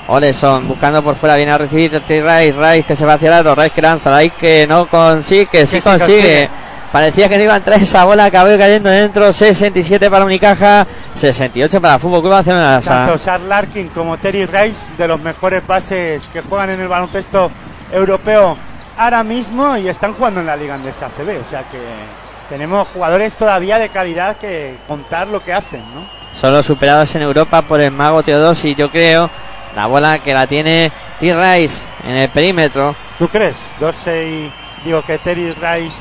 Oleson buscando por fuera, viene a recibir T-Rice. Rice que se va hacia el aro. Rice que lanza. Rice que no consigue, que sí sí consigue. consigue. Parecía que no iba a entrar esa bola, acabó cayendo dentro. 67 para Unicaja, 68 para Fútbol Club Barcelona. Tanto Charles Larkin como Terry Rice, de los mejores bases que juegan en el baloncesto europeo ahora mismo y están jugando en la Liga Andesa ACB. O sea que tenemos jugadores todavía de calidad que contar lo que hacen, ¿no? Solo superados en Europa por el mago Teodosi, yo creo. La bola que la tiene T-Rice en el perímetro. ¿Tú crees? Dorsey, digo que Terry Rice,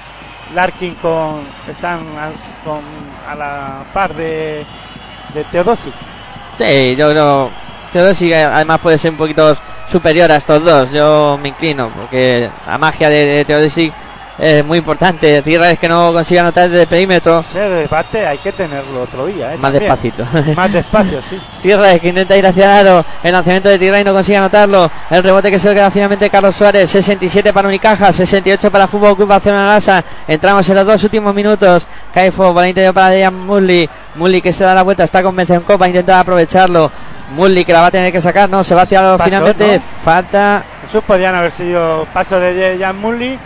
Larkin con, están a, con, a la par de, de Teodosi. Sí, yo creo. Teodosi además puede ser un poquito superior a estos dos. Yo me inclino porque la magia de, de Teodosi es muy importante. T-Rice que no consigue anotar desde el perímetro. Ese debate hay que tenerlo otro día, ¿eh? Más También. despacito. Más despacio, sí. <laughs> Tierra que intenta ir hacia el aro. El lanzamiento de Tierra y no consigue anotarlo. El rebote que se queda finalmente Carlos Suárez. 67 para Unicaja, 68 para Fútbol Club Barcelona Lasa. Entramos en los dos últimos minutos. Caifo, bola interior para Dejan Mully. Mully que se da la vuelta, está con Benzenko para intentar aprovecharlo. Mully que la va a tener que sacar, no, se va hacia el aro Paso, finalmente. ¿no? Falta. Esos podrían haber sido pasos de Jan Mully.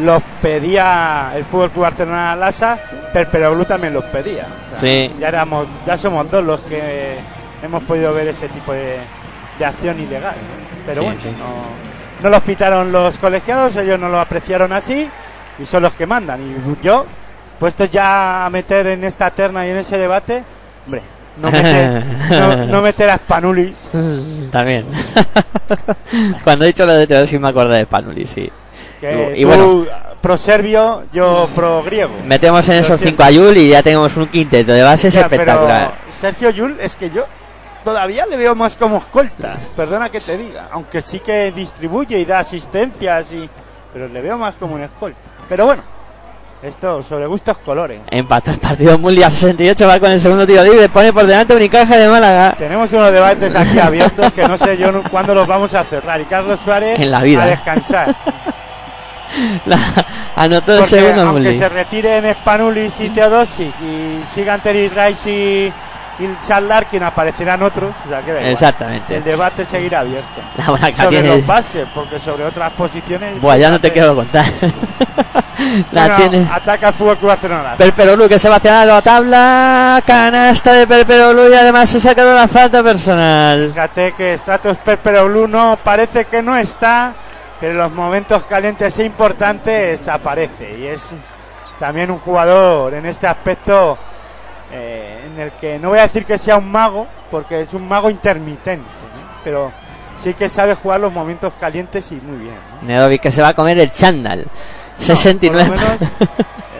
Los pedía el Fútbol Club Barcelona Lasa, pero Peroglu también los pedía. O sea, Sí. Ya, éramos, ya somos dos los que hemos podido ver ese tipo de, de acción ilegal. ¿no? Pero Sí, bueno, sí. No, no los pitaron los colegiados, ellos no lo apreciaron así. y son los que mandan. Y yo, puestos ya a meter en esta terna y en ese debate, hombre, no meter, <laughs> no, no meter a Spanulis. También. <laughs> Cuando he dicho lo de Teodosi me acordé de Spanulis, sí. Que Y tú, bueno. pro serbio, yo pro griego. Metemos en esos siento. cinco a Yul y ya tenemos un quinteto de bases Ya, espectacular. Pero Sergio Yul es que yo todavía le veo más como escolta. Perdona que te diga. Aunque sí que distribuye y da asistencias y... Pero le veo más como un escolta. Pero bueno. Esto sobre gustos colores. Empata el partido Muli a 68, va con el segundo tiro libre, pone por delante Unicaja de Málaga. Tenemos unos debates aquí abiertos que no sé yo cuándo los vamos a cerrar. Y Carlos Suárez En la vida. a descansar. <laughs> La- anotó el segundo aunque Muli. se retiren Spanulis y Teodosic y sigan Terry Rice y, y Charles Larkin aparecerán otros. O sea, que. Exactamente. El debate seguirá abierto. <laughs> La sobre tiene... los bases, porque sobre otras posiciones. Buah, ya no te quiero contar. <laughs> la Bueno, tiene... Ataca Fútbol Club Barcelona. Perperolu que se va hacia la tabla, canasta de Perperolu y además se saca de la falta personal. Fíjate que Stratos Perperoglou no parece que no está, pero en los momentos calientes e importantes aparece. Y es también un jugador en este aspecto eh, en el que no voy a decir que sea un mago, porque es un mago intermitente, ¿no? pero sí que sabe jugar los momentos calientes y muy bien. ¿no? Nedovic que se va a comer el chándal. No, <laughs> 69. por lo menos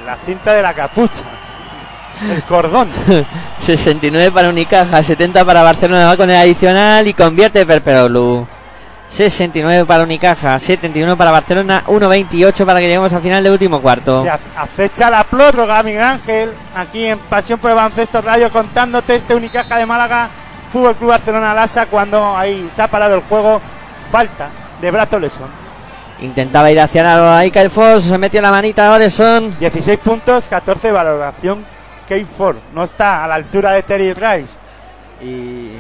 en la cinta de la capucha, el cordón. <laughs> 69 para Unicaja, 70 para Barcelona, va con el adicional y convierte Perperolu. 69 para Unicaja, 71 para Barcelona, 1.28 para que lleguemos al final del último cuarto. Se acecha la prórroga, Miguel Ángel, aquí en Pasión por el Baloncesto Radio, contándote este Unicaja de Málaga, Fútbol Club Barcelona Lasa, cuando ahí se ha parado el juego, falta de Brato Leson. Intentaba ir hacia la ahí Kyle Foss, se metió la manita a Oreson. 16 puntos, 14 de valoración, Kate Ford. No está a la altura de Terry Rice y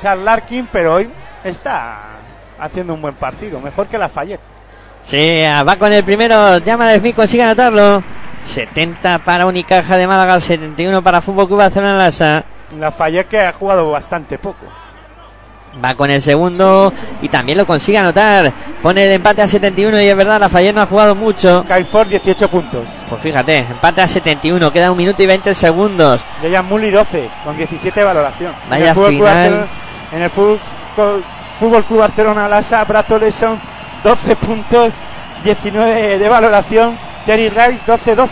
Charles Larkin, pero hoy está haciendo un buen partido, mejor que la Fayette. Sí, va con el primero, llama Smith, consigue anotarlo. 70 para Unicaja de Málaga, 71 para Fútbol Club Barcelona Lasa. La Fayette que ha jugado bastante poco. Va con el segundo y también lo consigue anotar. Pone el empate a 71 y es verdad, Lafayette no ha jugado mucho. Kyle Ford 18 puntos. Pues fíjate, empate a 71, queda un minuto y 20 segundos. Dejan Muli 12 con 17 de valoración. Vaya en el Club final. En el Fútbol, Fútbol Club Barcelona Lasa, Brato Leson 12 puntos, 19 de valoración. Terry Rice 12-12.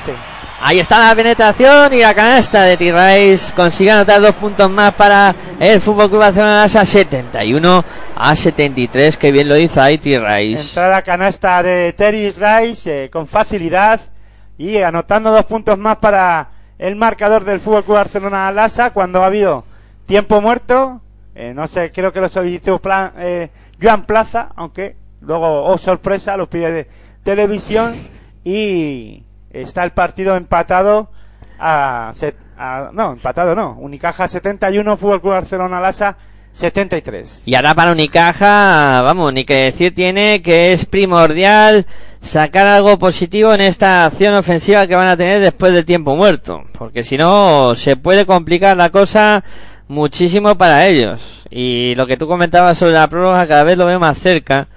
Ahí está la penetración y la canasta de T-Rice. Consigue anotar dos puntos más para el Fútbol Club Barcelona Lasa, 71 a 73. Que bien lo hizo ahí T-Rice. Entrada canasta de Terry Rice eh, con facilidad y anotando dos puntos más para el marcador del Fútbol Club Barcelona Lasa cuando ha habido tiempo muerto. Eh, no sé, creo que lo solicitó Pla- eh, Joan Plaza, aunque luego, oh sorpresa, lo pide de televisión y está el partido empatado a, a- no, empatado no, Unicaja 71, Fútbol Club Barcelona Lasa 73. Y ahora para Unicaja, vamos, ni que decir tiene que es primordial sacar algo positivo en esta acción ofensiva que van a tener después del tiempo muerto. Porque si no, se puede complicar la cosa muchísimo para ellos. Y lo que tú comentabas sobre la prórroga cada vez lo veo más cerca.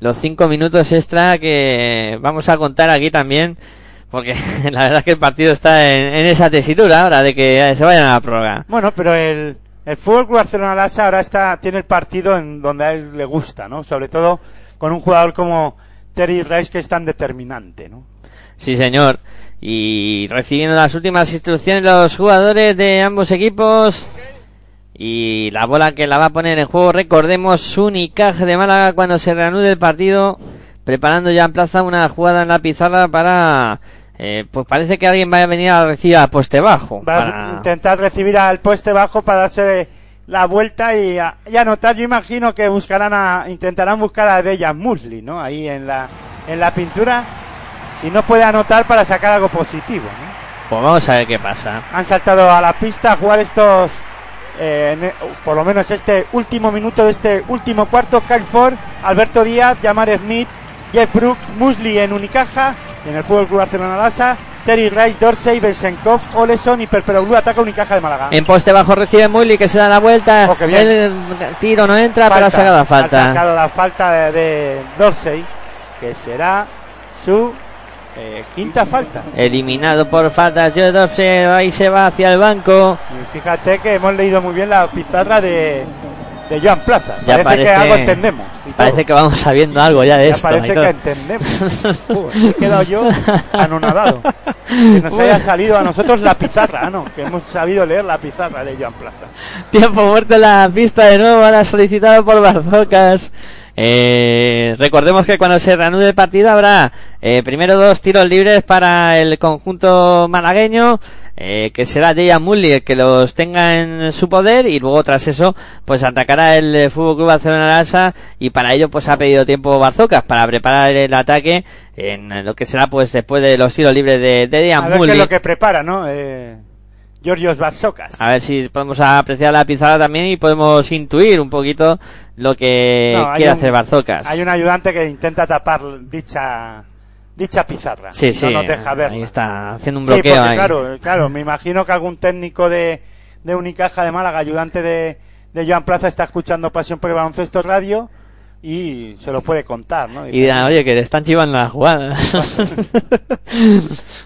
Los cinco minutos extra que vamos a contar aquí también. Porque <laughs> la verdad es que el partido está en, en esa tesitura ahora de que se vayan a la prórroga. Bueno, pero el, el Fútbol Club Barcelona Lassa ahora está, tiene el partido en donde a él le gusta, ¿no? Sobre todo con un jugador como Terry Rice que es tan determinante, ¿no? Sí, señor. Y recibiendo las últimas instrucciones los jugadores de ambos equipos. Y la bola que la va a poner en juego, recordemos, Unicaja de Málaga cuando se reanude el partido. Preparando ya en plaza una jugada en la pizarra para... eh, pues parece que alguien va a venir a recibir a poste bajo. Va a para- intentar recibir al poste bajo para darse la vuelta y, a- y anotar. Yo imagino que buscarán a, intentarán buscar a Dejan Musli, ¿no? Ahí en la, en la pintura. Si no puede anotar para sacar algo positivo, ¿no? Pues vamos a ver qué pasa. han saltado a la pista a jugar estos, eh, en- por lo menos este último minuto de este último cuarto. Kyle Ford, Alberto Díaz, Jamar Smith, Jeff Brook, Musli en Unicaja, y en el Fútbol Club Barcelona Lasa, Terry Rice, Dorsey, Bensenkov, Oleson y Perperoglu ataca Unicaja de Málaga. En poste bajo recibe Mully que se da la vuelta. Oh, el tiro no entra, pero ha sacado la Ha falta. sacado la falta de, de Dorsey, que será su Eh, quinta falta. Eliminado por faltas Joe Dorsey, ahí se va hacia el banco. Y fíjate que hemos leído muy bien la pizarra de, de Joan Plaza. Ya parece, que parece- algo entendemos. y todo. Parece que vamos sabiendo algo ya de Ya esto. parece que entendemos. Me he quedado yo anonadado. Que nos haya salido a nosotros la pizarra, ah, no, que hemos sabido leer la pizarra de Joan Plaza. Tiempo muerto en la pista de nuevo, ahora solicitado por Barzocas. Eh, recordemos que cuando se reanude el partido habrá eh, primero dos tiros libres para el conjunto malagueño, eh, que será Dejan Mulli el que los tenga en su poder y luego tras eso pues atacará el Fútbol Club Barcelona Lasa y para ello pues ha pedido tiempo Barzocas para preparar el ataque en lo que será pues después de los tiros libres de, de A Dejan ver qué Mulli. es lo que prepara, ¿no? Eh, A ver si podemos apreciar la pizarra también y podemos intuir un poquito lo que No, quiere un- hacer Barzocas. Hay un ayudante que intenta tapar dicha dicha pizarra. Sí, sí. No nos deja verla. Ahí está haciendo un Sí, bloqueo porque ahí. claro, claro, me imagino que algún técnico de, de Unicaja de Málaga, ayudante de, de Joan Plaza, está escuchando Pasión por el Baloncesto Radio y se lo puede contar, ¿no? Y dirán, oye, que le están chivando la jugada. <laughs>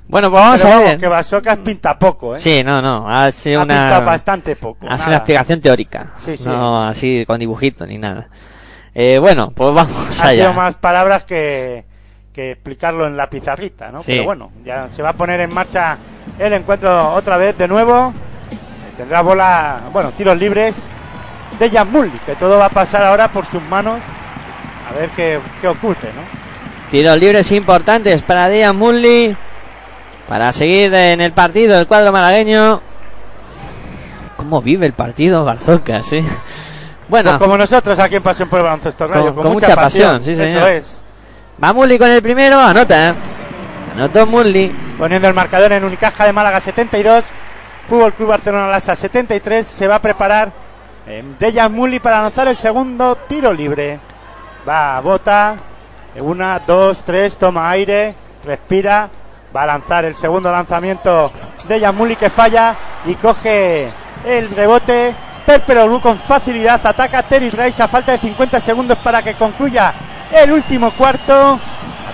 bueno, pues vamos Pero a vamos, ver. que Basocas pinta poco, ¿eh? Sí, no, no. Ha sido ha una, pintado bastante poco. ha sido una explicación teórica. Sí, sí. No así con dibujito ni nada. Eh, bueno, pues vamos Ha allá. sido más palabras que, que explicarlo en la pizarrita, ¿no? Sí. Pero bueno, ya se va a poner en marcha el encuentro otra vez de nuevo. Tendrá bola, bueno, tiros libres de Jan Mulli, que todo va a pasar ahora por sus manos. A ver qué, qué ocurre, ¿no? Tiros libres importantes para Dejan Mulli. Para seguir en el partido el cuadro malagueño. ¿Cómo vive el partido Barzocas, eh? Bueno, Pues como nosotros aquí en Pasión por el Baloncesto Radio, Con- con, con mucha, mucha pasión. pasión, sí, Eso señor. es. va Mulli con el primero, anota. ¿eh? Anotó Mulli. Poniendo el marcador en Unicaja de Málaga 72, Fútbol Club Barcelona Lasa 73, se va a preparar eh, Dejan Muli para lanzar el segundo tiro libre. Va, bota, una, dos, tres, toma aire, respira, va a lanzar el segundo lanzamiento Dejan Muli que falla y coge el rebote. Perperoglu con facilidad ataca Terry Rice a falta de 50 segundos para que concluya el último cuarto.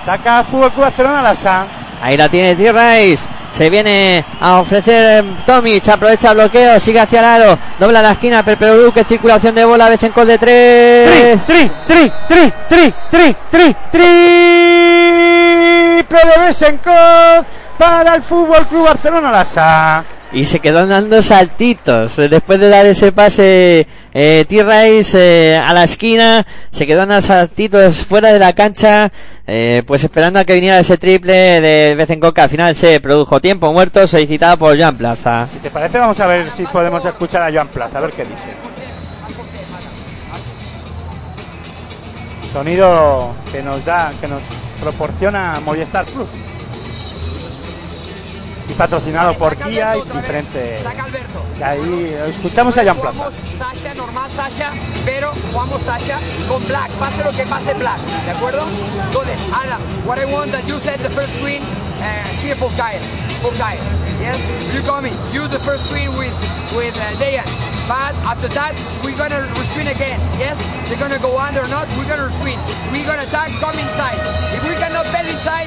Ataca Fútbol Club Barcelona Lasa. Ahí la tiene T-Rice. Se viene a ofrecer eh, Tomic. Aprovecha el bloqueo. Sigue hacia el aro. Dobla la esquina. Perperu. Que circulación de bola. Bezenkov de Tri, tres. tri, tri, tri, tri, tri, tri, triple de Besenkov para el Fútbol Club Barcelona Lasa. Y se quedó dando saltitos. Después de dar ese pase eh, T-Rice eh, a la esquina. Se quedó dando saltitos fuera de la cancha. eh, pues esperando a que viniera ese triple de Bezenkov. Que al final se produjo tiempo muerto. Solicitado por Joan Plaza. Si te parece, vamos a ver si podemos escuchar a Joan Plaza, a ver qué dice. Sonido que nos da, que nos proporciona Movistar Plus. Y patrocinado por Kia y diferentes. Saca Alberto. Y ahí escuchamos a Joan Plaza. Sasha, normal Sasha, pero jugamos Sasha con Black. Pase lo que pase Black. ¿De acuerdo? Entonces, Ana, what I want that you set the first screen uh, here for Kyle. For Kyle. Yes? You coming. Use the first screen with, with uh, Dayan. But after that, we're gonna screen again. Yes? They're gonna go under or not, we're gonna screen. We're gonna attack, come inside. If we cannot bet inside,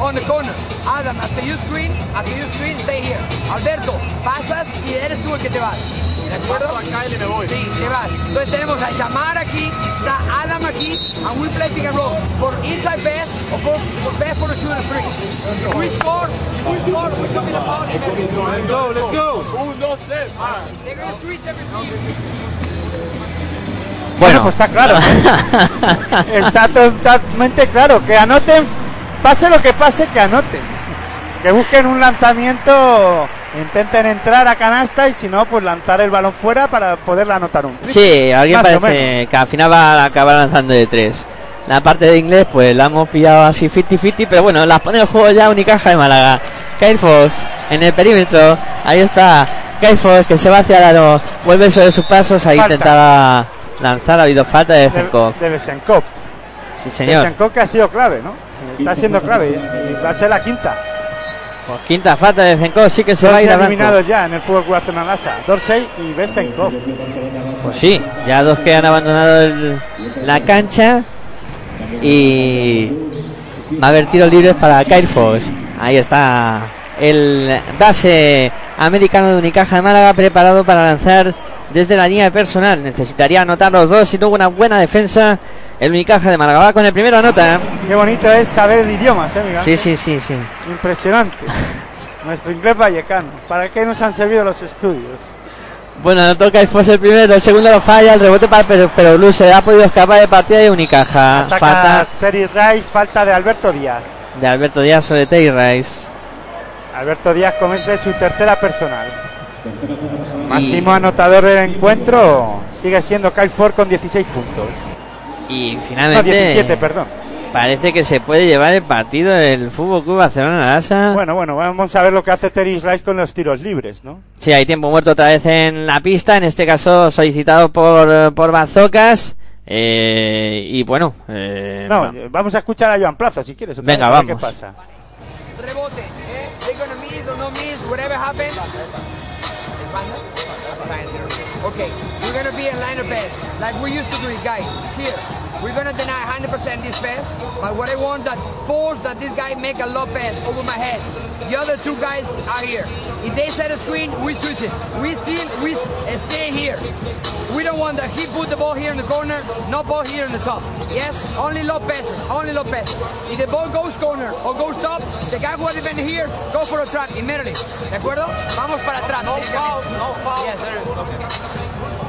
on the corner. Adam, after you screen, after you screen, stay here. Alberto, pasas y eres tú el que te vas. ¿De acuerdo? Sí, te vas. Entonces tenemos a llamar aquí, está Adam aquí, and we play pick and roll. For inside best or for, for best for the shooter three. If we score, if we score, we're talking about Let's go, let's go. They're gonna switch everything. Bueno, pues está claro. <laughs> está totalmente claro. Que anoten, pase lo que pase, que anoten. Que busquen un lanzamiento, intenten entrar a canasta y si no, pues lanzar el balón fuera para poder anotar un. Sí, alguien Más parece que al final va a acabar lanzando de tres. La parte de inglés, pues la hemos pillado así 50-50, pero bueno, las pone el juego ya Unicaja de Málaga. Kyle Fox en el perímetro, ahí está Kyle Fox que se va hacia el aro, vuelve sobre sus pasos, ahí Falta. intentaba lanzar, ha habido falta de De, Zenkov. de Besenkov. Sí, señor. Besenkov que ha sido clave, ¿no? Está siendo clave y va a ser la quinta. Pues quinta falta de Zenkov, sí que se va a ir a blanco. eliminados ya en el Fútbol Club Lasa. Dorsey y Besenkov. Pues sí, ya dos que han abandonado el- la cancha y Va a haber tiros libres para Kyle Fox. Ahí está el base americano de Unicaja de Málaga preparado para lanzar desde la línea de personal. Necesitaría anotar los dos y luego una buena defensa. El Unicaja de Málaga va con el primero anota. Qué bonito es saber idiomas, ¿eh, Miguel? Sí, sí, sí, sí. Impresionante. <laughs> Nuestro inglés vallecano. ¿Para qué nos han servido los estudios? Bueno, no toca el Fox el primero, el segundo lo falla, el rebote para pero, pero Blue se ha podido escapar de partida de Unicaja. Ataca Falta Terry Rice, falta de Alberto Díaz. de Alberto Díaz sobre Terry Rice. Alberto Díaz comete su tercera personal. Máximo anotador del encuentro sigue siendo Kyle Ford con 16 puntos. Y No, finalmente 17, perdón. parece que se puede llevar el partido del Fútbol Club Barcelona Lasa. Bueno, bueno, vamos a ver lo que hace Terry Rice con los tiros libres, ¿no? Sí, hay tiempo muerto otra vez en la pista, en este caso solicitado por, por Bazocas. Eh, y bueno, eh, No, va- vamos a escuchar a Joan Plaza si quieres. otra Venga, vez, a ver vamos. ¿Qué pasa? Rebote, eh? They're gonna miss or no miss, whatever happens. Espalda. Okay, we're gonna be in line of pass, like we used to do it, guys. Here, we're gonna deny 100% this pass, but what I want that force that this guy make a low pass over my head. The other two guys are here. If they set a screen, we switch it. We seal, we eh, stay here. We don't want that he put the ball here in the corner, no ball here in the top. Yes, only low passes, only low passes. If the ball goes corner or goes top, the guy who has been here, go for a trap immediately. ¿De acuerdo? Vamos para atrás. No foul, no foul. Yes.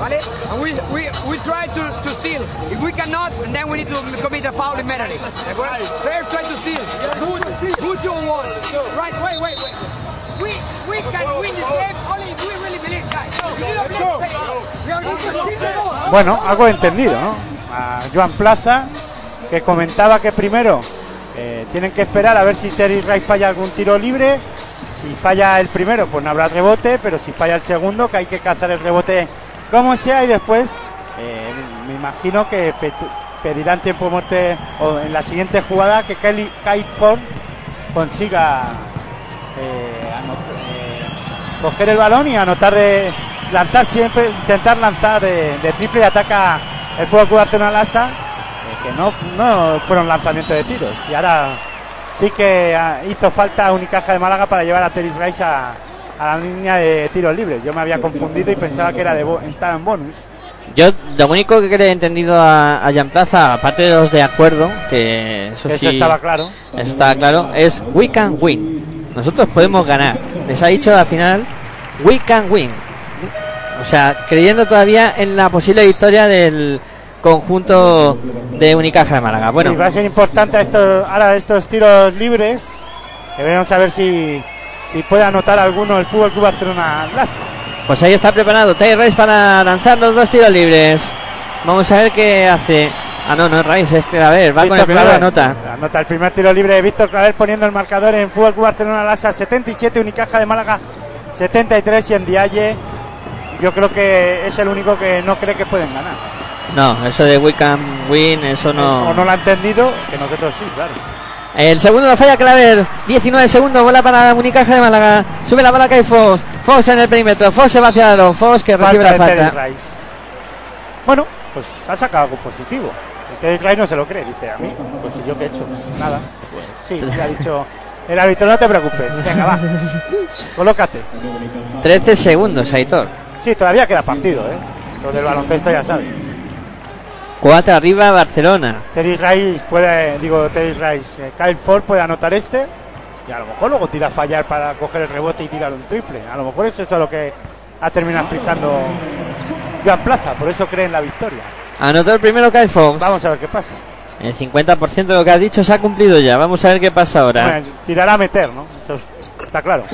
¿Vale? And we, we, we try to, to steal. If we cannot, and then we need to commit a foul immediately. ¿De acuerdo? First try to steal. Good, good two on one. Right, wait, wait, wait. We, we can win this game only if we really believe, guys. We need to play safe. We are going to steal the ball. Bueno, algo entendido, ¿no? A Joan Plaza, que comentaba que primero eh, tienen que esperar a ver si Terry Rice falla algún tiro libre. Si falla el primero, pues no habrá rebote, pero si falla el segundo, que hay que cazar el rebote como sea y después eh, me imagino que pe- pedirán tiempo muerte o en la siguiente jugada que Kelly Kyle Ford consiga eh, eh, coger el balón y anotar de lanzar siempre, intentar lanzar de, triple y ataca el Fútbol Club Barcelona Lasa, que no, no fueron lanzamientos de tiros. Y ahora sí que ah, hizo falta Unicaja de Málaga para llevar a Terry Rice a, a la línea de tiros libres. Yo me había confundido y pensaba que era de bo- estaba en bonus. Yo lo único que le he entendido a, a Jan Plaza, aparte de los de acuerdo, que eso, Eso sí, estaba claro. eso estaba claro, es we can win. Nosotros podemos ganar. Les ha dicho al final, we can win. O sea, creyendo todavía en la posible victoria del conjunto de Unicaja de Málaga. Bueno, Sí, va a ser importante esto, ahora estos tiros libres. A ver si, si puede anotar alguno el Fútbol Club Barcelona pues ahí está preparado Tay Rice para lanzar los dos tiros libres. Vamos a ver qué hace. Ah, no, no es Rice, es que a ver, va con Víctor el primero anota. Anota el primer tiro libre de Víctor Claver poniendo el marcador en Fútbol Club Barcelona Lasa 77, Unicaja de Málaga 73 y en Dialle yo creo que es el único que no cree que pueden ganar. No, eso de we can win, eso no. O no lo ha entendido, que nosotros sí, claro. El segundo lo falla Claver. 19 segundos, bola para Unicaja de Málaga. Sube la bola que hay Fox. Fox en el perímetro. Fox se va hacia el Fox que recibe la falta. Bueno, pues ha sacado algo positivo. El Terry Rice no se lo cree, dice a mí. Pues si yo qué he hecho, nada. Pues sí, le ha dicho el árbitro, no te preocupes. Venga, va. Colócate. 13 segundos, Aitor. Sí, todavía queda partido, ¿eh? Lo del baloncesto ya sabes. 4 arriba Barcelona. Terry Rice puede, digo, Terry Rice, eh, Kyle Ford puede anotar este y a lo mejor luego tira a fallar para coger el rebote y tirar un triple. A lo mejor eso es lo que ha terminado explicando Joan Plaza, por eso cree en la victoria. Anotó el primero Kyle Fox. Vamos a ver qué pasa. El 50% de lo que has dicho se ha cumplido ya. Vamos a ver qué pasa ahora. Bueno, tirará a meter, ¿no? Eso es- está claro.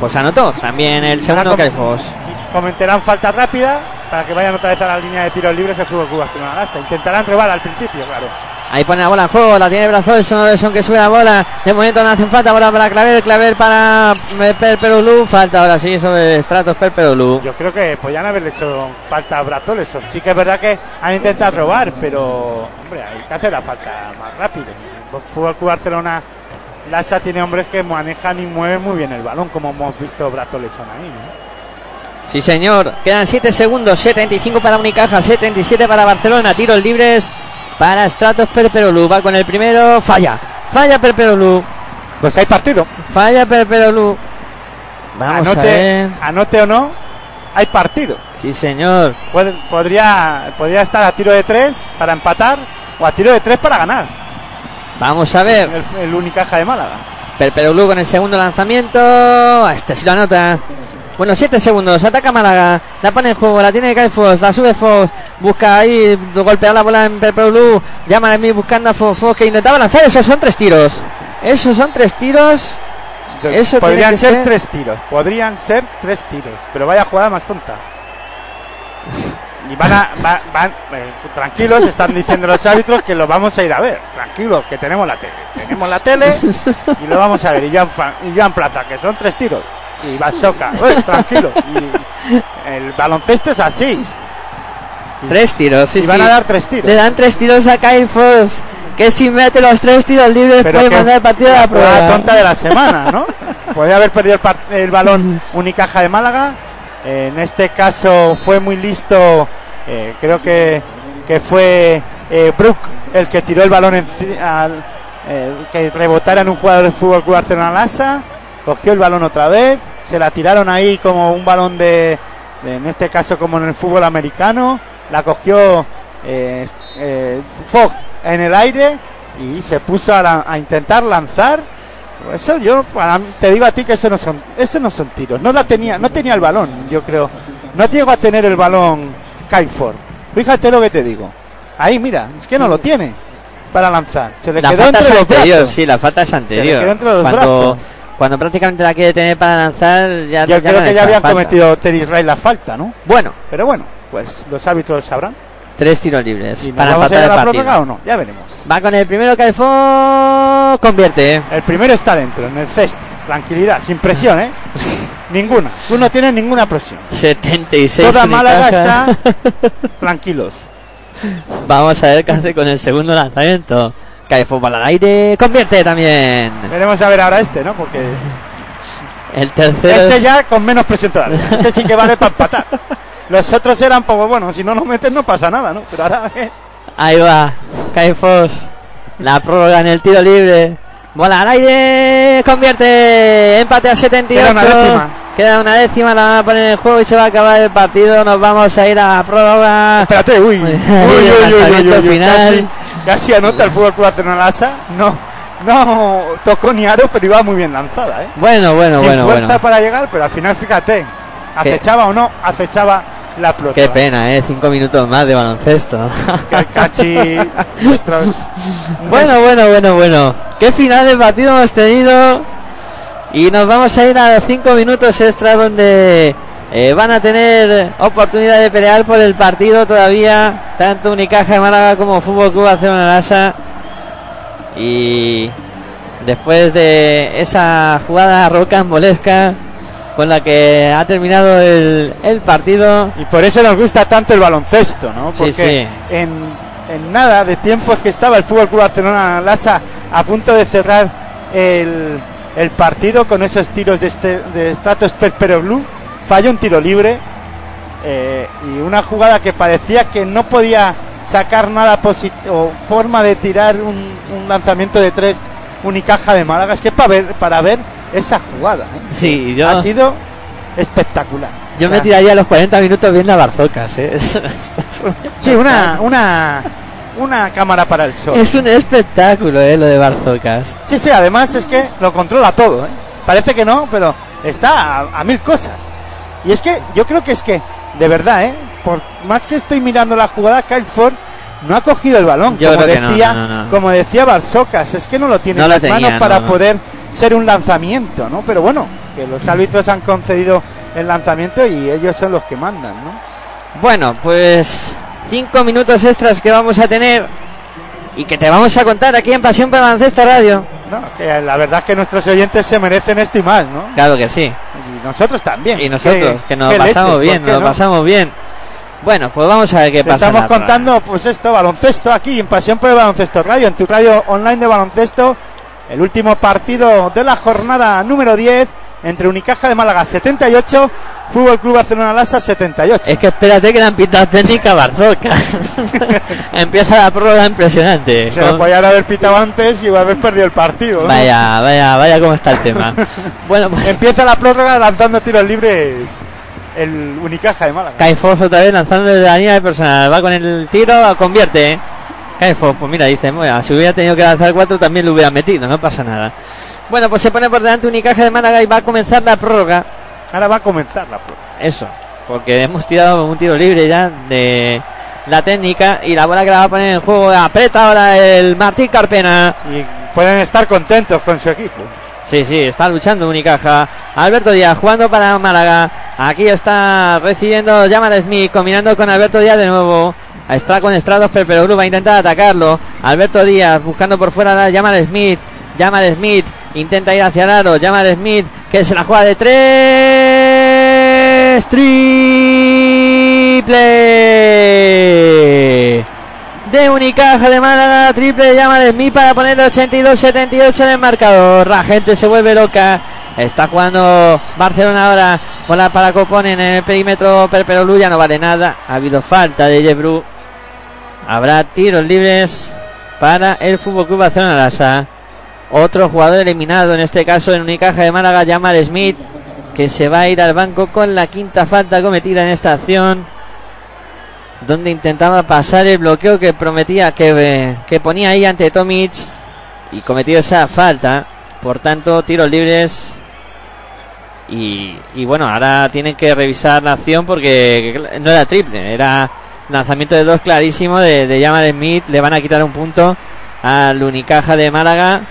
Pues anotó también el segundo Fox. Cometerán falta rápida para que vayan otra vez a la línea de tiros libres el Fútbol Barcelona Lasa. Intentarán robar al principio, claro. Ahí pone la bola en juego, la tiene Brazos, son que sube la bola. De momento no hacen falta, bola para Claver, Claver para eh, Perperolú. Falta ahora sí sobre Stratos Perperolú. Yo creo que podían haberle hecho falta a Bratoles. Sí que es verdad que han intentado robar, pero hombre, hay que hacer la falta más rápido. Fútbol Club Barcelona Lasa tiene hombres que manejan y mueven muy bien el balón, como hemos visto Bratoles son ahí. ¿no? Sí, señor. Quedan 7 segundos. 75 para Unicaja, 77 para Barcelona. Tiros libres para Stratos Perperolu. Va con el primero, falla. Falla Perperolu. Pues hay partido. Falla Perperolu. Vamos a ver. anote o no, hay partido. Sí, señor. Podría, podría estar a tiro de tres para empatar o a tiro de tres para ganar. Vamos a ver. El, el Unicaja de Málaga. Perperolu con el segundo lanzamiento. A Este sí lo anota. Bueno, 7 segundos. Ataca Málaga. La pone en juego. La tiene Kai Fox. La sube Fox. Busca ahí. Golpear la bola en Perperolu. Llama a mí buscando a Fox. Fox que intentaba lanzar. Esos son tres tiros. Esos son tres tiros. Eso Podrían ser, ser- tres tiros. Podrían ser tres tiros. Pero vaya jugada más tonta. <laughs> Y van a. va- van, eh, tranquilos, están diciendo los árbitros que lo vamos a ir a ver. Tranquilos, que tenemos la tele. Tenemos la tele y lo vamos a ver. Y Joan, y Joan Plaza, que son tres tiros. Y Basoka, eh, tranquilo. Y el baloncesto es así. Tres tiros. Sí, y van sí. a dar tres tiros. Le dan tres tiros a Kai Fox. Que si mete los tres tiros libres Pero puede mandar el partido a la prueba. tonta de la semana, ¿no? <laughs> Podría haber perdido el, el balón <laughs> Unicaja de Málaga. En este caso fue muy listo. eh, creo que, que fue eh, Brook el que tiró el balón enci- al, que rebotara en un jugador del Fútbol Club Barcelona Lasa. Cogió el balón otra vez. Se la tiraron ahí como un balón de, de- en este caso como en el fútbol americano. La cogió eh, eh, Fogg en el aire y se puso a, la- a intentar lanzar. Eso yo para te digo a ti que eso no son eso no son tiros. No la tenía no tenía el balón, yo creo. No llegó a tener el balón Kaifor. Fíjate lo que te digo. Ahí mira, es que no lo tiene para lanzar. Se le La quedó falta entre es los anterior, brazos. sí, la falta es anterior. quedó entre los cuando, brazos. cuando prácticamente la quiere tener para lanzar, ya Yo ya creo no que ya falta. cometido Terry Israel la falta, ¿no? Bueno, Pero bueno, pues los árbitros sabrán. Tres tiros libres ¿Y nos para vamos a empatar el a la partido. prórroga o no? Ya veremos. Va con el primero Caifó, convierte. El primero está dentro, en el cesto. Tranquilidad, sin presión, ¿eh? <laughs> ninguna. Tú no tienes ninguna presión. 76 Toda Málaga está <laughs> tranquilos. Vamos a ver qué hace con el segundo lanzamiento. Caifó para el aire, convierte también. Veremos a ver ahora este, ¿no? Porque El tercero. este ya con menos presión todavía. Este sí que vale para empatar. <laughs> Los otros eran poco bueno, si no nos meten no pasa nada, ¿no? Pero ahora eh, Ahí va, Caifos. La prórroga en el tiro libre. Bola al aire, convierte. Empate a 78. Queda una décima. Queda una décima, la van a poner en juego y se va a acabar el partido. Nos vamos a ir a la prórroga. Espérate, uy, uy, <laughs> Uy, uy, uy, uy, uy, lanzamiento uy, final. Casi, casi anota el fútbol Club Lasa. No, no tocó ni aro, pero iba muy bien lanzada, ¿eh? Bueno, bueno, Sin bueno, fuerza bueno. para llegar, pero al final, fíjate, acechaba o no, acechaba la prórroga. Qué pena, eh. Cinco minutos más de baloncesto. <laughs> Cachi, nuestros- <laughs> Bueno, bueno, bueno, bueno. Qué final de partido hemos tenido. Y nos vamos a ir a los 5 minutos extra donde eh, van a tener oportunidad de pelear por el partido todavía. Tanto Unicaja de Málaga como Fútbol Club Barcelona Lasa. Y después de esa jugada rocambolesca con la que ha terminado el, el partido. Y por eso nos gusta tanto el baloncesto, ¿no? Sí, Porque sí. En, en nada de tiempo es que estaba el Fútbol Club Barcelona Lasa a punto de cerrar el, el partido con esos tiros de, este, de Stratos Perperoglu. Falla un tiro libre eh, y una jugada que parecía que no podía sacar nada posi- o forma de tirar un, un lanzamiento de tres Unicaja de Málaga. Es que para ver, para ver esa jugada ¿eh? Sí, yo, ha sido espectacular. yo O me tiraría los 40 minutos viendo a Barzocas. <laughs> ¿eh? Sí, una, una, una cámara para el sol. Es un espectáculo, eh, lo de Barzocas. Sí, sí, además es que lo controla todo, ¿eh? Parece que no, pero está a, a mil cosas. Y es que yo creo que es que, de verdad, ¿eh? Por más que estoy mirando la jugada, Kyle Ford no ha cogido el balón, Yo como decía, no, como decía Barsocas, es que no lo tiene en las tenía, manos para poder ser un lanzamiento, ¿no? Pero bueno, que los árbitros han concedido el lanzamiento y ellos son los que mandan, ¿no? Bueno, pues cinco minutos extras que vamos a tener y que te vamos a contar aquí en Pasión por Baloncesto Radio. No, que la verdad es que nuestros oyentes se merecen esto y más, ¿no? Claro que sí. Y nosotros también. Y nosotros, ¿Qué- que nos lo pasamos leche? bien, ¿Por qué nos lo no? pasamos bien. Bueno, pues vamos a ver qué Te pasa. estamos la contando, pues esto, baloncesto aquí en Pasión por el Baloncesto Radio, en tu radio online de baloncesto. El último partido de la jornada número 10 entre Unicaja de Málaga 78, Fútbol Club Barcelona Lasa 78. Es que espérate que le han pitado técnica a Barzoca. <laughs> Empieza la prórroga impresionante. Se lo podían haber pitado antes y haber perdido el partido. ¿no? Vaya, vaya, vaya cómo está el tema. <laughs> bueno, pues Empieza la prórroga lanzando tiros libres el Unicaja de Málaga. Kaifos otra vez lanzando desde la línea de personal. Va con el tiro, convierte. ¿eh? Kaifos, pues mira, dice, "Bueno, si hubiera tenido que lanzar cuatro también lo hubiera metido, no pasa nada. Bueno, pues se pone por delante Unicaja de Málaga y va a comenzar la prórroga. Ahora va a comenzar la prórroga. Eso, porque hemos tirado un tiro libre ya de la técnica y la bola que la va a poner en juego aprieta ahora el Martín Carpena. Y pueden estar contentos con su equipo. Sí, sí, está luchando Unicaja. Alberto Díaz jugando para Málaga. Aquí está recibiendo Yamal Smith, combinando con Alberto Díaz de nuevo. Está con Estrados, pero Perú va a atacarlo. Alberto Díaz buscando por fuera a Yamal Smith. Yamal Smith intenta ir hacia el aro. Yamal Smith que se la juega de tres. Triple de Unicaja de Málaga, triple de Yamal Smith para poner el 82-78 en el marcador. La gente se vuelve loca. Está jugando Barcelona ahora. Bola para Coponen en el perímetro. Perperolú ya no vale nada. Ha habido falta de Jebru. Habrá tiros libres para el Fútbol Club Barcelona Lasa. Otro jugador eliminado, en este caso en Unicaja de Málaga, Yamal Smith, que se va a ir al banco con la quinta falta cometida en esta acción donde intentaba pasar el bloqueo que prometía que, eh, que ponía ahí ante Tomic y cometió esa falta. Por tanto tiros libres. Y, y bueno ahora tienen que revisar la acción porque no era triple era lanzamiento de dos clarísimo de, de Smith. Le van a quitar un punto al Unicaja de Málaga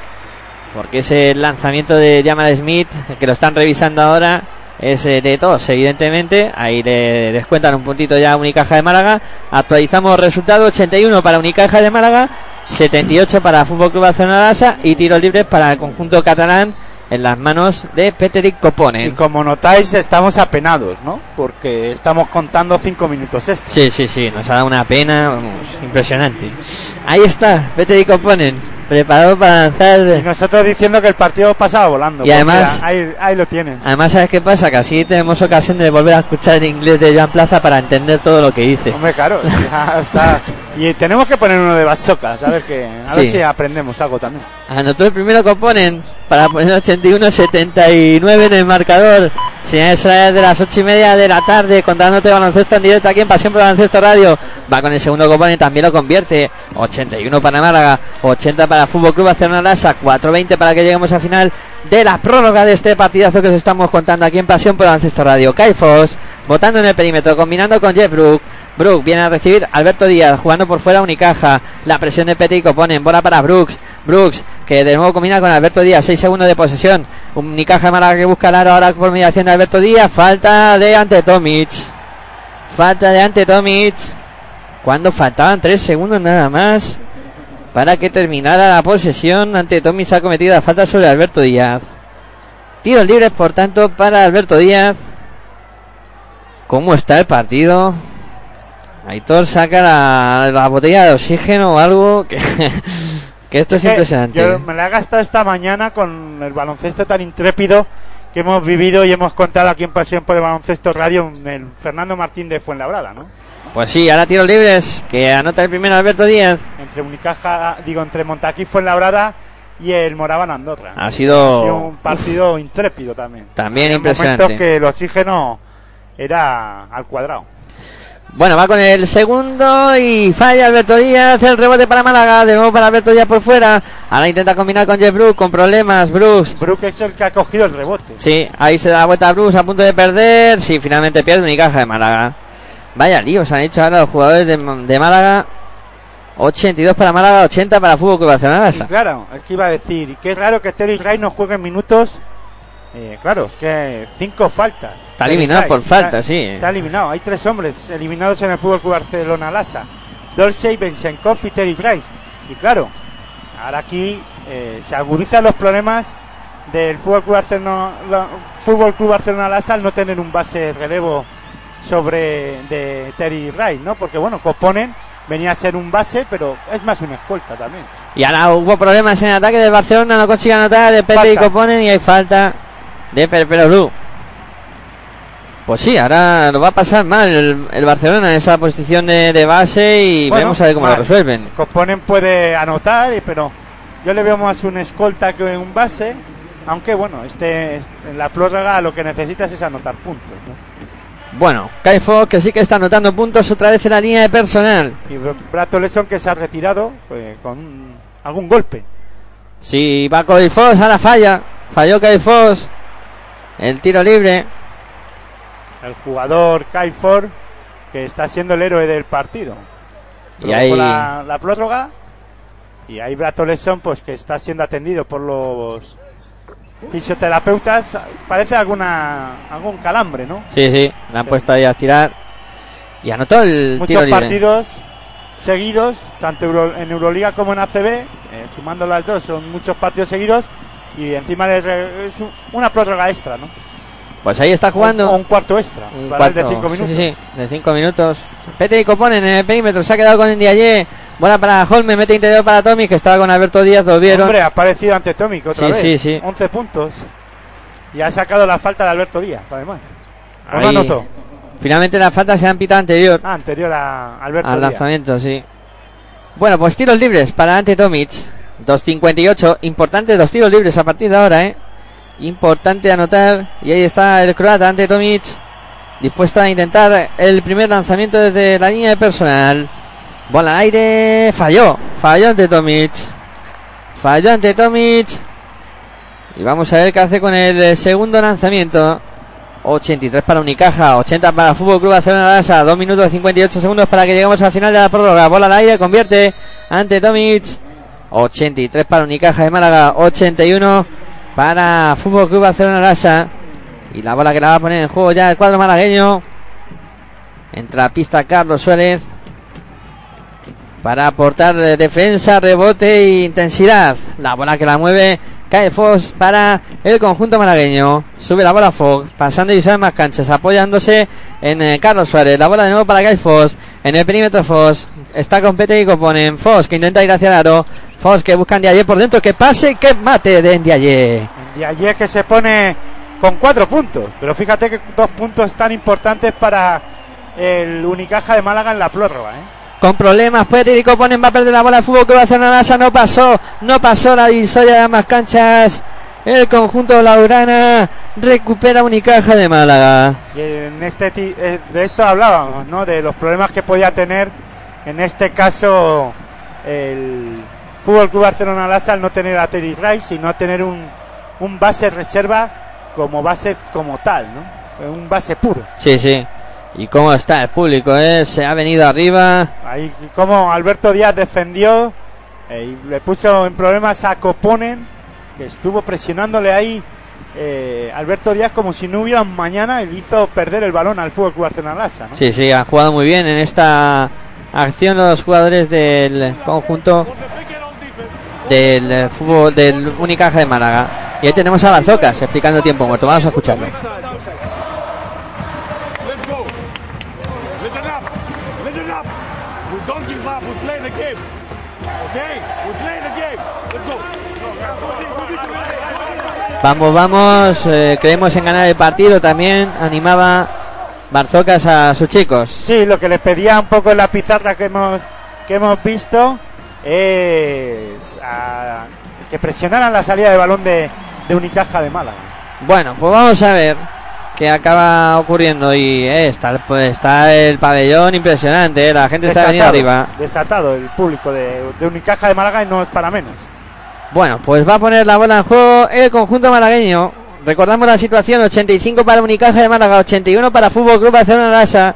porque ese lanzamiento de Jamal Smith que lo están revisando ahora es eh, de todos, evidentemente. Ahí le descuentan un puntito ya Unicaja de Málaga. Actualizamos resultado 81 para Unicaja de Málaga, 78 para Fútbol Club Barcelona y tiros libres para el conjunto catalán en las manos de Peteric Y Coponen. como notáis, estamos apenados, ¿no? Porque estamos contando cinco minutos extra. Sí, sí, sí, nos ha dado una pena, vamos, impresionante. Ahí está, Peteric Coponen, preparado para Y lanzar. nosotros diciendo que el partido pasaba volando. Y además- Ahí, ahí lo tienes. Además, ¿sabes qué pasa? Que así tenemos ocasión de volver a escuchar el inglés de Joan Plaza para entender todo lo que dice. Hombre, claro, <laughs> ya está. Y tenemos que poner uno de Basocas, a ver que, a ver Sí. si aprendemos algo también. Anotó el primero Coponen para poner 81-79 en el marcador. Señales de las ocho y media de la tarde, contándote baloncesto en directo aquí en Pasión por Baloncesto Radio. Va con el segundo Coponen, también lo convierte. 81 para Málaga, 80 para Fútbol Club Barcelona Lasa, 4-20 para que lleguemos al final de la prórroga de este partidazo que os estamos contando aquí en Pasión por Baloncesto Radio. Caifos, votando en el perímetro, combinando con Jeff Brook. Brook viene a recibir Alberto Díaz, jugando por fuera Unicaja. La presión de Petico ponen bola para Brooks. Brooks, que de nuevo combina con Alberto Díaz, 6 segundos de posesión. Unicaja Málaga que busca el aro ahora por mediación de Alberto Díaz. Falta de ante Tomic. Falta de ante Tomic. Cuando faltaban 3 segundos nada más para que terminara la posesión. Ante Tomic ha cometido la falta sobre Alberto Díaz. Tiros libres, por tanto, para Alberto Díaz. ¿Cómo está el partido? Aitor saca la, la botella de oxígeno o algo que, <laughs> que esto es Que impresionante. Yo me la he gastado esta mañana con el baloncesto tan intrépido que hemos vivido y hemos contado aquí en Pasión por el Baloncesto Radio en el Fernando Martín de Fuenlabrada, ¿no? Pues sí, ahora tiros libres que anota el primero Alberto Díaz. Entre Unicaja, digo, entre Montaquí Fuenlabrada y el Moraban Andorra. Ha Ha sido un partido intrépido también. También Había impresionante. momentos que el oxígeno era al cuadrado. Bueno, va con el segundo y falla Alberto Díaz. El rebote para Málaga. De nuevo para Alberto Díaz por fuera. Ahora intenta combinar con Jeff Brook con problemas. Brooks. Brook es el que ha cogido el rebote. Sí, ahí se da la vuelta a Brooks a punto de perder. Sí, finalmente pierde Unicaja de Málaga. Vaya lío, se han hecho ahora los jugadores de, de Málaga. 82 para Málaga, 80 para Fútbol Club Barcelona. Claro, es que iba a decir, y que es raro que Terry Wright no juegue en minutos. Eh, claro, es que cinco faltas. Está eliminado por está- falta, sí. Está eliminado. Hay tres hombres eliminados en el Fútbol Club Barcelona Lasa. Dorsey, Benchenkov y Terry Wright. Y claro, ahora aquí eh, se agudizan los problemas del Fútbol Club Barcelona, la- Fútbol Club Barcelona Lasa al no tener un base de relevo sobre de Terry Wright, ¿no? Porque bueno, Coponen venía a ser un base, pero es más una escolta también. Y ahora hubo problemas en el ataque del Barcelona, no consigue anotar de Pepe y. Coponen y hay falta de Perperolú. Pues sí, ahora lo va a pasar mal el, el Barcelona en esa posición de, de base y Bueno, veremos a ver cómo mal. lo resuelven. Coponen puede anotar, pero yo le veo más un escolta que un base. Aunque bueno, este en la prórroga lo que necesitas es anotar puntos. ¿no? Bueno, Kai Fox que sí que está anotando puntos otra vez en la línea de personal. Y Brato Leson que se ha retirado pues, con algún golpe. Sí, va Kai Fox, ahora falla. Falló Kai Fox. El tiro libre. El jugador Kai Ford, que está siendo el héroe del partido. Y ahí- la, la prórroga. Y ahí Brato Leson, pues que está siendo atendido por los fisioterapeutas. Parece alguna algún calambre, ¿no? Sí, sí, le han puesto ahí a tirar. Y anotó el tiro muchos libre. partidos seguidos, tanto en Euroliga como en ACB, eh, sumando las dos, son muchos partidos seguidos y encima es un- una prórroga extra, ¿no? Pues ahí está jugando. Un cuarto extra, Un de cuarto. cinco Sí, minutos. Sí, sí, de 5 minutos. Pete y Copón en el perímetro. Se ha quedado con Ndiaye. Bola para Holmes. Mete interior para Tommy, que estaba con Alberto Díaz. Lo vieron. Hombre, ha aparecido ante Tomic otra Sí, vez. sí, sí. 11 puntos. Y ha sacado la falta de Alberto Díaz, además. Finalmente la falta se han pitado anterior Ah, anterior a Alberto al Díaz. lanzamiento, sí. Bueno, pues tiros libres para Ante Tomic. 2.58. Importantes los tiros libres a partir de ahora, ¿eh? Importante anotar. Y ahí está el croata Ante Tomic. Dispuesto a intentar el primer lanzamiento desde la línea de personal. Bola al aire. Falló. Falló ante Tomic. Falló ante Tomic. Y vamos a ver qué hace con el segundo lanzamiento. 83 para Unicaja, 80 para Fútbol Club Barcelona Lasa, 2 minutos 58 segundos para que lleguemos al final de la prórroga. Bola al aire, convierte ante Tomic. 83 para Unicaja de Málaga, 81 para Fútbol Club Barcelona Lasa. Y la bola que la va a poner en juego ya el cuadro malagueño. Entra a pista Carlos Suárez. Para aportar defensa, rebote e intensidad. La bola que la mueve cae Fox para el conjunto malagueño. Sube la bola Fox, pasando y sale más canchas, apoyándose en eh, Carlos Suárez. La bola de nuevo para Kai Fox. En el perímetro Fox. Está con y componen. Fox que intenta ir hacia el aro. Fox que busca Ndiaye por dentro. Que pase, que mate de Ndiaye. Y ayer que se pone con cuatro puntos. Pero fíjate que dos puntos tan importantes para el Unicaja de Málaga en la prórroga. ¿eh? con problemas. Puede y Coponen va a perder la bola de fútbol que va a hacer Nasa. No pasó, no pasó la divisoria de ambas canchas. El conjunto laurana recupera Unicaja de Málaga. Y en este eh, de esto hablábamos, ¿no? De los problemas que podía tener en este caso el Fútbol Club Barcelona Lasa al no tener a Terry Rice y no tener un, un base reserva como base como tal, ¿no? Un base puro. Sí, sí. Y cómo está el público, ¿eh? Se ha venido arriba. Ahí como Alberto Díaz defendió eh, y le puso en problemas a Coponen, que estuvo presionándole ahí eh, Alberto Díaz como si no hubiera mañana y le hizo perder el balón al Fútbol Club Barcelona ¿no? Sí, sí, han jugado muy bien en esta acción los jugadores del conjunto del eh, fútbol del Unicaja de Málaga. Y ahí tenemos a Bazocas explicando tiempo muerto. Vamos a escucharlo. Vamos, vamos, eh, creemos en ganar el partido también. Animaba Barzocas a sus chicos. Sí, lo que les pedía un poco en la pizarra que hemos, que hemos visto es a- que presionaran la salida de balón de, de Unicaja de Málaga. Bueno, pues vamos a ver qué acaba ocurriendo. Y eh, está, pues, está el pabellón impresionante, eh, la gente está venido arriba. desatado el público de, de Unicaja de Málaga y no es para menos. Bueno, pues va a poner la bola en juego el conjunto malagueño. Recordamos la situación, 85 para Unicaja de Málaga, 81 para Fútbol Club Barcelona Lasa.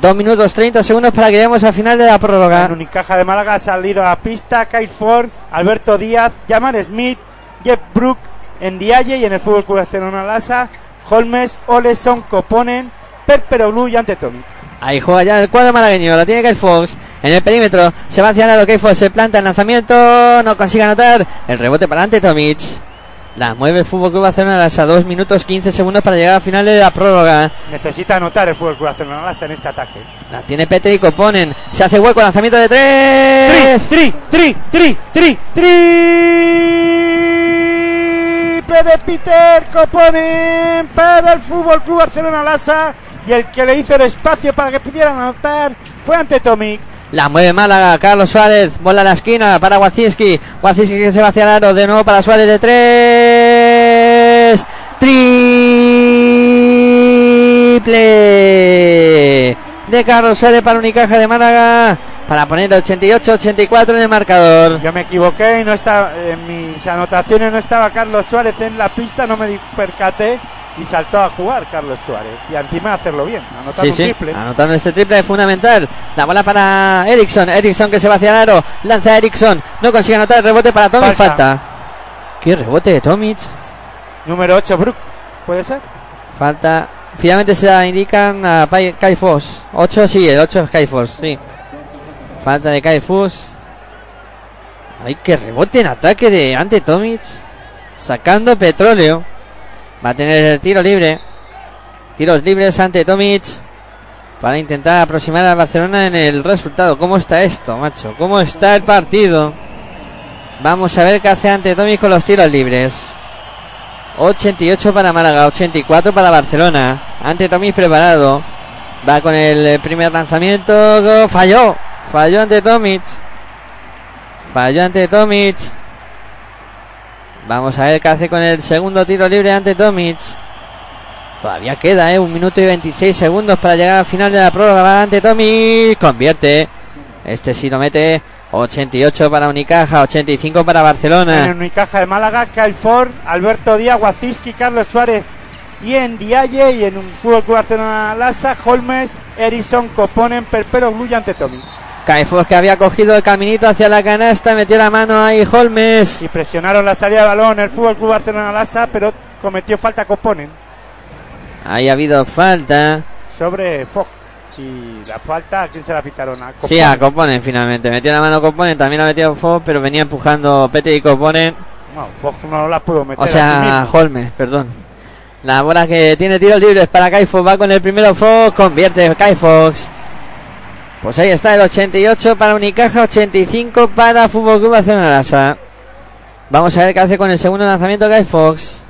2 minutos 30 segundos para que lleguemos al final de la prórroga. En Unicaja de Málaga ha salido a pista Kyle Ford, Alberto Díaz, Jamar Smith, Jeff Brook, Ndiaye y en el Fútbol Club Barcelona Lasa, Holmes, Oleson, Coponen, Perperoglu y Antetomic. Ahí juega ya el cuadro malagueño, la tiene Kyle Fox en el perímetro, se va hacia lo Kyle Fox, se planta el lanzamiento, no consigue anotar, el rebote para ante Tomic. La mueve el Fútbol Club Barcelona a 2 minutos 15 segundos para llegar al final de la prórroga. Necesita anotar el Fútbol Club Barcelona en este ataque. La tiene Pete y Coponen, se hace hueco, lanzamiento de 3. Tri, tri, tri, tri, tri, triple de Peter Coponen para el Fútbol Club Barcelona Lasa y el que le hizo el espacio para que pudieran anotar fue ante Tomic. La mueve Málaga, Carlos Suárez, bola a la esquina para Wacinski. Wacinski que se va hacia el aro, de nuevo para Suárez de tres. Triple de Carlos Suárez para Unicaja de Málaga para poner 88-84 en el marcador. Yo me equivoqué y no estaba, en mis anotaciones no estaba Carlos Suárez en la pista, no me percaté y saltó a jugar Carlos Suárez. Y encima hacerlo bien, anotar Sí, un sí, triple. anotando este triple es fundamental. La bola para Ericsson, Ericsson que se va hacia el aro, lanza Ericsson, no consigue anotar el rebote para Tomic, Falta. falta. ¿Qué rebote de Tomic? Número 8, Brook, ¿puede ser? Falta. Finalmente se indican a Kai Foss. 8, sí, el 8 es Kai Foss, sí. Falta de Kai Foss. Hay que rebote en ataque de ante Tomic. Sacando petróleo. Va a tener el tiro libre. Tiros libres ante Tomic. Para intentar aproximar a Barcelona en el resultado. ¿Cómo está esto, macho? ¿Cómo está el partido? Vamos a ver qué hace ante Tomic con los tiros libres. 88 para Málaga, 84 para Barcelona. Ante Tomic preparado. Va con el primer lanzamiento. Falló. Falló ante Tomic. Falló ante Tomic. Vamos a ver qué hace con el segundo tiro libre ante Tomic. Todavía queda, ¿eh? Un minuto y 26 segundos para llegar al final de la. Va ante Tomic. Convierte. Este sí lo mete. 88 para Unicaja, 85 para Barcelona. En Unicaja de Málaga, Kyle Ford, Alberto Díaz, Wacinski, Carlos Suárez y en Dialle y en un Fútbol Barcelona Lasa, Holmes, Erison, Coponen, Perpero, Gluy ante Tommy. Caifos que había cogido el caminito hacia la canasta, metió la mano ahí Holmes. Y presionaron la salida de balón el Fútbol Club Barcelona Lasa, pero cometió falta Coponen Ahí ha habido falta. sobre Fogg. Y la falta, ¿a quién se la pitaron? A Sí, a Coponen finalmente. Metió la mano Coponen, también la metió Fo, pero venía empujando Pete y Coponen. No, Fogg no la pudo meter. O a sí sea. Holmes, perdón. La bola que tiene tiros libres para Kai Fox. Va con el primero Fox. Convierte Kai Fox. Pues ahí está el 88 para Unicaja. 85 para Fútbol Club Barcelona Lasa. Vamos a ver qué hace con el segundo lanzamiento Kai Fox.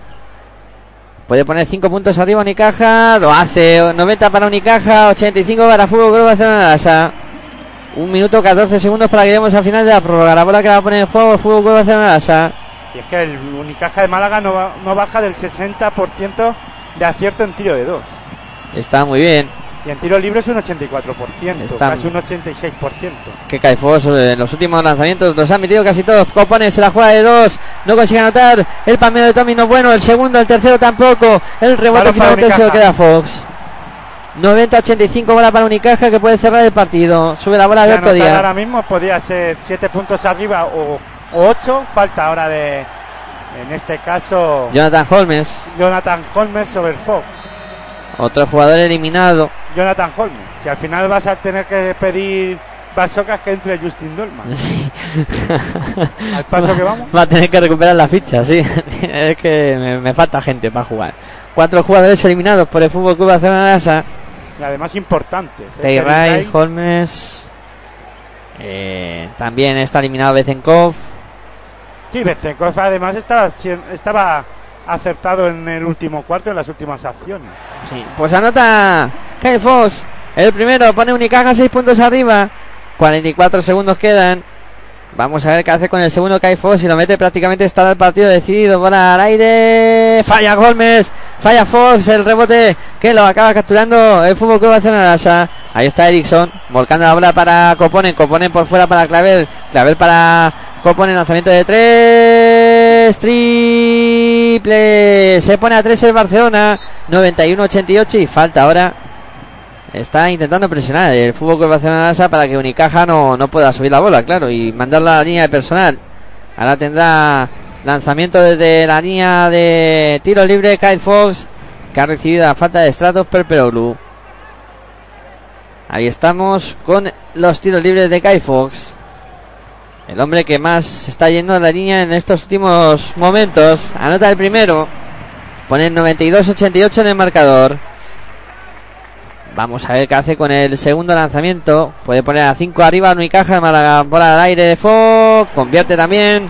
Puede poner 5 puntos arriba Unicaja. Lo hace. 90 para Unicaja. 85 para Fútbol Club Barcelona Lasa. Un minuto 14 segundos para que lleguemos al final de la prórroga. La bola que va a poner en juego el Fútbol Club Barcelona Lasa. Y es que el Unicaja de Málaga no, no baja del 60% de acierto en tiro de dos. Está muy bien. Y en tiro libre es un 84%, Está- casi un 86%. que Caifos en los últimos lanzamientos los han metido casi todos. Copone se la juega de dos, no consigue anotar. El palmero de Tommy no bueno, el segundo, el tercero tampoco. El rebote finalmente se lo queda Fox. 90-85 bola para Unicaja que puede cerrar el partido. Sube la bola De anotar Díaz. ahora mismo podría ser 7 puntos arriba o 8. Falta ahora de, en este caso, Jonathan Holmes, Jonathan Holmes sobre Fogg. Otro jugador eliminado. Jonathan Holmes. Si al final vas a tener que pedir Basocas que entre Justin Dolman. <laughs> Al paso que vamos. Va a tener que recuperar la ficha, sí. <laughs> es que me, me falta gente para jugar. Cuatro jugadores eliminados por el Fútbol Club Barcelona. Y además importantes. ¿eh? Rice, Holmes. eh, también está eliminado Bezenkov. Sí, Bezenkov además estaba, estaba acertado en el último cuarto en las últimas acciones. Sí, pues anota Kyle Fox. El primero pone Unicaja 6 puntos arriba. 44 segundos quedan. Vamos a ver qué hace con el segundo Kai Fox. Si lo mete prácticamente estará el partido decidido. Bola al aire. Falla Holmes. Falla Fox. El rebote que lo acaba capturando el Fútbol Club Barcelona. Ahí está Ericsson. Volcando la bola para Coponen. Coponen por fuera para Clavel. Clavel para Coponen. Lanzamiento de tres. Triple. Se pone a 3 el Barcelona. 91-88 y falta ahora. Está intentando presionar el fútbol que Barcelona para que Unicaja no, no pueda subir la bola, claro, y mandarla a la línea de personal. Ahora tendrá lanzamiento desde la línea de tiro libre Kyle Fox, que ha recibido la falta de Stratos Perperoglu. Ahí estamos con los tiros libres de Kyle Fox. El hombre que más está yendo a la línea en estos últimos momentos. Anota el primero. Pone 92-88 en el marcador. Vamos a ver qué hace con el segundo lanzamiento. Puede poner a 5 arriba, Unicaja, Málaga, bola al aire de Fox. Convierte también.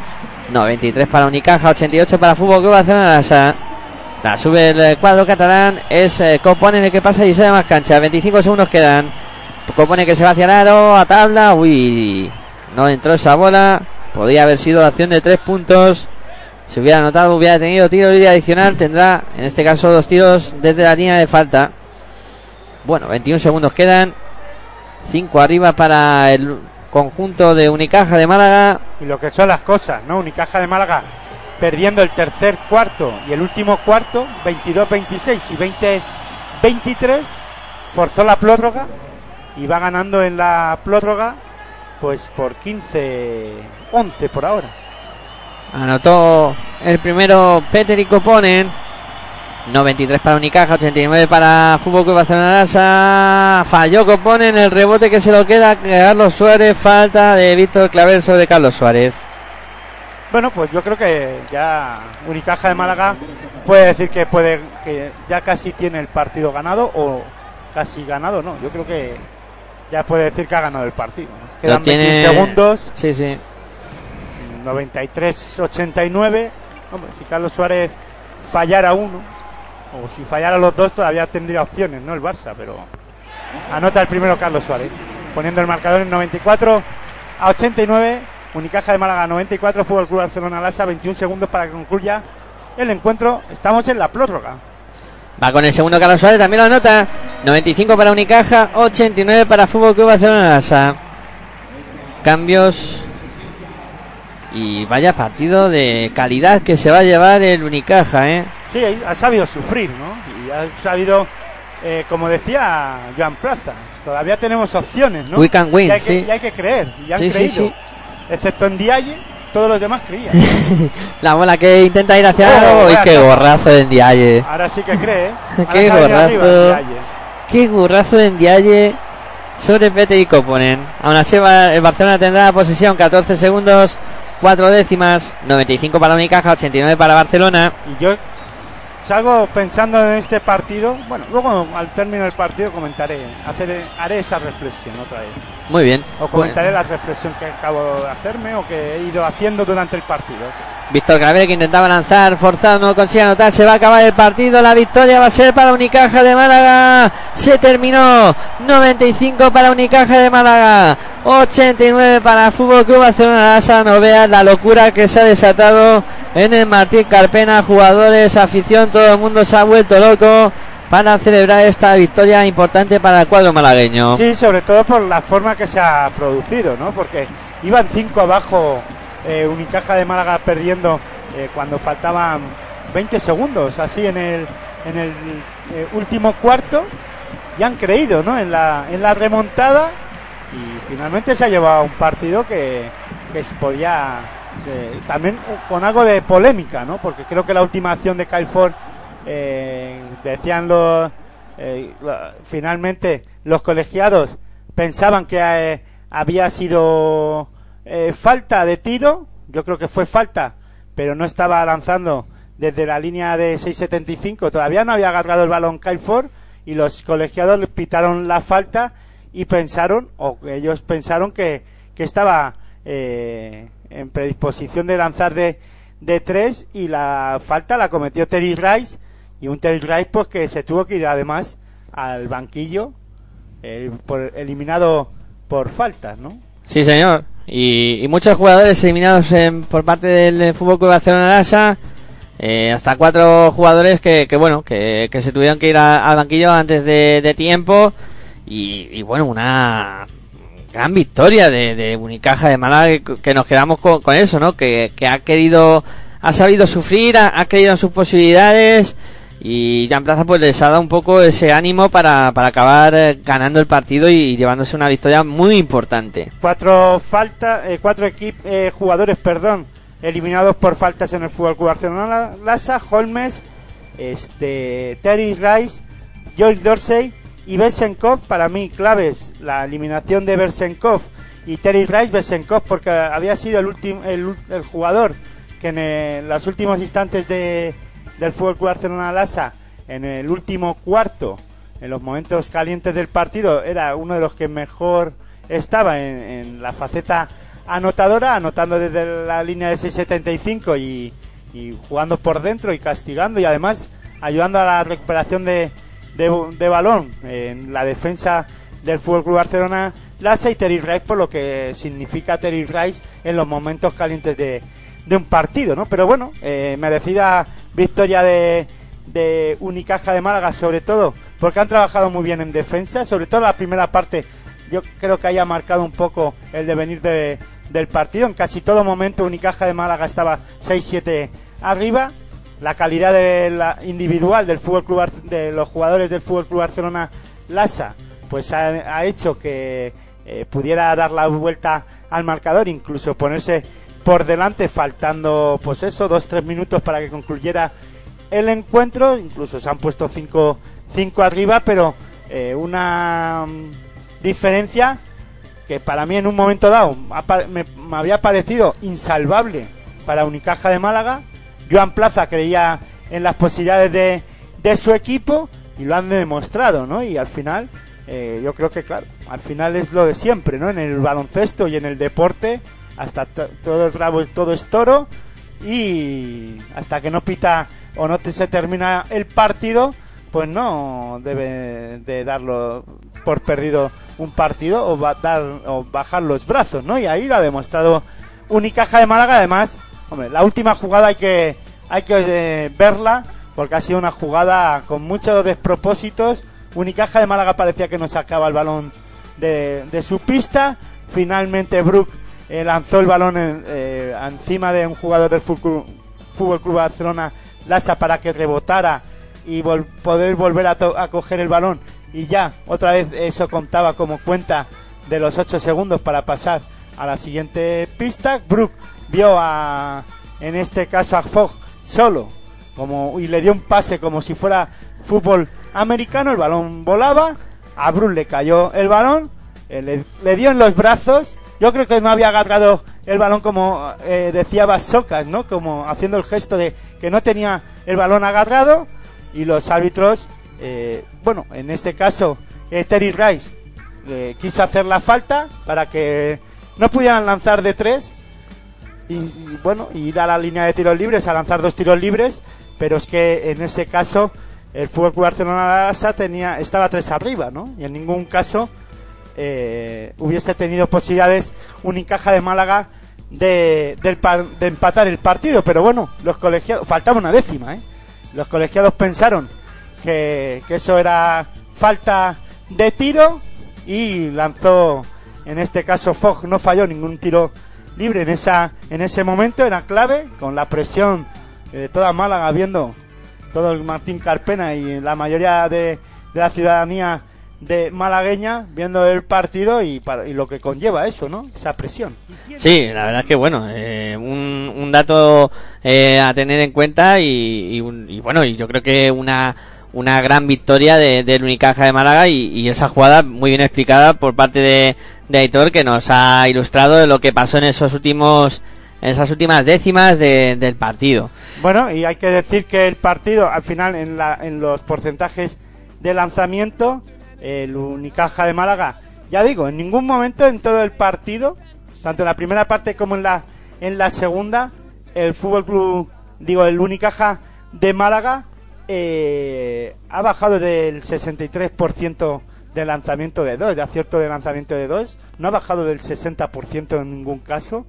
No, 23 para Unicaja, 88 para Fútbol Club Barcelona Lasa. La sube el cuadro catalán, es eh, Copone el que pasa y se da más cancha. 25 segundos quedan. Copone que se va hacia el aro, a tabla. Uy, no entró esa bola. Podría haber sido la acción de tres puntos. Si hubiera anotado, hubiera tenido tiro libre adicional. Tendrá, en este caso, dos tiros desde la línea de falta. Bueno, 21 segundos quedan. 5 arriba para el conjunto de Unicaja de Málaga. Y lo que son las cosas, ¿no? Unicaja de Málaga perdiendo el tercer cuarto y el último cuarto, 22-26 y 20-23, forzó la prórroga y va ganando en la prórroga pues por 15-11 por ahora. Anotó el primero Peter y Coponen. 93 para Unicaja, 89 para Fútbol Club Barcelona. Falló Coponen el rebote que se lo queda a Carlos Suárez. Falta de Víctor Claver sobre Carlos Suárez. Bueno, pues yo creo que ya Unicaja de Málaga puede decir que puede que ya casi tiene el partido ganado o casi ganado, no. Yo creo que ya puede decir que ha ganado el partido. ¿no? Quedan tiene- 21 segundos, Sí, sí. 93-89. Hombre, si Carlos Suárez fallara uno, o si fallara los dos, todavía tendría opciones, ¿no? El Barça, pero anota el primero Carlos Suárez, poniendo el marcador en 94 a 89. Unicaja de Málaga 94, Fútbol Club Barcelona Lasa, 21 segundos para que concluya el encuentro. Estamos en la prórroga. Va con el segundo Carlos Suárez, también lo anota. 95 para Unicaja, 89 para Fútbol Club Barcelona Lasa. Cambios. Y vaya partido de calidad que se va a llevar el Unicaja, ¿eh? Sí, ha sabido sufrir, ¿no? Y ha sabido, eh, como decía Joan Plaza, todavía tenemos opciones, ¿no? We can win, y hay que, sí. y hay que creer, y han Sí, sí, creído. sí. Excepto en Dialle, todos los demás creían. <laughs> La bola que intenta ir hacia Oh, aro. ¡Uy, vaya qué gorrazo de Ndiaye! Ahora sí que cree, ¿eh? <laughs> Qué gorrazo. ¡Qué gorrazo de Ndiaye! Sobre Pete y Coponen. Aún así, el Barcelona tendrá la posesión 14 segundos, 4 décimas, 95 para Unicaja, 89 para Barcelona. Y yo salgo pensando en este partido. Bueno, luego al término del partido comentaré, hacer, haré esa reflexión otra vez. Muy bien. O comentaré la reflexión que acabo de hacerme o que he ido haciendo durante el partido. Víctor Claver que intentaba lanzar, forzado, no consigue anotar, se va a acabar el partido, la victoria va a ser para Unicaja de Málaga, se terminó, 95 para Unicaja de Málaga, 89 para Fútbol Club Barcelona no veas la locura que se ha desatado en el Martín Carpena, jugadores, afición, todo el mundo se ha vuelto loco para celebrar esta victoria importante para el cuadro malagueño. Sí, sobre todo por la forma que se ha producido, ¿no? Porque iban cinco abajo, eh, Unicaja de Málaga perdiendo eh, cuando faltaban 20 segundos, así en el, en el eh, último cuarto, y han creído, ¿no? En la, en la remontada, y finalmente se ha llevado un partido que, que se podía, también con algo de polémica, ¿no? Porque creo que la última acción de Kyle Ford, eh, decían los, eh, finalmente los colegiados pensaban que eh, había sido eh, falta de tiro, yo creo que fue falta, pero no estaba lanzando desde la línea de 6.75, todavía no había agarrado el balón Kyle Ford y los colegiados le pitaron la falta y pensaron, o ellos pensaron que, que estaba eh, en predisposición de lanzar de, de tres y la falta la cometió Terry Rice y un Terry Rice pues que se tuvo que ir además al banquillo eh, por, eliminado por faltas, ¿no? Sí, señor. Y, y muchos jugadores eliminados en- por parte del Fútbol Club Barcelona Lasa. Eh, hasta cuatro jugadores que, que bueno, que, que se tuvieron que ir al banquillo antes de, tiempo. Y, bueno, una gran victoria de, Unicaja de Málaga que, que nos quedamos con, con eso, ¿no? Que, que ha querido, ha sabido sufrir, ha, ha creído en sus posibilidades. Y Jan Plaza pues les ha dado un poco ese ánimo para, para acabar eh, ganando el partido y llevándose una victoria muy importante. Cuatro faltas, eh, cuatro equip, eh, jugadores, perdón, eliminados por faltas en el Fútbol Club Barcelona Lasa, Holmes, este, Terry Rice, Joel Dorsey y Besenkov, para mí claves, la eliminación de Besenkov y Terry Rice, Besenkov porque había sido el último, el, el jugador que en eh, los últimos instantes de, del Fútbol Club Barcelona Lasa, en el último cuarto, en los momentos calientes del partido, era uno de los que mejor estaba en, la faceta anotadora, anotando desde la línea de 6.75 y, y jugando por dentro y castigando y además ayudando a la recuperación de, de, de balón en la defensa del Fútbol Club Barcelona Lassa y Terry Rice por lo que significa Terry Rice en los momentos calientes de, de un partido, ¿no? Pero bueno, eh, merecida victoria de, de Unicaja de Málaga, sobre todo porque han trabajado muy bien en defensa, sobre todo la primera parte. Yo creo que haya marcado un poco el devenir de, del partido. En casi todo momento Unicaja de Málaga estaba 6-7 arriba. La calidad de la individual del fútbol club de los jugadores del Fútbol Club Barcelona Lassa pues ha, ha hecho que eh, pudiera dar la vuelta al marcador, incluso ponerse por delante faltando pues eso, dos tres minutos para que concluyera el encuentro, incluso se han puesto cinco, cinco arriba, pero eh, una mm, diferencia que para mí en un momento dado me había parecido insalvable para Unicaja de Málaga. Joan Plaza creía en las posibilidades de, de su equipo y lo han demostrado, ¿no? Y al final, eh, yo creo que, claro, al final es lo de siempre, ¿no? En el baloncesto y en el deporte, hasta to- todo es rabo todo es toro y hasta que no pita o no se termina el partido, pues no debe de darlo por perdido un partido o, o bajar los brazos, ¿no? Y ahí lo ha demostrado Unicaja de Málaga, además, la última jugada hay que, hay que eh, verla porque ha sido una jugada con muchos despropósitos. Unicaja de Málaga parecía que no sacaba el balón de, de su pista. Finalmente Brook eh, lanzó el balón en- eh, encima de un jugador del Fútbol Fútbol Club Barcelona, Lassa, para que rebotara y poder volver a, a coger el balón. Y ya, otra vez eso contaba como cuenta de los 8 segundos para pasar a la siguiente pista. Brook vio a, en este caso a Fogg solo como y le dio un pase como si fuera fútbol americano, el balón volaba, a Brun le cayó el balón, eh, le, le dio en los brazos, yo creo que no había agarrado el balón como eh, decía Basocas, ¿no? Como haciendo el gesto de que no tenía el balón agarrado y los árbitros, eh, bueno, en este caso eh, Terry Rice quiso hacer la falta para que no pudieran lanzar de tres y, bueno, ir a la línea de tiros libres, a lanzar dos tiros libres, pero es que en ese caso el Fútbol Barcelona tenía, estaba tres arriba, ¿no? Y en ningún caso eh, hubiese tenido posibilidades Unicaja de Málaga de, par- de empatar el partido, pero bueno, los colegiados, faltaba una décima, ¿eh? Los colegiados pensaron que, que eso era falta de tiro y lanzó, en este caso Fogg no falló ningún tiro libre en esa en ese momento era clave con la presión de toda Málaga viendo todo el Martín Carpena y la mayoría de, de la ciudadanía de malagueña viendo el partido y, para- y lo que conlleva eso, ¿no? Esa presión. Sí, la verdad es que bueno, eh, un, un dato eh, a tener en cuenta y, y un- y bueno, y yo creo que una una gran victoria de, del Unicaja de Málaga y, y esa jugada muy bien explicada por parte de, de Aitor que nos ha ilustrado de lo que pasó en esos últimos en esas últimas décimas de- del partido. Bueno, y hay que decir que el partido, al final, en, la, en los porcentajes de lanzamiento, el Unicaja de Málaga, ya digo, en ningún momento en todo el partido, tanto en la primera parte como en la, en la segunda, el Fútbol Club, digo, el Unicaja de Málaga, eh, ha bajado del 63% de lanzamiento de dos, de acierto de lanzamiento de dos, no ha bajado del 60% en ningún caso,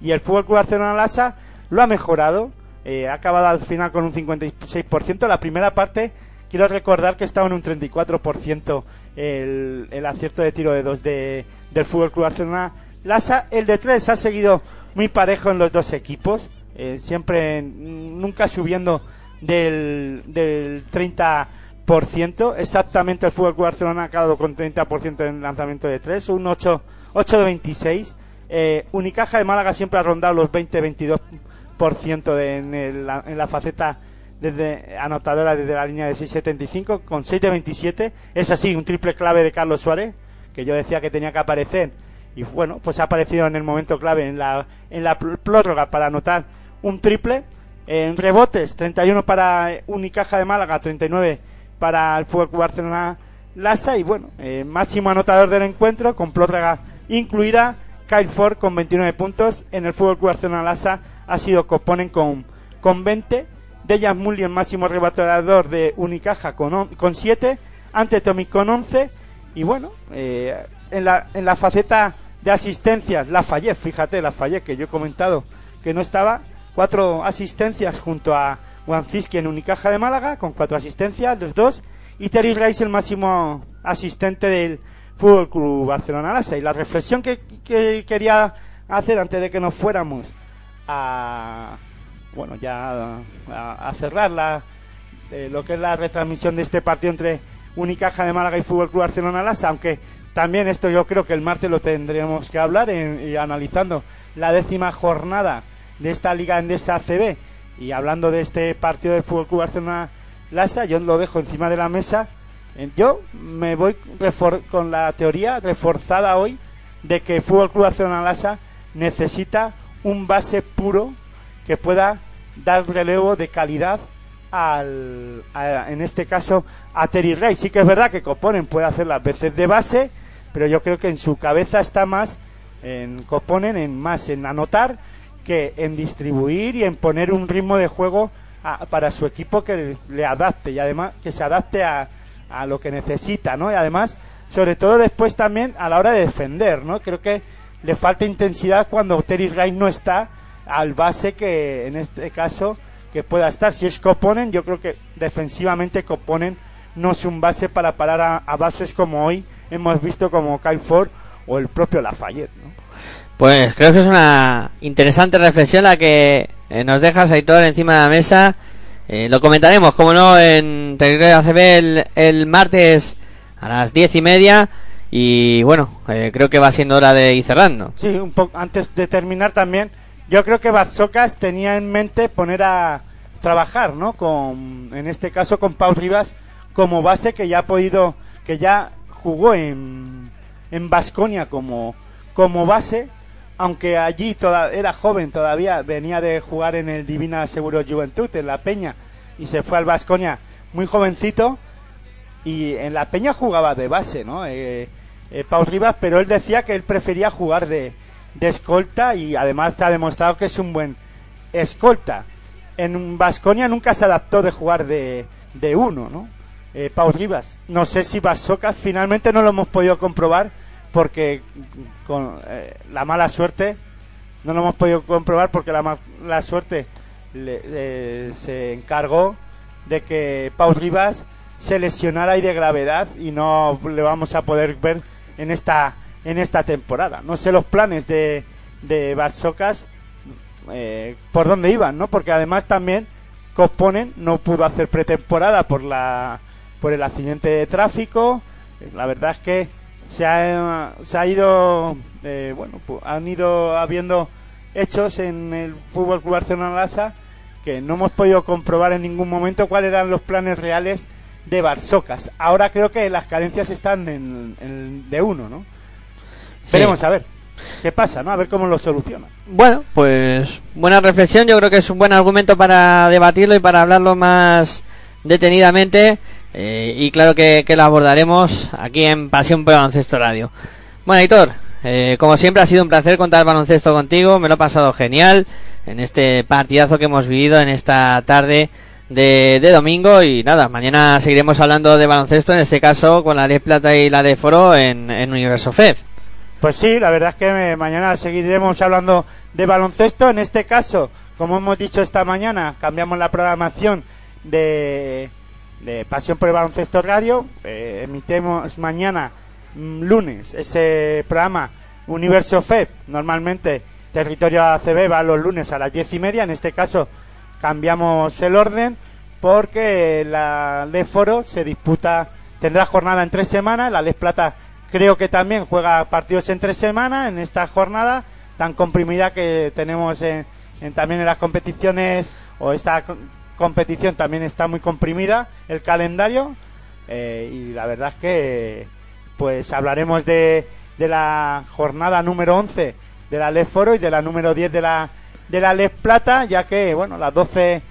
y el Fútbol Club Barcelona Lassa lo ha mejorado, eh, ha acabado al final con un 56%, la primera parte quiero recordar que estaba en un 34% el, el acierto de tiro de dos de, del Fútbol Club Barcelona Lassa, el de tres ha seguido muy parejo en los dos equipos, eh, siempre nunca subiendo del, del 30%. Exactamente el Fútbol Club Barcelona ha acabado con 30% en lanzamiento de 3, un 8, 8 de 26. Eh, Unicaja de Málaga siempre ha rondado los 20-22% de- en, en la faceta desde anotadora desde la línea de 6.75 con 6 de 27. Es así, un triple clave de Carlos Suárez, que yo decía que tenía que aparecer. Y bueno, pues ha aparecido en el momento clave, en la, en la prórroga para anotar un triple. En rebotes, 31 para Unicaja de Málaga, 39 para el Fútbol Barcelona Lassa. Y bueno, eh, máximo anotador del encuentro, con prórroga incluida, Kyle Ford con 29 puntos. En el Fútbol Barcelona Lassa ha sido Coponen con, con 20. Dejan Mulli, el máximo rebatador de Unicaja, con, on- con 7. Ante Tommy con 11. Y bueno, eh, en, la, en la faceta de asistencias, la fallé, fíjate, la fallé, que yo he comentado que no estaba. Cuatro asistencias junto a Wanfiski en Unicaja de Málaga, con cuatro asistencias, los dos. Y Terry Rice, el máximo asistente del Fútbol Club Barcelona Lassa. Y la reflexión que quería hacer antes de que nos fuéramos a bueno ya a, cerrar la, eh, lo que es la retransmisión de este partido entre Unicaja de Málaga y Fútbol Club Barcelona Lassa, aunque también esto yo creo que el martes lo tendremos que hablar en- y analizando la décima jornada de esta Liga Endesa ACB y hablando de este partido de Fútbol Club Barcelona Lassa, yo lo dejo encima de la mesa. Eh, Yo me voy con la teoría reforzada hoy de que Fútbol Club Barcelona Lassa necesita un base puro que pueda dar relevo de calidad al, en este caso a Terry Rey. Sí que es verdad que Coponen puede hacer las veces de base, pero yo creo que en su cabeza está más en Coponen, en más en anotar que en distribuir y en poner un ritmo de juego a- para su equipo que le adapte y además que se adapte a, a lo que necesita, ¿no? Y además, sobre todo después también a la hora de defender, ¿no? Creo que le falta intensidad cuando Terry Rice no está al base que en este caso que pueda estar. Si es Coponen, yo creo que defensivamente Coponen no es un base para parar a, a bases como hoy hemos visto como Kyle Ford o el propio Lafayette, ¿no? Pues creo que es una interesante reflexión la que eh, nos dejas ahí todo encima de la mesa. Eh, lo comentaremos, como no, en Telegram ACB el, el martes a las diez y media. Y bueno, eh, creo que va siendo hora de ir cerrando. Sí, un poco antes de terminar también, yo creo que Barsocas tenía en mente poner a trabajar, ¿no? Con, en este caso con Pau Rivas como base que ya ha podido, que ya jugó en en Basconia como como base, aunque allí era joven todavía, venía de jugar en el Divina Seguro Juventud en la Peña y se fue al Basconia muy jovencito y en la Peña jugaba de base, ¿no? Eh, eh, Rivas, pero él decía que él prefería jugar de, de escolta y además ha demostrado que es un buen escolta. En Vasconia nunca se adaptó de jugar de, de uno, ¿no? Eh, Pau Rivas. No sé si Basocas finalmente no lo hemos podido comprobar porque con eh, la mala suerte no lo hemos podido comprobar porque la mala suerte le- se encargó de que Pau Rivas se lesionara y de gravedad y no le vamos a poder ver en esta en esta temporada. No sé los planes de de Barsocas eh, por dónde iban, ¿no? Porque además también Cosponen no pudo hacer pretemporada por la por el accidente de tráfico. La verdad es que se ha, se ha ido eh, bueno, pu- han ido habiendo hechos en el Fútbol Club Barcelona Lassa que no hemos podido comprobar en ningún momento cuáles eran los planes reales de Barsocas. Ahora creo que las carencias están en, en- de uno, ¿no? Sí. Veremos a ver qué pasa, ¿no? A ver cómo lo soluciona. Bueno, pues buena reflexión. Yo creo que es un buen argumento para debatirlo y para hablarlo más detenidamente. eh, y claro que, que lo abordaremos aquí en Pasión por Baloncesto Radio. Bueno, Héctor, eh, como siempre ha sido un placer contar baloncesto contigo. Me lo he pasado genial en este partidazo que hemos vivido en esta tarde de, de domingo. Y nada, mañana seguiremos hablando de baloncesto, en este caso con la de Plata y la de Foro en, en Universo FEF. Pues sí, la verdad es que me- mañana seguiremos hablando de baloncesto. En este caso, como hemos dicho esta mañana, cambiamos la programación de, de Pasión por el Baloncesto Radio. Eh, emitimos mañana, mm, lunes, ese programa Universo FEP. Normalmente, Territorio ACB va los lunes a las diez y media. En este caso, cambiamos el orden porque la Les Foro se disputa, tendrá jornada en tres semanas. La Les Plata creo que también juega partidos en tres semanas en esta jornada tan comprimida que tenemos en, también en las competiciones o esta co- competición también está muy comprimida el calendario eh, y la verdad es que pues hablaremos de, de la jornada número 11 de la Les Foro y de la número 10 de la de la Les Plata ya que bueno las 12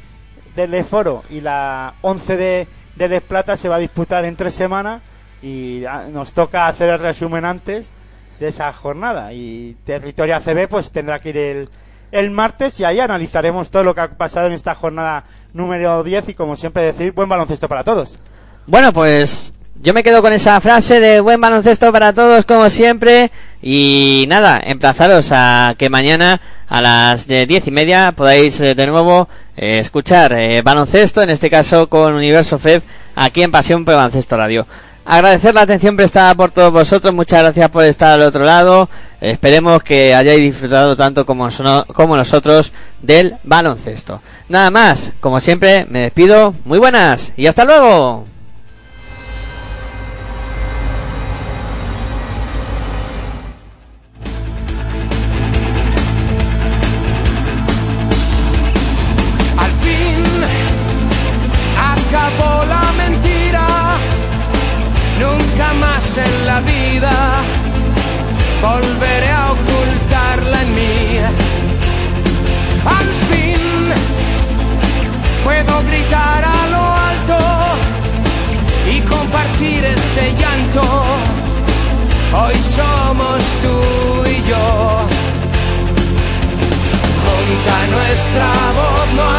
del Les Foro y la 11 de, de Les Plata se va a disputar en tres semanas y ah, nos toca hacer el resumen antes de esa jornada. Y Territorio ACB pues tendrá que ir el, el martes y ahí analizaremos todo lo que ha pasado en esta jornada número 10 y como siempre decir, buen baloncesto para todos. Bueno, pues yo me quedo con esa frase de buen baloncesto para todos como siempre y nada, emplazaros a que mañana a las de diez y media podáis eh, de nuevo eh, escuchar eh, baloncesto, en este caso con Universo FEB aquí en Pasión por Baloncesto Radio. Agradecer la atención prestada por todos vosotros, muchas gracias por estar al otro lado. Esperemos que hayáis disfrutado tanto como, como nosotros del baloncesto. Nada más, como siempre, me despido. Muy buenas y hasta luego. Vida volveré a ocultarla en mí. Al fin puedo gritar a lo alto y compartir este llanto. Hoy somos tú y yo. Junta nuestra voz no